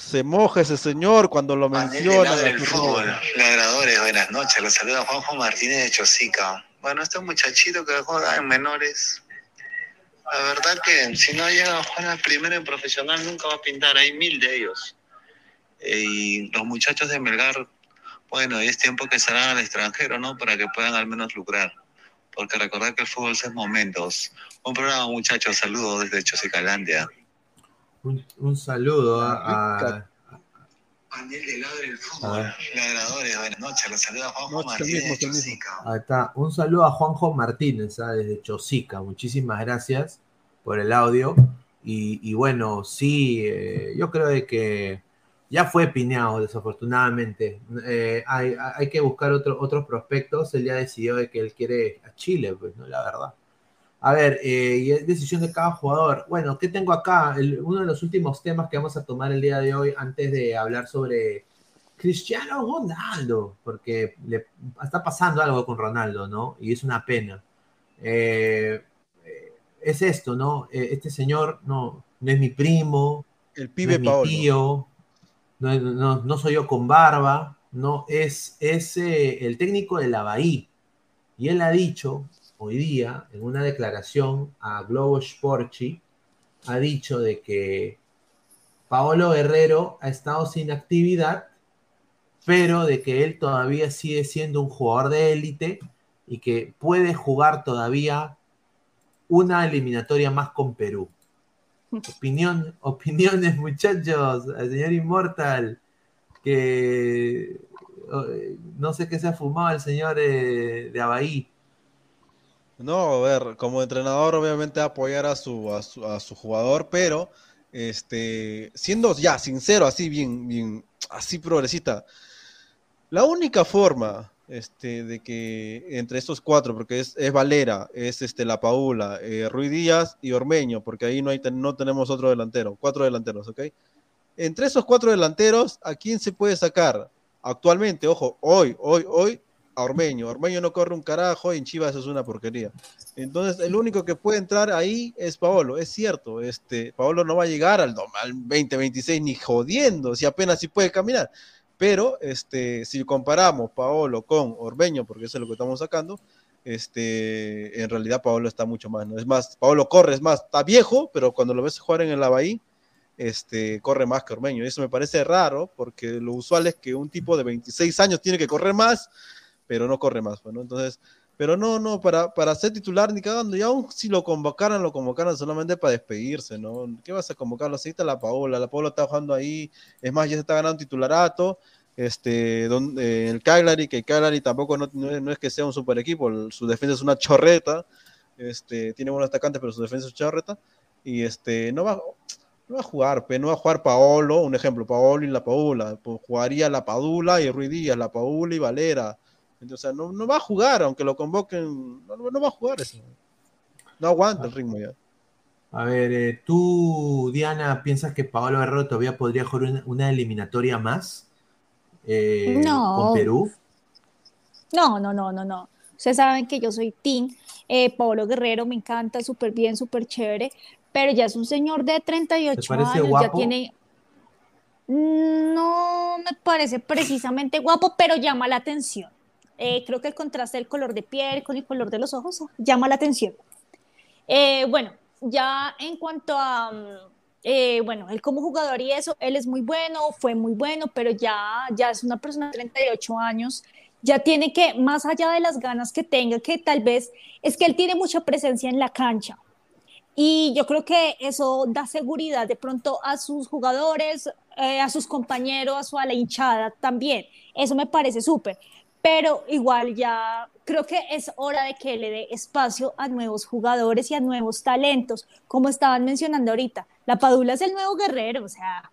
Se moja ese señor cuando lo menciona. Ladra el fútbol, ladradores, buenas noches, los saluda Juanjo Martínez de Chosica. Bueno, este muchachito que juega en menores, la verdad que si no llega a jugar al primero en profesional nunca va a pintar, hay mil de ellos. Eh, y los muchachos de Melgar, bueno, es tiempo que salgan al extranjero, ¿no? Para que puedan al menos lucrar. Porque recordar que el fútbol es momentos. Un programa, muchachos, saludos desde Chosicalandia. Un, un saludo a, a- Panel de Ladra el a fútbol, ver. ladradores, buenas noches, los saluda Juanjo Martínez de. Chosica. Ahí está. Un saludo a Juanjo Martínez, ah, desde Chosica. Muchísimas gracias por el audio. Y, y bueno, sí, eh, yo creo de que ya fue pineado, desafortunadamente. Eh, hay, hay que buscar otro, otros prospectos. Él ya decidió de que él quiere a Chile, pues, ¿no? La verdad. A ver, eh, y es decisión de cada jugador. Bueno, ¿qué tengo acá? El- uno de los últimos temas que vamos a tomar el día de hoy antes de hablar sobre Cristiano Ronaldo, porque le está pasando algo con Ronaldo, ¿no? Y es una pena. Eh, es esto, ¿no? Eh, este señor no, no es mi primo, El no pibe es mi Paolo. tío, no, no- no soy yo con barba, no, es, es eh, el técnico de la Bahía. Y él ha dicho hoy día, en una declaración a Globo Sporchi, ha dicho de que Paolo Guerrero ha estado sin actividad, pero de que él todavía sigue siendo un jugador de élite y que puede jugar todavía una eliminatoria más con Perú. Opinión, opiniones, muchachos, al señor Inmortal, que eh, no sé qué se ha fumado el señor eh, de Abaí. No, a ver, como entrenador obviamente apoyar a su, a su, jugador, pero este, siendo ya sincero, así bien, bien, así progresista, la única forma este, de que entre estos cuatro, porque es, es Valera, es este, La Paula, eh, Ruiz Díaz y Ormeño, porque ahí no, hay, no tenemos otro delantero, cuatro delanteros, ¿ok? Entre esos cuatro delanteros, ¿a quién se puede sacar? Actualmente, ojo, hoy, hoy, hoy, a Ormeño. Ormeño no corre un carajo y en Chivas es una porquería. Entonces, el único que puede entrar ahí es Paolo. Es cierto, este, Paolo no va a llegar al, al 2026 ni jodiendo, si apenas si puede caminar. Pero este, si comparamos Paolo con Ormeño, porque eso es lo que estamos sacando, este, en realidad Paolo está mucho más. ¿no? Es más, Paolo corre, es más, está viejo, pero cuando lo ves jugar en el Avaí, este, corre más que Ormeño. Eso me parece raro, porque lo usual es que un tipo de 26 años tiene que correr más, pero no corre más. Bueno, entonces, pero no, no, para, para ser titular ni cagando, y aún si lo convocaran, lo convocaran solamente para despedirse, ¿no? ¿Qué vas a convocarlo? Así está la Paola, la Paola está jugando ahí, es más, ya se está ganando titularato, este, donde, el Cagliari, que Cagliari tampoco no, no no es que sea un super equipo, el- su defensa es una chorreta, este, tiene buenos atacantes, pero su defensa es chorreta, y este, no va, no va a jugar, pe, no va a jugar Paolo, un ejemplo, Paolo y la Paula, pues jugaría la Padula y Ruiz Díaz, la Paula y Valera. Entonces, o sea, no, no va a jugar, aunque lo convoquen, no, no va a jugar eso. No aguanta el ritmo ya. A ver, eh, tú, Diana, ¿piensas que Paolo Guerrero todavía podría jugar una, una eliminatoria más eh, No. con Perú? No, no, no, no, no. Ustedes saben que yo soy Team eh, Pablo Guerrero, me encanta, súper bien, súper chévere, pero ya es un señor de 38 ¿Te parece años, ya guapo? tiene... No me parece precisamente guapo, pero llama la atención. Eh, creo que el contraste del color de piel con el color de los ojos llama la atención. Eh, bueno, ya en cuanto a, mm, eh, bueno, él como jugador y eso, él es muy bueno, fue muy bueno, pero ya, ya es una persona de 38 años, ya tiene que, más allá de las ganas que tenga, que tal vez es que él tiene mucha presencia en la cancha. Y yo creo que eso da seguridad de pronto a sus jugadores, eh, a sus compañeros, a su a la hinchada también. Eso me parece súper. Pero igual ya creo que es hora de que le dé espacio a nuevos jugadores y a nuevos talentos, como estaban mencionando ahorita. La Padula es el nuevo guerrero, o sea,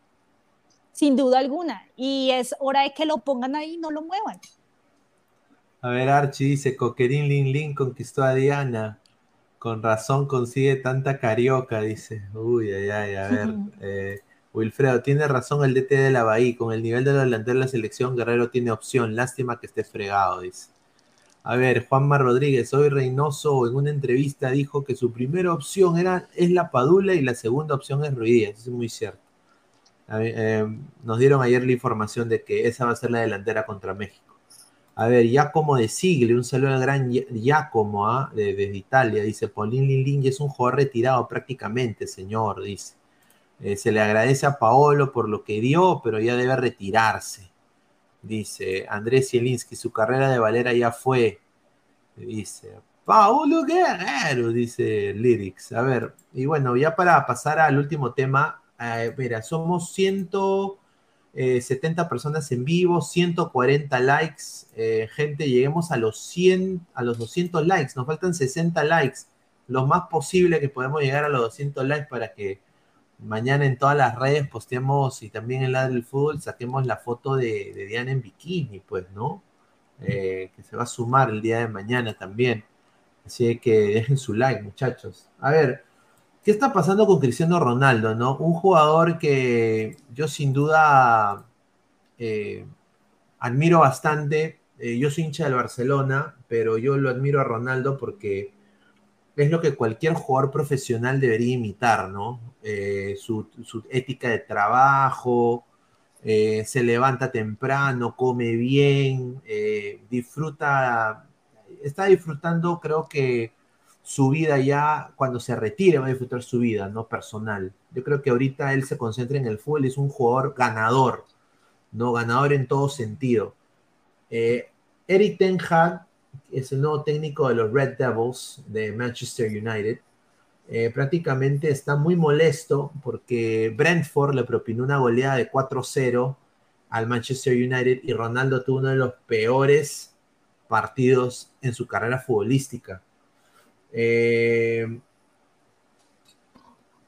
sin duda alguna. Y es hora de que lo pongan ahí y no lo muevan. A ver, Archie dice, Coquerín Lin Lin conquistó a Diana. Con razón consigue tanta carioca, dice. Uy, ay, ay, a ver. eh, Wilfredo, tiene razón el DT de la Bahía. Con el nivel de los delanteros de la selección, Guerrero tiene opción. Lástima que esté fregado, dice. A ver, Juanma Rodríguez, hoy Reynoso en una entrevista dijo que su primera opción era, es la Padula y la segunda opción es Ruidíaz. Eso es muy cierto. Eh, nos dieron ayer la información de que esa va a ser la delantera contra México. A ver, Giacomo de Sigle, un saludo al gran Gia- Giacomo de- desde Italia. Dice, Paulín Lin es un jugador retirado prácticamente, señor, dice. Eh, se le agradece a Paolo por lo que dio, pero ya debe retirarse. Dice Andrés Zielinski, su carrera de Valera ya fue. Dice Paulo Guerrero, dice Lyrics. A ver, y bueno, ya para pasar al último tema, eh, mira, somos 170 personas en vivo, 140 likes. Eh, gente, lleguemos a los 100, a los 200 likes. Nos faltan 60 likes. Lo más posible que podemos llegar a los 200 likes para que mañana en todas las redes posteemos y también en la del fútbol saquemos la foto de, Diana en bikini, pues, ¿no? Eh, que se va a sumar el día de mañana también. Así que dejen su like, muchachos. A ver, ¿qué está pasando con Cristiano Ronaldo, no? Un jugador que yo sin duda eh, admiro bastante. Eh, yo soy hincha del Barcelona, pero yo lo admiro a Ronaldo porque es lo que cualquier jugador profesional debería imitar, ¿no? Eh, su, su ética de trabajo, eh, se levanta temprano, come bien, eh, disfruta, está disfrutando, creo que su vida ya, cuando se retire, va a disfrutar su vida, ¿no? Personal. Yo creo que ahorita él se concentra en el fútbol, es un jugador ganador, ¿no? Ganador en todo sentido. Eric Ten Hag es el nuevo técnico de los Red Devils de Manchester United. Eh, prácticamente está muy molesto porque Brentford le propinó una goleada de 4-0 al Manchester United y Ronaldo tuvo uno de los peores partidos en su carrera futbolística. Eh,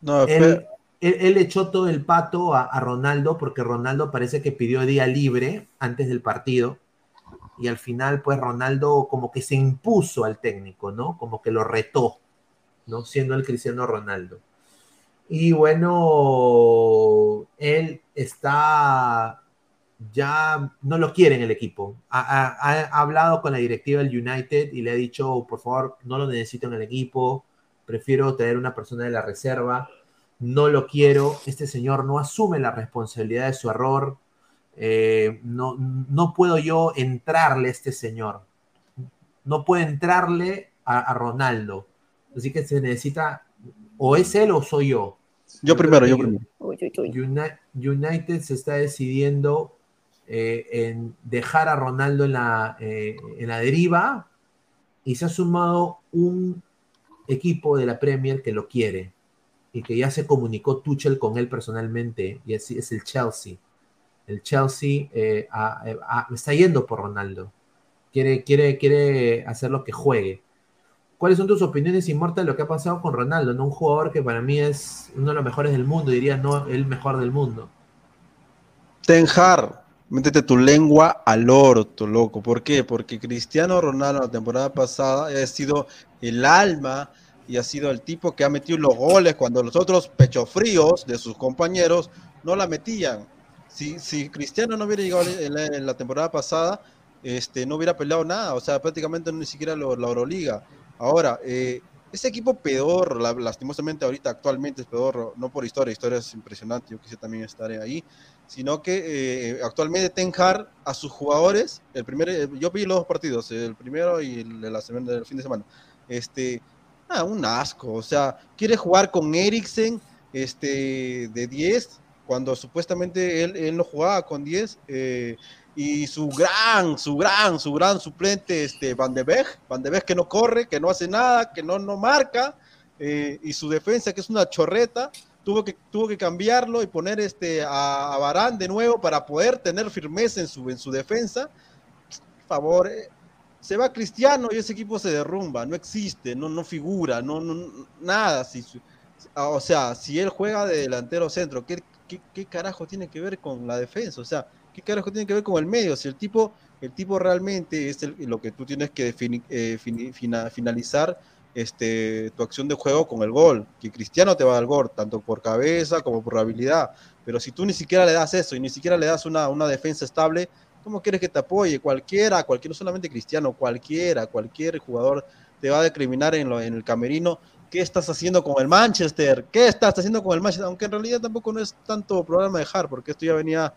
No, él, él- él echó todo el pato a, a Ronaldo porque Ronaldo parece que pidió día libre antes del partido y al final pues Ronaldo como que se impuso al técnico, ¿no? Como que lo retó, ¿no? Siendo el Cristiano Ronaldo. Y bueno, él está ya no lo quiere en el equipo. Ha, ha- ha hablado con la directiva del United y le ha dicho, por favor, no lo necesito en el equipo, prefiero tener una persona de la reserva, no lo quiero, este señor no asume la responsabilidad de su error, eh, no, no puedo yo entrarle a este señor, no puedo entrarle a, a Ronaldo, así que se necesita, o es él o soy yo. Yo primero, yo primero. Uni- United se está decidiendo eh, en dejar a Ronaldo en la, eh, en la deriva y se ha sumado un equipo de la Premier que lo quiere y que ya se comunicó Tuchel con él personalmente y así es el Chelsea. El Chelsea eh, está yendo por Ronaldo. Quiere, quiere, quiere hacer lo que juegue. ¿Cuáles son tus opiniones, Inmortal, de lo que ha pasado con Ronaldo? ¿no? Un jugador que para mí es uno de los mejores del mundo, diría no el mejor del mundo. Tenjar, métete tu lengua al orto, loco. ¿Por qué? Porque Cristiano Ronaldo la temporada pasada ha sido el alma y ha sido el tipo que ha metido los goles cuando los otros pechofríos de sus compañeros no la metían. Si, si Cristiano no hubiera llegado en la, en la temporada pasada, este, no hubiera peleado nada, o sea, prácticamente ni siquiera lo- la Euroliga. Ahora, eh, ese equipo peor, la- lastimosamente ahorita actualmente es peor, no por historia, historia es impresionante, yo quise también estar ahí, sino que eh, actualmente Ten Hag a sus jugadores, el primer, eh, yo vi los dos partidos, el primero y el la semana, del fin de semana, este, ah, un asco, o sea, quiere jugar con Eriksen, este, de 10, cuando supuestamente él, él no jugaba con 10, eh, y su gran, su gran, su gran suplente, este, Van de Beek, Van de Beek que no corre, que no hace nada, que no, no marca, eh, y su defensa que es una chorreta, tuvo que, tuvo que cambiarlo y poner este, a, a Varane de nuevo para poder tener firmeza en su, en su defensa. Por favor, eh, se va Cristiano y ese equipo se derrumba, no existe, no, no figura, no, no nada. Si, o sea, si él juega de delantero centro, ¿qué, qué, qué carajo tiene que ver con la defensa? O sea, ¿qué carajo tiene que ver con el medio? Si el tipo, el tipo realmente es lo que tú tienes que eh, finalizar este, tu acción de juego con el gol, que Cristiano te va a el gol, tanto por cabeza como por habilidad, pero si tú ni siquiera le das eso y ni siquiera le das una, defensa estable, ¿cómo quieres que te apoye? Cualquiera, cualquiera, no solamente Cristiano, cualquiera, cualquier jugador te va a decriminar en el camerino. ¿Qué estás haciendo con el Manchester? ¿Qué estás haciendo con el Manchester? Aunque en realidad tampoco no es tanto problema dejar, porque esto ya venía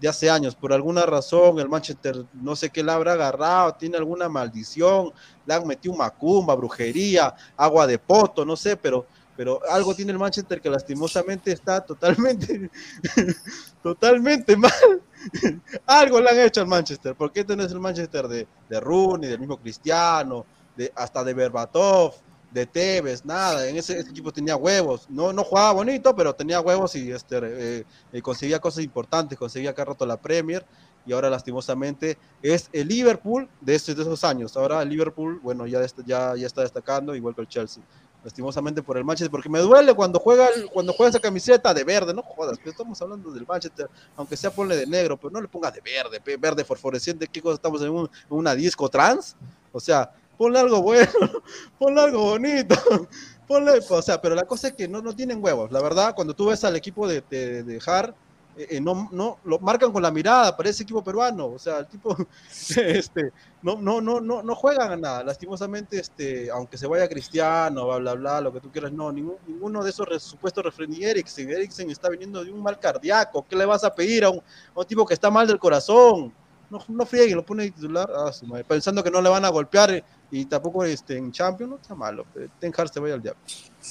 de hace años. Por alguna razón, el Manchester no sé qué le habrá agarrado, tiene alguna maldición, le han metido macumba, brujería, agua de poto, no sé, pero, pero algo tiene el Manchester que lastimosamente está totalmente, totalmente mal. algo le han hecho al Manchester. ¿Por qué tenés el Manchester de, de Rooney, del mismo Cristiano, de, hasta de Berbatov? De Tevez, nada, en ese, equipo tenía huevos, no, no jugaba bonito, pero tenía huevos y este, eh, conseguía cosas importantes, conseguía cada rato la Premier y ahora lastimosamente es el Liverpool de, ese, de esos años, ahora el Liverpool, bueno, ya, ya, ya está destacando, igual que el Chelsea. lastimosamente por el Manchester, porque me duele cuando juega cuando juega esa camiseta de verde, no jodas, pero estamos hablando del Manchester, aunque sea ponle de negro, pero no le pongas de verde, verde fosforescente, ¿qué cosa estamos en, una disco trans? O sea, ponle algo bueno, ponle algo bonito, ponle, o sea, pero la cosa es que no, no tienen huevos, la verdad, cuando tú ves al equipo de, de, de Har, eh, eh, no, no, lo marcan con la mirada, parece equipo peruano, o sea, el tipo, este, no, no, no, no, no juegan a nada, lastimosamente, este, aunque se vaya Cristiano, bla, bla, bla, lo que tú quieras, no, ninguno de esos supuestos refrendí Eriksen, Eriksen está viniendo de un mal cardíaco, ¿qué le vas a pedir a un, a un tipo que está mal del corazón? No, no frieguen, lo pone titular, ah, pensando que no le van a golpear y tampoco este, en Champions, no está malo, Ten Hart se vaya al diablo.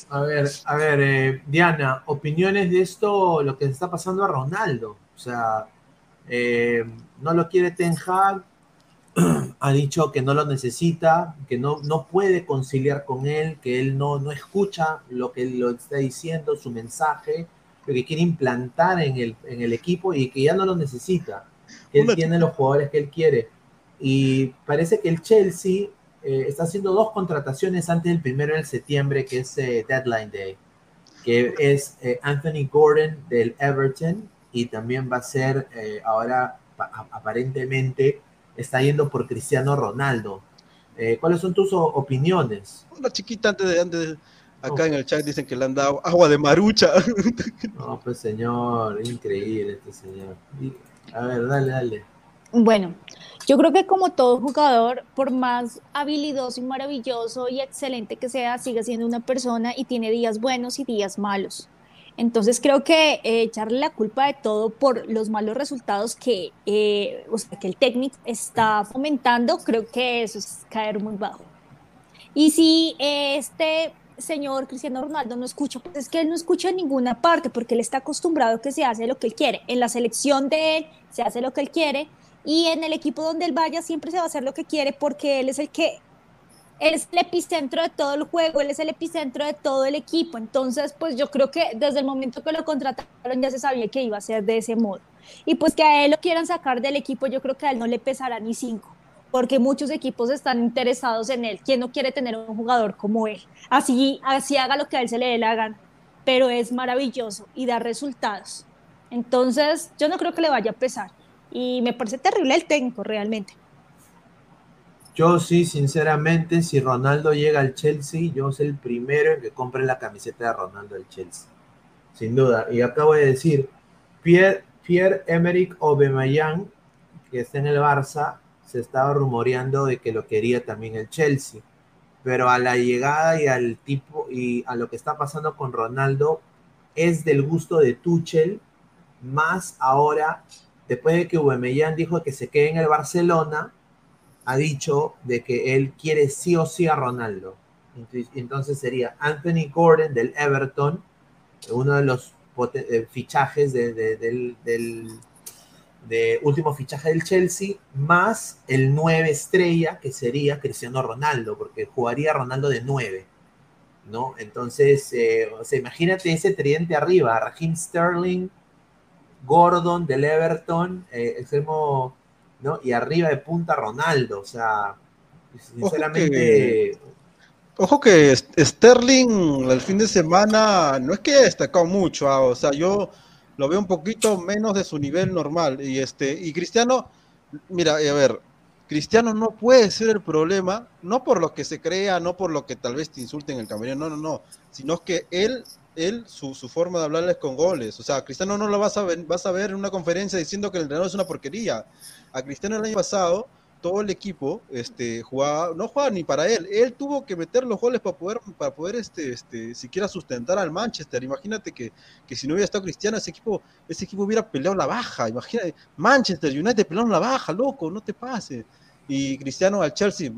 A ver, a ver, eh, Diana, opiniones de esto, lo que se está pasando a Ronaldo. O sea, eh, no lo quiere Ten Hag, ha dicho que no lo necesita, que no, no puede conciliar con él, que él no, no escucha lo que lo está diciendo, su mensaje, lo que quiere implantar en el, en el equipo y que ya no lo necesita, que él tiene los jugadores que él quiere. Y parece que el Chelsea eh, está haciendo dos contrataciones antes del primero de septiembre, que es eh, Deadline Day, que es eh, Anthony Gordon del Everton y también va a ser ahora aparentemente está yendo por Cristiano Ronaldo. ¿Cuáles son tus opiniones? Una chiquita antes de, antes acá en el chat dicen que le han dado agua de marucha. No, pues señor, increíble este señor. A ver, dale, dale. Bueno, yo creo que como todo jugador, por más habilidoso y maravilloso y excelente que sea, sigue siendo una persona y tiene días buenos y días malos. Entonces creo que eh, echarle la culpa de todo por los malos resultados que, eh, que el técnico está fomentando, creo que eso es caer muy bajo. Y si este señor Cristiano Ronaldo no escucha, pues es que él no escucha en ninguna parte porque él está acostumbrado a que se hace lo que él quiere. En la selección de él se hace lo que él quiere y en el equipo donde él vaya siempre se va a hacer lo que quiere porque él es el que él es el epicentro de todo el juego, él es el epicentro de todo el equipo. Entonces, pues yo creo que desde el momento que lo contrataron ya se sabía que iba a ser de ese modo. Y pues que a él lo quieran sacar del equipo, yo creo que a él no le pesará ni cinco, porque muchos equipos están interesados en él. ¿Quién no quiere tener un jugador como él? Así, así haga lo que a él se le dé la gana, pero es maravilloso y da resultados. Entonces, yo no creo que le vaya a pesar. Y me parece terrible el técnico, realmente. Yo sí, sinceramente, si Ronaldo llega al Chelsea, yo soy el primero en que compre la camiseta de Ronaldo del Chelsea. Sin duda. Y acabo de decir, Pierre, Pierre Emerick Aubameyang, que está en el Barça, se estaba rumoreando de que lo quería también el Chelsea. Pero a la llegada y al tipo y a lo que está pasando con Ronaldo es del gusto de Tuchel, más ahora después de que Aubameyang dijo que se quede en el Barcelona, ha dicho de que él quiere sí o sí a Ronaldo. Entonces sería Anthony Gordon del Everton, uno de los eh, fichajes del, último fichaje del Chelsea, más el 9 estrella que sería Cristiano Ronaldo, porque jugaría Ronaldo de 9. ¿no? Entonces, eh, o sea, imagínate ese tridente arriba, Raheem Sterling, Gordon del Everton, eh, extremo, ¿no? Y arriba de punta Ronaldo, o sea, sinceramente... Ojo que, Sterling el fin de semana no es que haya destacado mucho, ah, o sea, yo lo veo un poquito menos de su nivel normal. Y este, y Cristiano, mira, a ver, Cristiano no puede ser el problema, no por lo que se crea, no por lo que tal vez te insulten en el camerino, no, no, no, sino que él él, su, forma de hablarles con goles. O sea, Cristiano no lo vas a, ver, en una conferencia diciendo que el entrenador es una porquería. A Cristiano el año pasado, todo el equipo este, jugaba, no jugaba ni para él. Él tuvo que meter los goles para poder, para poder este, este, siquiera sustentar al Manchester. Imagínate que, que si no hubiera estado Cristiano, ese equipo, ese equipo hubiera peleado la baja. Imagínate, Manchester United pelearon la baja, loco, no te pases. Y Cristiano al Chelsea,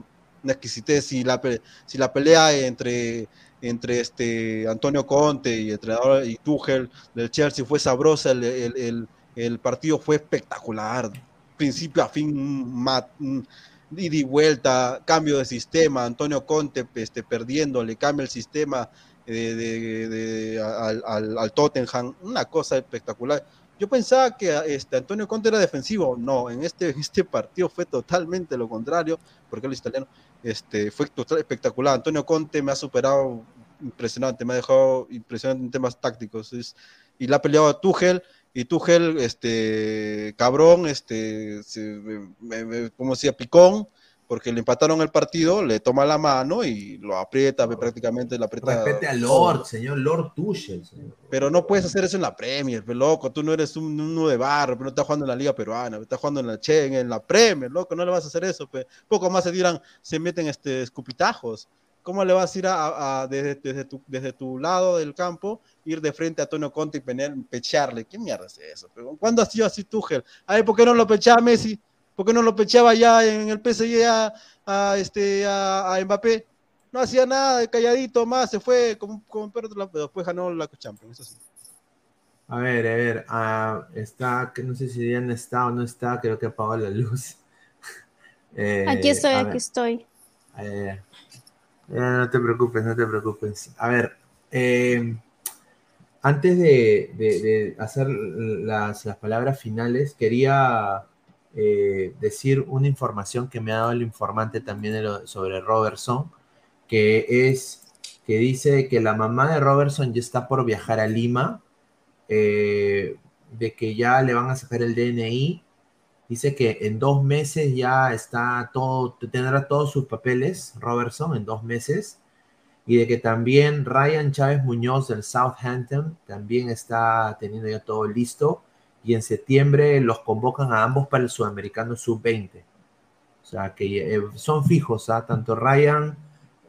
exquisitez, si la, si la pelea entre entre este Antonio Conte y entrenador y Tuchel del Chelsea fue sabrosa, el, el, partido fue espectacular, principio a fin, mat, ida y vuelta, cambio de sistema, Antonio Conte este, perdiendo, le cambia el sistema de, al, al, Tottenham, una cosa espectacular. Yo pensaba que este, Antonio Conte era defensivo, no, en este, este partido fue totalmente lo contrario, porque el italiano este, fue total, espectacular. Antonio Conte me ha superado impresionante, me ha dejado impresionante en temas tácticos. Es, y la ha peleado a Tuchel, y Tuchel, este, cabrón, este, se, me, me, como decía, picón, porque le empataron el partido, le toma la mano y lo aprieta, prácticamente la aprieta. Respete a Lord, señor Lord Tuchel. Señor. Pero no puedes hacer eso en la Premier, loco, tú no eres un, uno de barro, pero no estás jugando en la Liga Peruana, estás jugando en la Chen, en la Premier, loco, no le vas a hacer eso, pe. poco más se dirán, se meten este, escupitajos. ¿Cómo le vas a ir a, a, a desde, desde, tu, desde tu lado del campo, ir de frente a Antonio Conte y penear, pecharle? ¿Qué mierda es eso? Pero, ¿Cuándo ha sido así Tuchel? A ver, ¿por qué no lo pechaba Messi? ¿Por qué no lo pechaba ya en el PSG a, a este, a, a, Mbappé? No hacía nada, calladito más, se fue como, como perro, pero después ganó la Champions, eso sí. A ver, a ver, uh, está, que no sé si ya no está o no está, creo que apagó la luz. eh, aquí estoy, aquí ver. estoy. Eh, eh, no te preocupes, no te preocupes. A ver, eh, antes de, de, de hacer las, las, palabras finales, quería eh, decir una información que me ha dado el informante también sobre Robertson, que es que dice que la mamá de Robertson ya está por viajar a Lima, eh, de que ya le van a sacar el DNI Dice que en dos meses ya está todo, tendrá todos sus papeles, Robertson, en dos meses. Y de que también Ryan Chávez Muñoz del Southampton también está teniendo ya todo listo. Y en septiembre los convocan a ambos para el Sudamericano Sub-20. O sea que eh, son fijos, ¿ah? tanto Ryan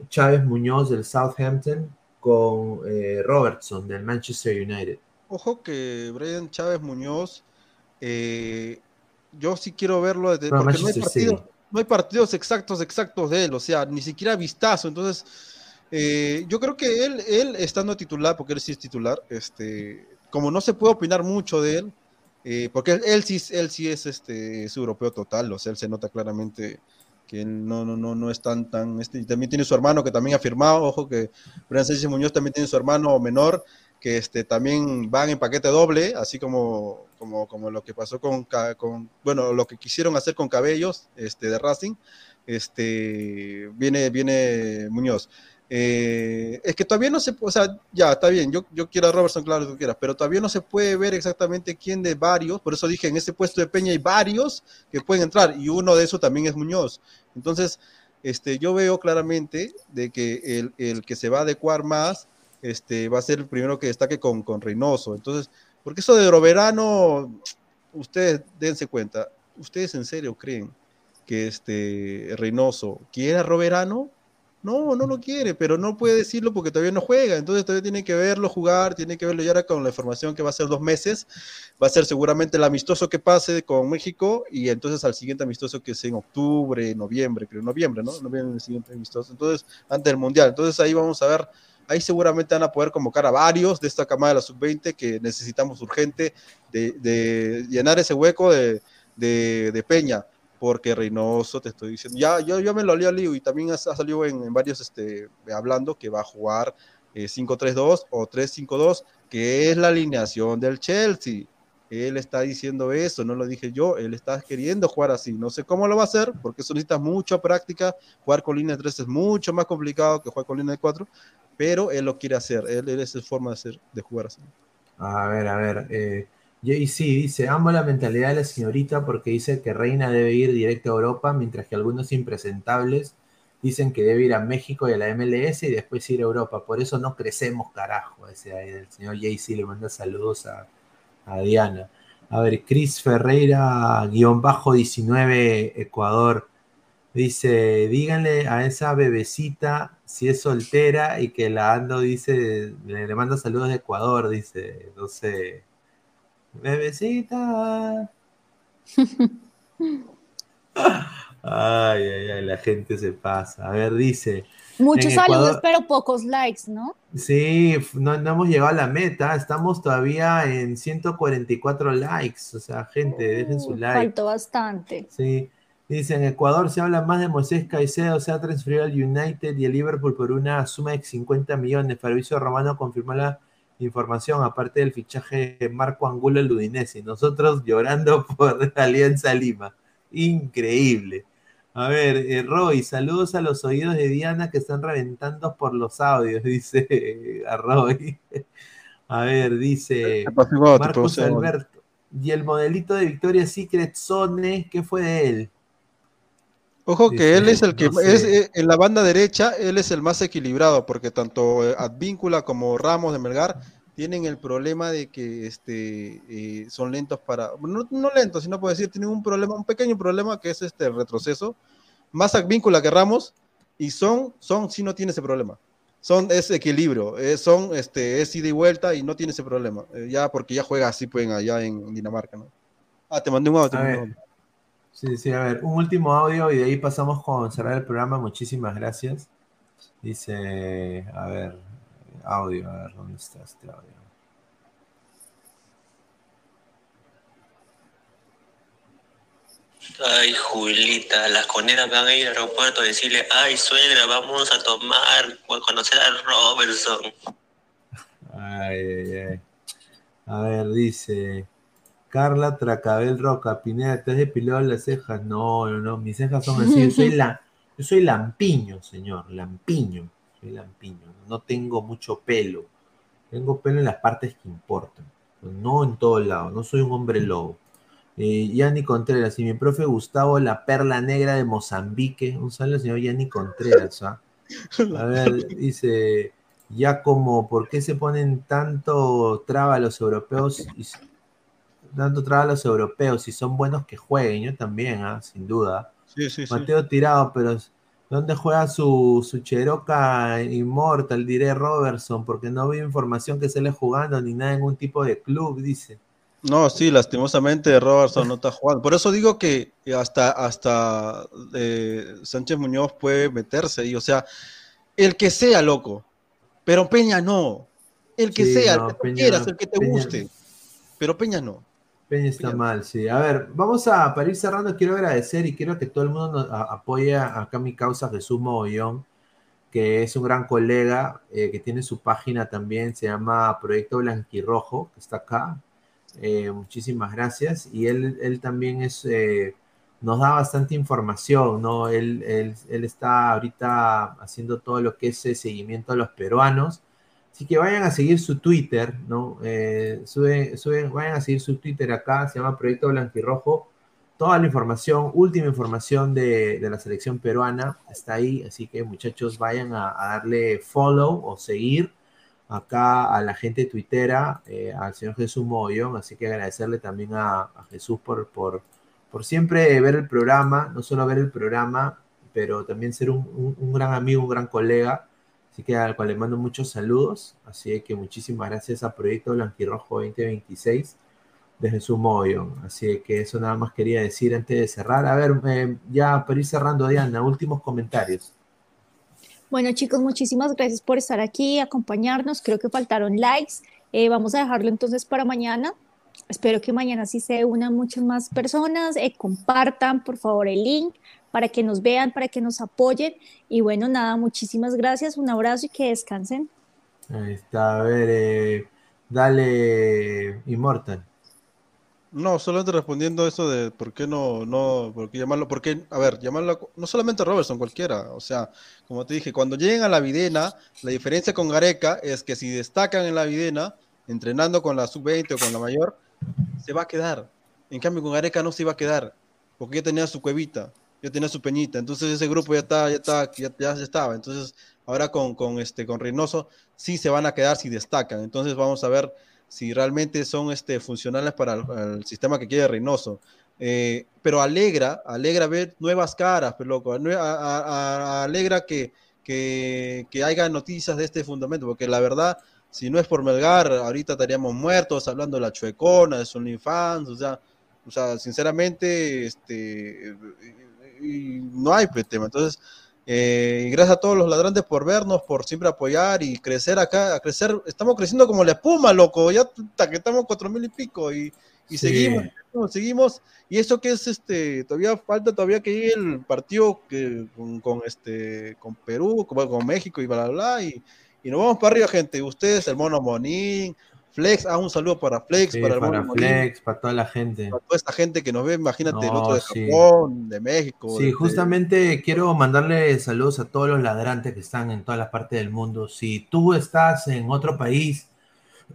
Chávez Muñoz del Southampton con eh, Robertson del Manchester United. Ojo que Brian Chávez Muñoz eh, yo sí quiero verlo desde, porque no hay, partidos, no hay, partidos, exactos, exactos de él, o sea, ni siquiera vistazo. Entonces, yo creo que él, él estando titular, porque él sí es titular, este, como no se puede opinar mucho de él, eh, porque él, él, sí, él sí es, este, es europeo total, o sea, él se nota claramente que no, no, no, no es tan, tan, este, también tiene su hermano que también ha firmado, ojo que Brian Sánchez Muñoz también tiene su hermano menor, que este, también van en paquete doble, así como, como, como lo que pasó con, con, bueno, lo que quisieron hacer con Cabellos este, de Racing, este, viene, viene Muñoz. Eh, es que todavía no se, o sea, ya está bien, yo, yo quiero a Robertson, claro, que quieras, pero todavía no se puede ver exactamente quién de varios, por eso dije, en ese puesto de Peña hay varios que pueden entrar, y uno de esos también es Muñoz. Entonces, este, yo veo claramente de que el, el que se va a adecuar más este, va a ser el primero que destaque con, con Reynoso. Entonces, porque eso de Roverano, ustedes dense cuenta, ¿ustedes en serio creen que este Reynoso quiere a Roverano? No, no lo quiere, pero no puede decirlo porque todavía no juega. Entonces todavía tiene que verlo jugar, tiene que verlo ya ahora con la información que va a ser dos meses. Va a ser seguramente el amistoso que pase con México y entonces al siguiente amistoso que es en octubre, noviembre, creo, noviembre, ¿no? Noviembre el siguiente amistoso. Entonces, antes del Mundial. Entonces ahí vamos a ver Ahí seguramente van a poder convocar a varios de esta camada de la sub-20 que necesitamos urgente de, llenar ese hueco de, de, Peña, porque Reynoso, te estoy diciendo, ya yo, yo me lo leí lío y también ha, salido en, en, varios este, hablando que va a jugar eh, 5-3-2 o 3-5-2, que es la alineación del Chelsea. Él está diciendo eso, no lo dije yo, él está queriendo jugar así. No sé cómo lo va a hacer, porque eso necesita mucha práctica. Jugar con línea de 3 es mucho más complicado que jugar con línea de 4, pero él lo quiere hacer, él, él es su forma de, hacer, de jugar así. A ver, a ver, eh, JC dice, amo la mentalidad de la señorita porque dice que Reina debe ir directo a Europa, mientras que algunos impresentables dicen que debe ir a México y a la MLS y después ir a Europa. Por eso no crecemos, carajo. Ese del señor JC le manda saludos a, a Diana. A ver, Cris Ferreira, guion bajo 19, Ecuador. Dice, díganle a esa bebecita si es soltera y que la ando, dice, le, le manda saludos de Ecuador, dice, no sé. Bebecita. ay, ay, ay, la gente se pasa. A ver, dice. Muchos saludos, pero pocos likes, ¿no? Sí, no, no, hemos llegado a la meta. Estamos todavía en 144 likes. O sea, gente, dejen su like. Faltó bastante. Sí. Dice, en Ecuador se habla más de Moisés Caicedo, se ha transferido al United y al Liverpool por una suma de 50 millones. Fabricio Romano confirmó la información, aparte del fichaje de Marco Angulo Udinese. Nosotros llorando por Alianza Lima. Increíble. A ver, eh, Roy, saludos a los oídos de Diana que están reventando por los audios, dice a Roy. A ver, dice Marcos Alberto. Y el modelito de Victoria Secret Zone, ¿qué fue de él? Ojo que él es el que es eh, en la banda derecha, él es el más equilibrado, porque tanto eh, Advíncula como Ramos de Melgar tienen el problema de que este, eh, son lentos para, no, no, lentos, sino puedo decir, tienen un problema, un pequeño problema que es este retroceso, más Advíncula que Ramos, y son, son, sí no tiene ese problema. Son, es equilibrio, son, este, es ida y vuelta y no tiene ese problema, ya porque ya juega así, pueden allá en Dinamarca, ¿no? Ah, te mandé un audio. Sí, sí, a ver, un último audio y de ahí pasamos con cerrar el programa. Muchísimas gracias. Dice, a ver, audio, a ver, ¿dónde está este audio? Ay, Julita, las coneras van a ir al aeropuerto a decirle, ay, suegra, vamos a tomar a conocer a Robertson. Ay, ay, ay. A ver, dice, Carla Tracabel Roca, Pineda, ¿te has depilado las cejas? No, no, no, mis cejas son así. Yo soy, la, yo soy lampiño, señor, lampiño. Soy lampiño. No tengo mucho pelo. Tengo pelo en las partes que importan. No en todos lados. No soy un hombre lobo. Eh, Yanni Contreras, y mi profe Gustavo, la perla negra de Mozambique. Un saludo señor Yanni Contreras. ¿ah? A ver, dice, ya como, ¿por qué se ponen tanto traba los europeos? Y, dando traba a los europeos. Si son buenos que jueguen, yo también, ¿ah? sin duda. Mateo tirado, pero ¿dónde juega su, su Cheroca Immortal? Diré Robertson, porque no vi información que se le jugando ni nada en ningún tipo de club, dice. No, sí, lastimosamente Robertson no está jugando. Por eso digo que hasta, hasta eh, Sánchez Muñoz puede meterse ahí. O sea, el que sea, loco. Pero Peña no. El que sea, el que quieras, el que te guste. Pero Peña no. Peña está mal, sí. A ver, vamos a, para ir cerrando, quiero agradecer y quiero que todo el mundo nos apoye acá mi causa Jesús Mogollón, que es un gran colega, eh, que tiene su página también, se llama Proyecto Blanquirrojo, que está acá. Eh, muchísimas gracias. Y él, él también es, eh, nos da bastante información, ¿no? Él, él, él, está ahorita haciendo todo lo que es seguimiento a los peruanos Así que vayan a seguir su Twitter, ¿no? Eh, vayan a seguir su Twitter acá, se llama Proyecto Blanquirrojo. Toda la información, última información de, la selección peruana está ahí, así que muchachos vayan a, darle follow o seguir acá a la gente tuitera, eh, al señor Jesús Mogollón, así que agradecerle también a, Jesús por, por, por, siempre ver el programa, no solo ver el programa, pero también ser un gran amigo, un gran colega Así que al cual le mando muchos saludos. Así que muchísimas gracias a Proyecto Blanquirrojo 2026 de Jesús Mogollón. Así que eso nada más quería decir antes de cerrar. A ver, eh, ya para ir cerrando, Diana, últimos comentarios. Bueno, chicos, muchísimas gracias por estar aquí, acompañarnos. Creo que faltaron likes. Eh, vamos a dejarlo entonces para mañana. Espero que mañana sí se unan muchas más personas. Eh, compartan, por favor, el link para que nos vean, para que nos apoyen. Y bueno, nada, muchísimas gracias, un abrazo y que descansen. Ahí está, a ver, eh, dale, Immortal. No, solamente respondiendo a eso de por qué no, no, por qué llamarlo, por qué, a ver, llamarlo, no solamente Robertson, cualquiera, o sea, como te dije, cuando lleguen a la Videna, la diferencia con Gareca es que si destacan en la Videna, entrenando con la sub-20 o con la mayor, se va a quedar. En cambio, con Gareca no se iba a quedar, porque ya tenía su cuevita ya tenía su peñita, entonces ese grupo ya está, ya está, ya, ya estaba, entonces ahora con, con, este, con Reynoso sí se van a quedar si destacan, entonces vamos a ver si realmente son este, funcionales para el, sistema que quiere Reynoso. Eh, pero alegra, alegra ver nuevas caras, pero loco, alegra que, que, que haya noticias de este fundamento, porque la verdad, si no es por Melgar, ahorita estaríamos muertos hablando de la chuecona, de Sony Fans, o sea, o sea, sinceramente, este, y no hay pues, tema. Entonces, eh, gracias a todos los ladrantes por vernos, por siempre apoyar y crecer acá, a crecer. Estamos creciendo como la espuma, loco. Ya que estamos cuatro mil y pico y, seguimos, seguimos. Y eso que es este, todavía falta todavía que llegue el partido que, con, este, con Perú, con, con México y bla, bla, bla. Y, y nos vamos para arriba, gente. Ustedes, el Mono Monín, Flex, ah, un saludo para Flex, Sí, para el para Flex, para toda la gente. para toda esta gente que nos ve, imagínate, el otro de sí. Japón, de México. Sí, de- justamente quiero mandarle saludos a todos los ladrantes que están en todas las partes del mundo. Si tú estás en otro país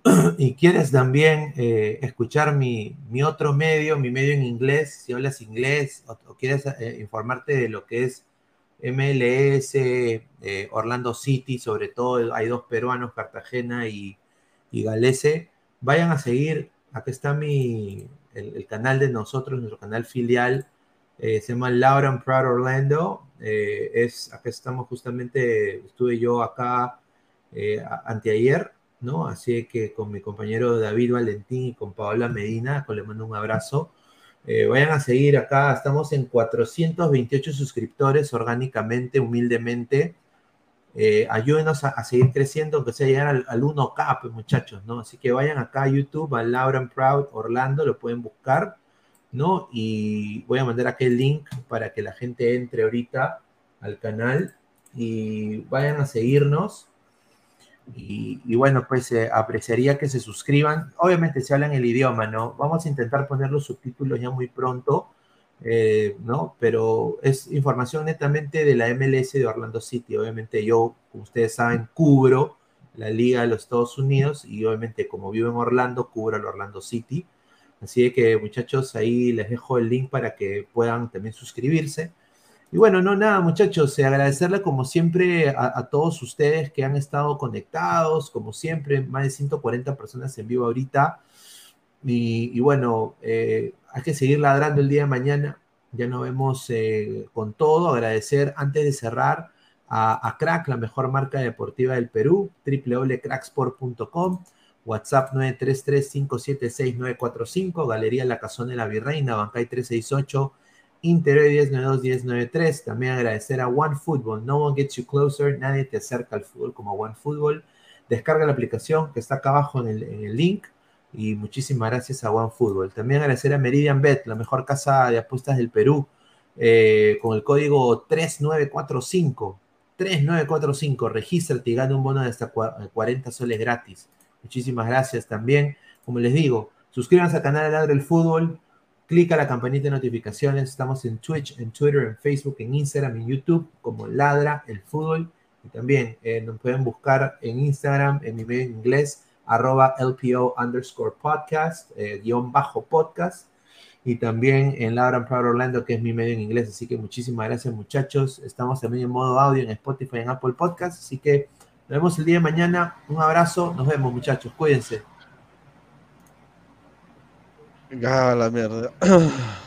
y quieres también eh, escuchar mi, mi otro medio, mi medio en inglés, si hablas inglés o, o quieres eh, informarte de lo que es MLS, eh, Orlando City, sobre todo hay dos peruanos, Cartagena y, y Galese, vayan a seguir, acá está mi, el, el canal de nosotros, nuestro canal filial, eh, se llama Loud and Proud Orlando. eh, es, acá estamos justamente, estuve yo acá eh, anteayer, ¿no? Así que con mi compañero David Valentín y con Paola Medina, con le mando un abrazo. Eh, vayan a seguir acá, estamos en 428 suscriptores orgánicamente, humildemente. Eh, ayúdenos a, seguir creciendo, aunque sea llegar al, al 1K, pues, muchachos, ¿no? Así que vayan acá a YouTube, a and Proud Orlando, lo pueden buscar. ¿no? Y voy a mandar aquí el link para que la gente entre ahorita al canal y vayan a seguirnos. Y, y bueno, pues eh, apreciaría que se suscriban. Obviamente se hablan el idioma, ¿no? Vamos a intentar poner los subtítulos ya muy pronto, eh, ¿no? Pero es información netamente de la MLS de Orlando City. Obviamente yo, como ustedes saben, cubro la Liga de los Estados Unidos y obviamente como vivo en Orlando, cubro al Orlando City. Así que muchachos, ahí les dejo el link para que puedan también suscribirse. Y bueno, no nada muchachos, eh, agradecerle como siempre a, a todos ustedes que han estado conectados, como siempre, más de 140 personas en vivo ahorita. Y, bueno, eh, hay que seguir ladrando el día de mañana. Ya nos vemos eh, con todo. Agradecer antes de cerrar a, a Crack, la mejor marca deportiva del Perú, www.cracksport.com. WhatsApp 933-576-945, Galería La Casona de la Virreina, Bancay 368, Interior 1092-1093. También agradecer a OneFootball, No One Gets You Closer, nadie te acerca al fútbol como OneFootball. Descarga la aplicación que está acá abajo en el, en el link y muchísimas gracias a OneFootball. También agradecer a Meridian Bet, la mejor casa de apuestas del Perú, eh, con el código 3945. 3945, regístrate y gana un bono de hasta 40 soles gratis. Muchísimas gracias también. Como les digo, suscríbanse al canal de Ladre el Fútbol, clica la campanita de notificaciones. Estamos en Twitch, en Twitter, en Facebook, en Instagram, en YouTube, como Ladra el Fútbol. Y también eh, nos pueden buscar en Instagram, en mi medio inglés, arroba LPO underscore podcast, eh, guion bajo podcast. Y también en Ladra and Proud Orlando, que es mi medio en inglés. Así que muchísimas gracias, muchachos. Estamos también en modo audio en Spotify, en Apple Podcast. Así que nos vemos el día de mañana. Un abrazo. Nos vemos, muchachos. Cuídense. Ah, la mierda.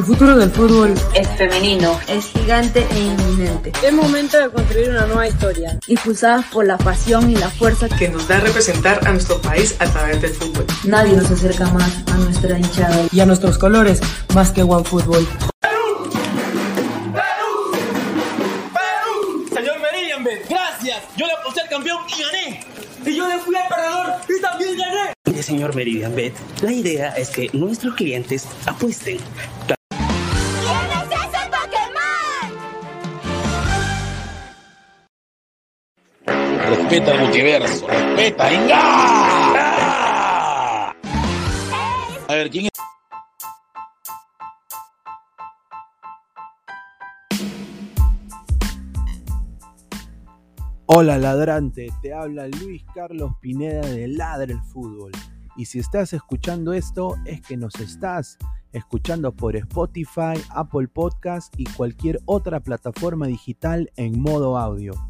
El futuro del fútbol es femenino. Es gigante e inminente. Es momento de construir una nueva historia. Impulsadas por la pasión y la fuerza que nos da representar a nuestro país a través del fútbol. Nadie nos acerca más a nuestra hinchada y a nuestros colores más que OneFootball. Señor Meridian gracias. Yo le aposté al campeón y gané. Y yo le fui al perdedor y también gané. Mire, señor Meridian Bet, la idea es que nuestros clientes apuesten. Respeta el multiverso, respeta, ¡Inga! A ver, ¿quién es? Hola ladrante, te habla Luis Carlos Pineda de Ladre el Fútbol. Y si estás escuchando esto es que nos estás escuchando por Spotify, Apple Podcast y cualquier otra plataforma digital en modo audio.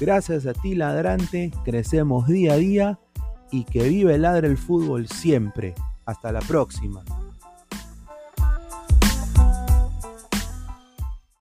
Gracias a ti, ladrante, crecemos día a día y que vive Ladre el Fútbol siempre. Hasta la próxima.